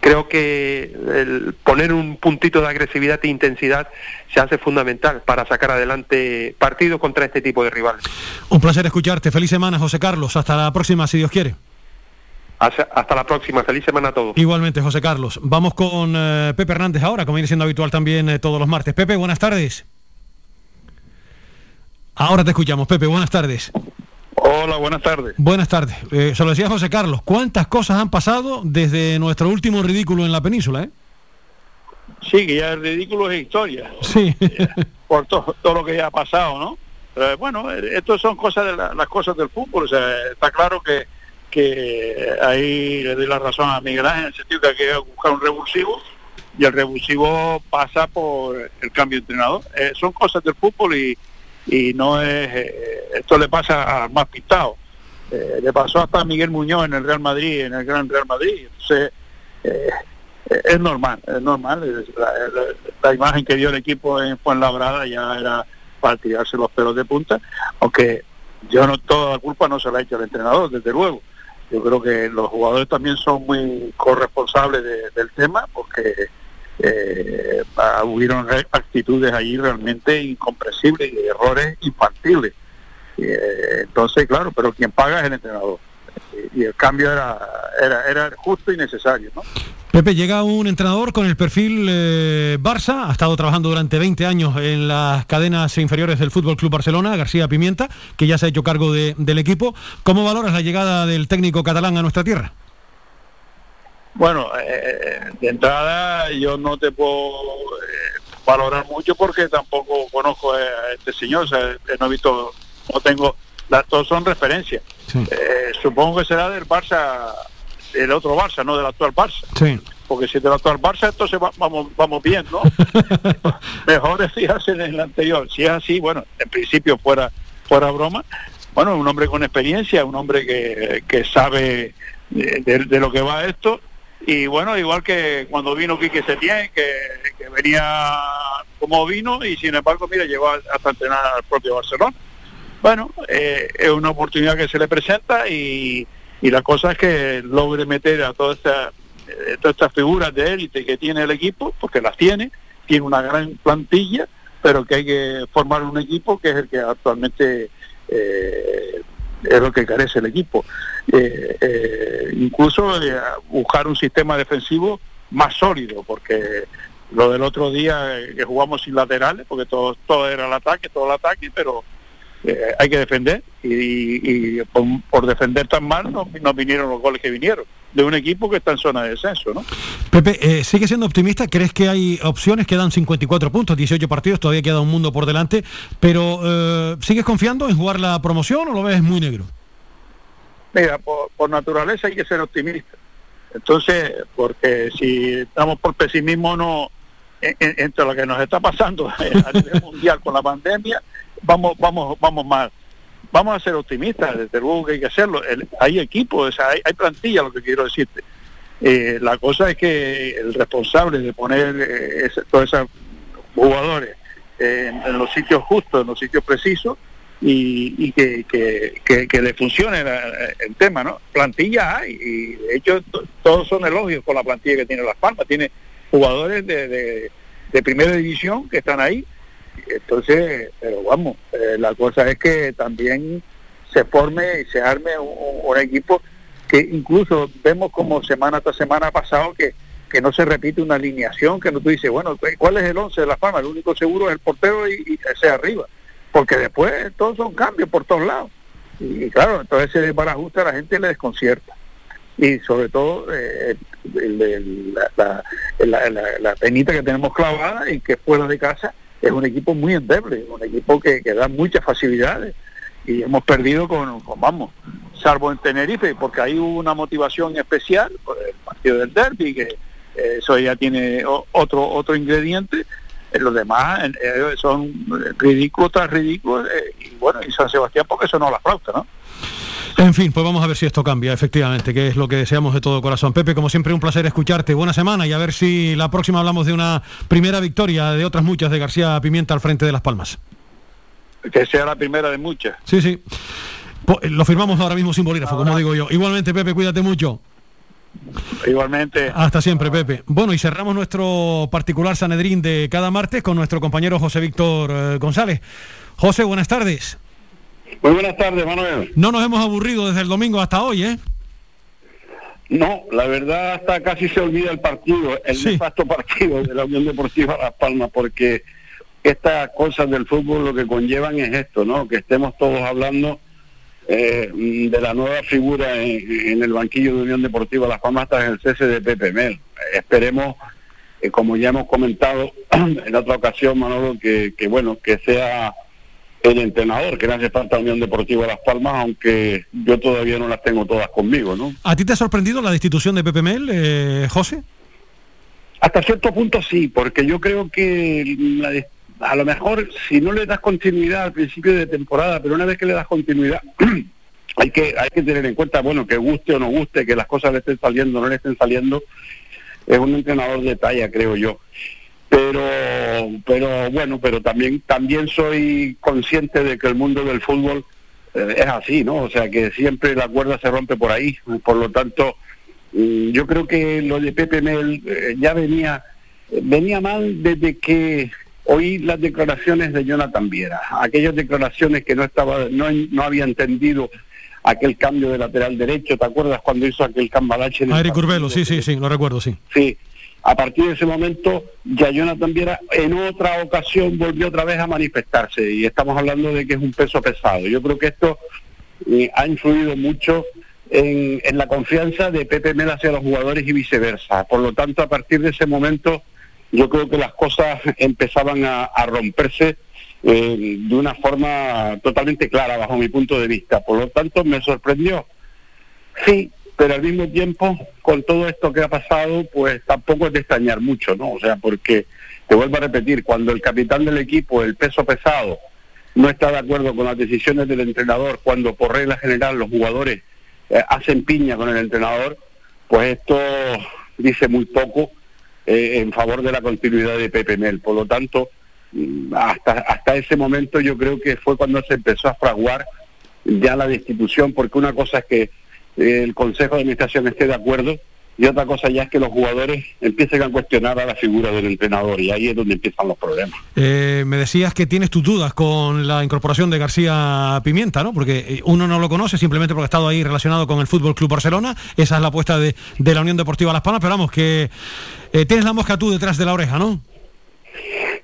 S: creo que el poner un puntito de agresividad e intensidad se hace fundamental para sacar adelante partidos contra este tipo de rivales.
B: Un placer escucharte. Feliz semana, José Carlos. Hasta la próxima, si Dios quiere.
S: Hasta, hasta la próxima. Feliz semana a todos.
B: Igualmente, José Carlos. Vamos con eh, Pepe Hernández ahora, como viene siendo habitual también eh, todos los martes. Pepe, buenas tardes. Ahora te escuchamos, Pepe, buenas tardes.
T: Hola, buenas tardes.
B: Buenas tardes. Eh, se lo decía José Carlos, ¿cuántas cosas han pasado desde nuestro último ridículo en la península? Eh?
T: Sí, que ya el ridículo es historia,
B: Sí.
T: por to- todo lo que ya ha pasado, ¿no? Pero, bueno, eh, esto son cosas de la- las cosas del fútbol, o sea, está claro que, que ahí le doy la razón a Miguel Ángel en el sentido que hay que buscar un revulsivo y el revulsivo pasa por el cambio de entrenador. Eh, son cosas del fútbol y, y no es, eh, esto le pasa al más pintado. Eh, le pasó hasta a Miguel Muñoz en el Real Madrid, en el Gran Real Madrid. Entonces, es normal, es normal. La- la imagen que dio el equipo en Fuenlabrada ya era para tirarse los pelos de punta, aunque yo no toda la culpa no se la ha hecho el entrenador, desde luego. Yo creo que los jugadores también son muy corresponsables de- del tema porque eh, hubieron actitudes allí realmente incomprensibles y errores infantiles. Eh, entonces, claro, pero quien paga es el entrenador. Y, y el cambio era, era, era justo y necesario, ¿no?
B: Pepe, llega un entrenador con el perfil eh, Barça, ha estado trabajando durante 20 años en las cadenas inferiores del Fútbol Club Barcelona, García Pimienta, que ya se ha hecho cargo de- del equipo. ¿Cómo valoras la llegada del técnico catalán a nuestra tierra?
T: Bueno, eh, de entrada yo no te puedo eh, valorar mucho porque tampoco conozco a este señor, o sea, eh, no he visto, no tengo, todos son referencias. Eh, supongo que será del Barça, del otro Barça, no del actual Barça.
B: Sí.
T: Porque si es del actual Barça, entonces va- vamos, vamos bien, ¿no? Mejor es fijarse en el anterior. Si es así, bueno, en principio fuera, fuera broma, bueno, un hombre con experiencia, un hombre que, que sabe de, de- de lo que va esto. Y bueno, igual que cuando vino Quique Setién, que, que venía como vino y sin embargo, mira, llegó hasta entrenar al propio Barcelona. Bueno, eh, es una oportunidad que se le presenta y, y la cosa es que logre meter a toda esta, eh, todas estas figuras de élite que tiene el equipo, porque las tiene, tiene una gran plantilla, pero que hay que formar un equipo que es el que actualmente eh, es lo que carece el equipo. Incluso buscar un sistema defensivo más sólido, porque lo del otro día que jugamos sin laterales, porque todo, todo era el ataque, todo el ataque, pero eh, hay que defender y, y por, por defender tan mal nos, nos vinieron los goles que vinieron de un equipo que está en zona de descenso, ¿no?
B: Pepe, eh, ¿sigue siendo optimista? ¿Crees que hay opciones? Quedan 54 puntos, 18 partidos, todavía queda un mundo por delante, pero eh, ¿sigues confiando en jugar la promoción o lo ves muy negro?
T: Mira, por, por naturaleza hay que ser optimista. Entonces, porque si estamos por pesimismo, no en- en- entre lo que nos está pasando a nivel mundial con la pandemia, vamos, vamos, vamos mal. Vamos a ser optimistas, desde luego que hay que hacerlo. Hay equipo, o sea, hay, hay plantilla, lo que quiero decirte. Eh, la cosa es que el responsable de poner eh, todos esos jugadores eh, en, los sitios justos, en los sitios precisos, y, que, que, que, le funcione el tema, ¿no? Plantilla hay, y de hecho to- todos son elogios con la plantilla que tiene Las Palmas, tiene jugadores de, de primera división que están ahí, Entonces, pero vamos, eh, la cosa es que también se forme y se arme un, equipo que incluso vemos como semana tras semana ha pasado que, que no se repite una alineación, que no tú dices, bueno, ¿cuál es el 11 de la fama? El único seguro es el portero y, ese arriba, porque después todos son cambios por todos lados. Y, claro, entonces ese desbarajuste a la gente le desconcierta. Y sobre todo eh, la- la penita que tenemos clavada y que fuera de casa es un equipo muy endeble, un equipo que, que da muchas facilidades y hemos perdido con, vamos, salvo en Tenerife, porque ahí una motivación especial por el partido del derby, que eh, eso ya tiene otro otro ingrediente, Eh, los demás eh, son ridículos tras ridículos, y bueno, y San Sebastián porque eso no la flauta, ¿no?
B: En fin, pues vamos a ver si esto cambia, efectivamente, que es lo que deseamos de todo corazón. Pepe, como siempre, un placer escucharte. Buena semana y a ver si la próxima hablamos de una primera victoria de otras muchas de García Pimienta al frente de Las Palmas.
T: Que sea la primera de muchas.
B: Sí, sí. Eh, Lo firmamos ahora mismo sin bolígrafo, como digo yo. Igualmente, Pepe, cuídate mucho.
T: Igualmente.
B: Hasta siempre, Pepe. Bueno, y cerramos nuestro particular Sanedrín de cada martes con nuestro compañero José Víctor eh, González. José, buenas tardes.
U: Muy buenas tardes, Manuel.
B: No nos hemos aburrido desde el domingo hasta hoy, ¿eh?
U: No, la verdad hasta casi se olvida el partido, el nefasto partido de la Unión Deportiva Las Palmas, porque estas cosas del fútbol lo que conllevan es esto, ¿no? Que estemos todos hablando eh, de la nueva figura en, en el banquillo de Unión Deportiva Las Palmas tras el cese de Pepe Mel. Esperemos, eh, como ya hemos comentado en otra ocasión, Manolo, que, que bueno, que sea el entrenador que le hace falta Unión Deportiva Las Palmas, aunque yo todavía no las tengo todas conmigo, ¿no?
B: ¿A ti te ha sorprendido la destitución de Pepe Mel, eh, José?
U: Hasta cierto punto sí, porque yo creo que la de- a lo mejor si no le das continuidad al principio de temporada, pero una vez que le das continuidad, hay que hay que tener en cuenta, bueno, que guste o no guste, que las cosas le estén saliendo o no le estén saliendo, es un entrenador de talla, creo yo. Pero pero bueno, pero también también soy consciente de que el mundo del fútbol eh, es así, ¿no? O sea, que siempre la cuerda se rompe por ahí, por lo tanto, Mm, yo creo que lo de Pepe Mel eh, ya venía venía mal desde que oí las declaraciones de Jonathan Viera, aquellas declaraciones que no estaba no, no había entendido aquel cambio de lateral derecho, ¿te acuerdas cuando hizo aquel cambalache partido?
B: Curbelo, sí, sí, sí, lo recuerdo, sí.
U: Sí, a partir de ese momento ya Jonathan Viera en otra ocasión volvió otra vez a manifestarse y estamos hablando de que es un peso pesado. Yo creo que esto eh, ha influido mucho en, la confianza de Pepe Mel hacia los jugadores y viceversa. Por lo tanto, a partir de ese momento yo creo que las cosas empezaban a, a romperse eh, de una forma totalmente clara bajo mi punto de vista. Por lo tanto, me sorprendió. Sí, pero al mismo tiempo, con todo esto que ha pasado, pues tampoco es de extrañar mucho, ¿no? O sea, porque, te vuelvo a repetir, cuando el capitán del equipo, el peso pesado, no está de acuerdo con las decisiones del entrenador, cuando por regla general los jugadores eh, hacen piña con el entrenador, pues esto dice muy poco eh, en favor de la continuidad de Pepe Mel. Por lo tanto, mm, hasta, hasta ese momento yo creo que fue cuando se empezó a fraguar ya la destitución, porque una cosa es que el Consejo de Administración esté de acuerdo y otra cosa ya es que los jugadores empiecen a cuestionar a la figura del entrenador y ahí es donde empiezan los problemas.
B: Eh, me decías que tienes tus dudas con la incorporación de García Pimienta, ¿no? Porque eh, uno no lo conoce simplemente porque ha estado ahí relacionado con el Fútbol Club Barcelona. Esa es la apuesta de, de la Unión Deportiva Las Palmas, pero vamos, que eh, tienes la mosca tú detrás de la oreja, ¿no?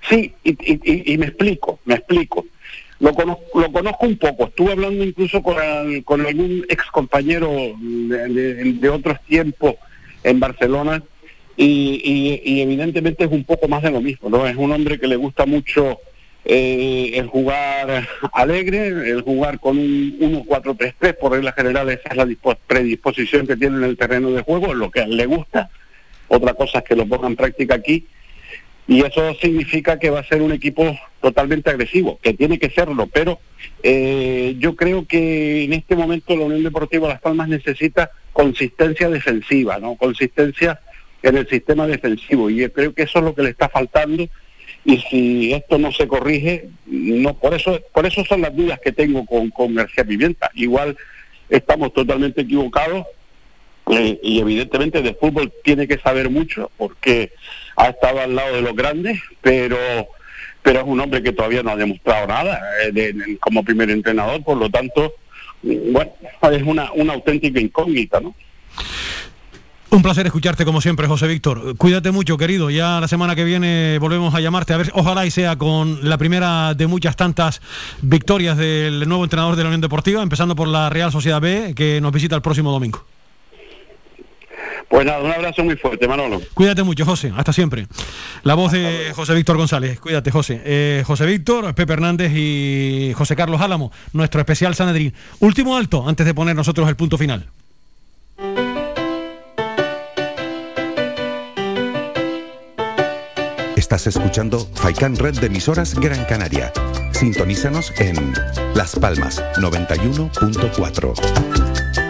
U: Sí, y, y- y- y me explico, me explico. Lo conozco, lo conozco un poco. Estuve hablando incluso con, al- con algún ex compañero de, otros tiempos en Barcelona y, evidentemente es un poco más de lo mismo, ¿no? Es un hombre que le gusta mucho eh, el jugar alegre, el jugar con un 1-4-3-3, por regla general esa es la dispo- predisposición que tiene en el terreno de juego, lo que le gusta. Otra cosa es que lo ponga en práctica aquí y eso significa que va a ser un equipo totalmente agresivo, que tiene que serlo, pero eh, yo creo que en este momento la Unión Deportiva Las Palmas necesita consistencia defensiva, ¿no? Consistencia en el sistema defensivo y creo que eso es lo que le está faltando y si esto no se corrige, no por eso por eso son las dudas que tengo con, con García Pimienta. Igual estamos totalmente equivocados eh, y evidentemente de fútbol tiene que saber mucho porque ha estado al lado de los grandes, pero pero es un hombre que todavía no ha demostrado nada eh, como primer entrenador, por lo tanto, mm, bueno, es una, una auténtica incógnita, ¿no?
B: Un placer escucharte como siempre, José Víctor. Cuídate mucho, querido. Ya la semana que viene volvemos a llamarte. A ver, ojalá y sea con la primera de muchas tantas victorias del nuevo entrenador de la Unión Deportiva, empezando por la Real Sociedad B, que nos visita el próximo domingo.
U: Pues nada, un abrazo muy fuerte, Manolo.
B: Cuídate mucho, José. Hasta siempre. La voz de José Víctor González. Cuídate, José. Eh, José Víctor, Pepe Hernández y José Carlos Álamo, nuestro especial Sanedrín. Último alto antes de poner nosotros el punto final.
A: Estás escuchando Faikan Red de emisoras Gran Canaria. Sintonízanos en Las Palmas 91.4.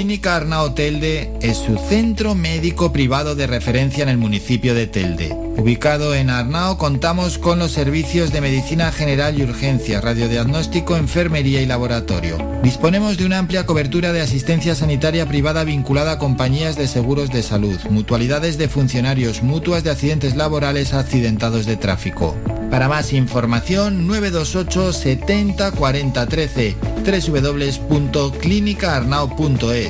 V: Clínica Arnao Telde es su centro médico privado de referencia en el municipio de Telde. Ubicado en Arnao contamos con los servicios de medicina general y urgencia, radiodiagnóstico, enfermería y laboratorio. Disponemos de una amplia cobertura de asistencia sanitaria privada vinculada a compañías de seguros de salud, mutualidades de funcionarios, mutuas de accidentes laborales accidentados de tráfico. Para más información 928 70 40 13 www.clinicaarnao.es.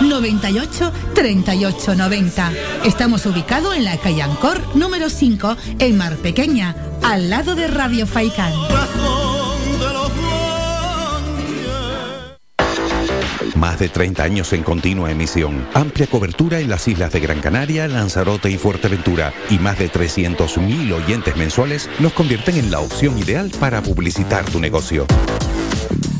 Q: 98 38 90. Estamos ubicados en la calle Ancor número 5 en Mar Pequeña, al lado de Radio Faicán.
A: Más de 30 años en continua emisión, amplia cobertura en las islas de Gran Canaria, Lanzarote y Fuerteventura y más de 300.000 oyentes mensuales nos convierten en la opción ideal para publicitar tu negocio.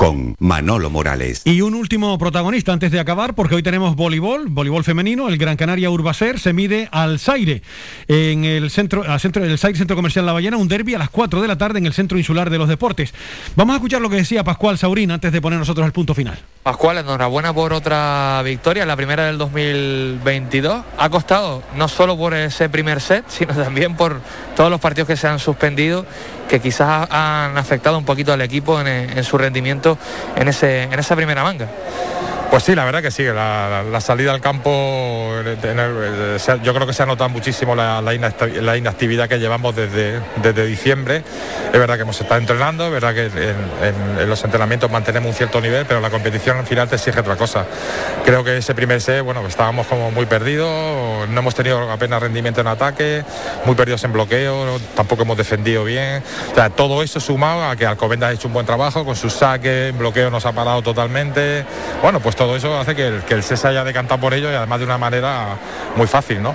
A: con Manolo Morales.
B: Y un último protagonista antes de acabar, porque hoy tenemos voleibol, voleibol femenino, el Gran Canaria Urbacer se mide al Zaire en el centro, al centro, el Zaire Centro Comercial La Ballena, un derby a las 4 de la tarde en el Centro Insular de los Deportes. Vamos a escuchar lo que decía Pascual Saurín antes de poner nosotros el punto final.
W: Pascual, enhorabuena por otra victoria, la primera del 2022. Ha costado no solo por ese primer set, sino también por todos los partidos que se han suspendido, que quizás han afectado un poquito al equipo en, su rendimiento en, ese, en esa primera manga.
X: Pues sí, la verdad que sí, la, salida al campo, ha- yo creo que se ha notado muchísimo la, la inacti- la inactividad que llevamos desde, diciembre. Es verdad que hemos estado entrenando, es verdad que en, los entrenamientos mantenemos un cierto nivel, pero la competición al final te exige otra cosa. Creo que ese primer set, bueno, estábamos como muy perdidos, no hemos tenido apenas rendimiento en ataque, muy perdidos en bloqueo, tampoco hemos defendido bien. Todo eso sumado a que Alcobendas ha hecho un buen trabajo con sus saques, en bloqueo nos ha parado totalmente. Bueno, pues todo eso hace que el, que haya decantado por ello y además de una manera muy fácil, ¿no?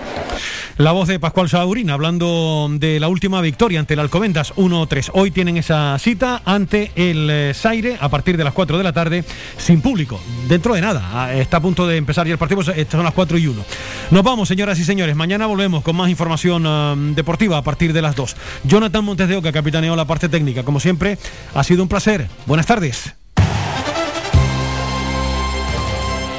B: La voz de Pascual Saurín hablando de la última victoria ante el Alcobendas 1-3. Hoy tienen esa cita ante el eh, Zaire a partir de las 4 de la tarde sin público. Dentro de nada, ah, está a punto de empezar ya el partido, pues, estas son las 4 y 1. Nos vamos, señoras y señores. Mañana volvemos con más información ah, deportiva a partir de las 2. Jonathan Montes de Oca capitaneó la parte técnica. Como siempre, ha sido un placer. Buenas tardes.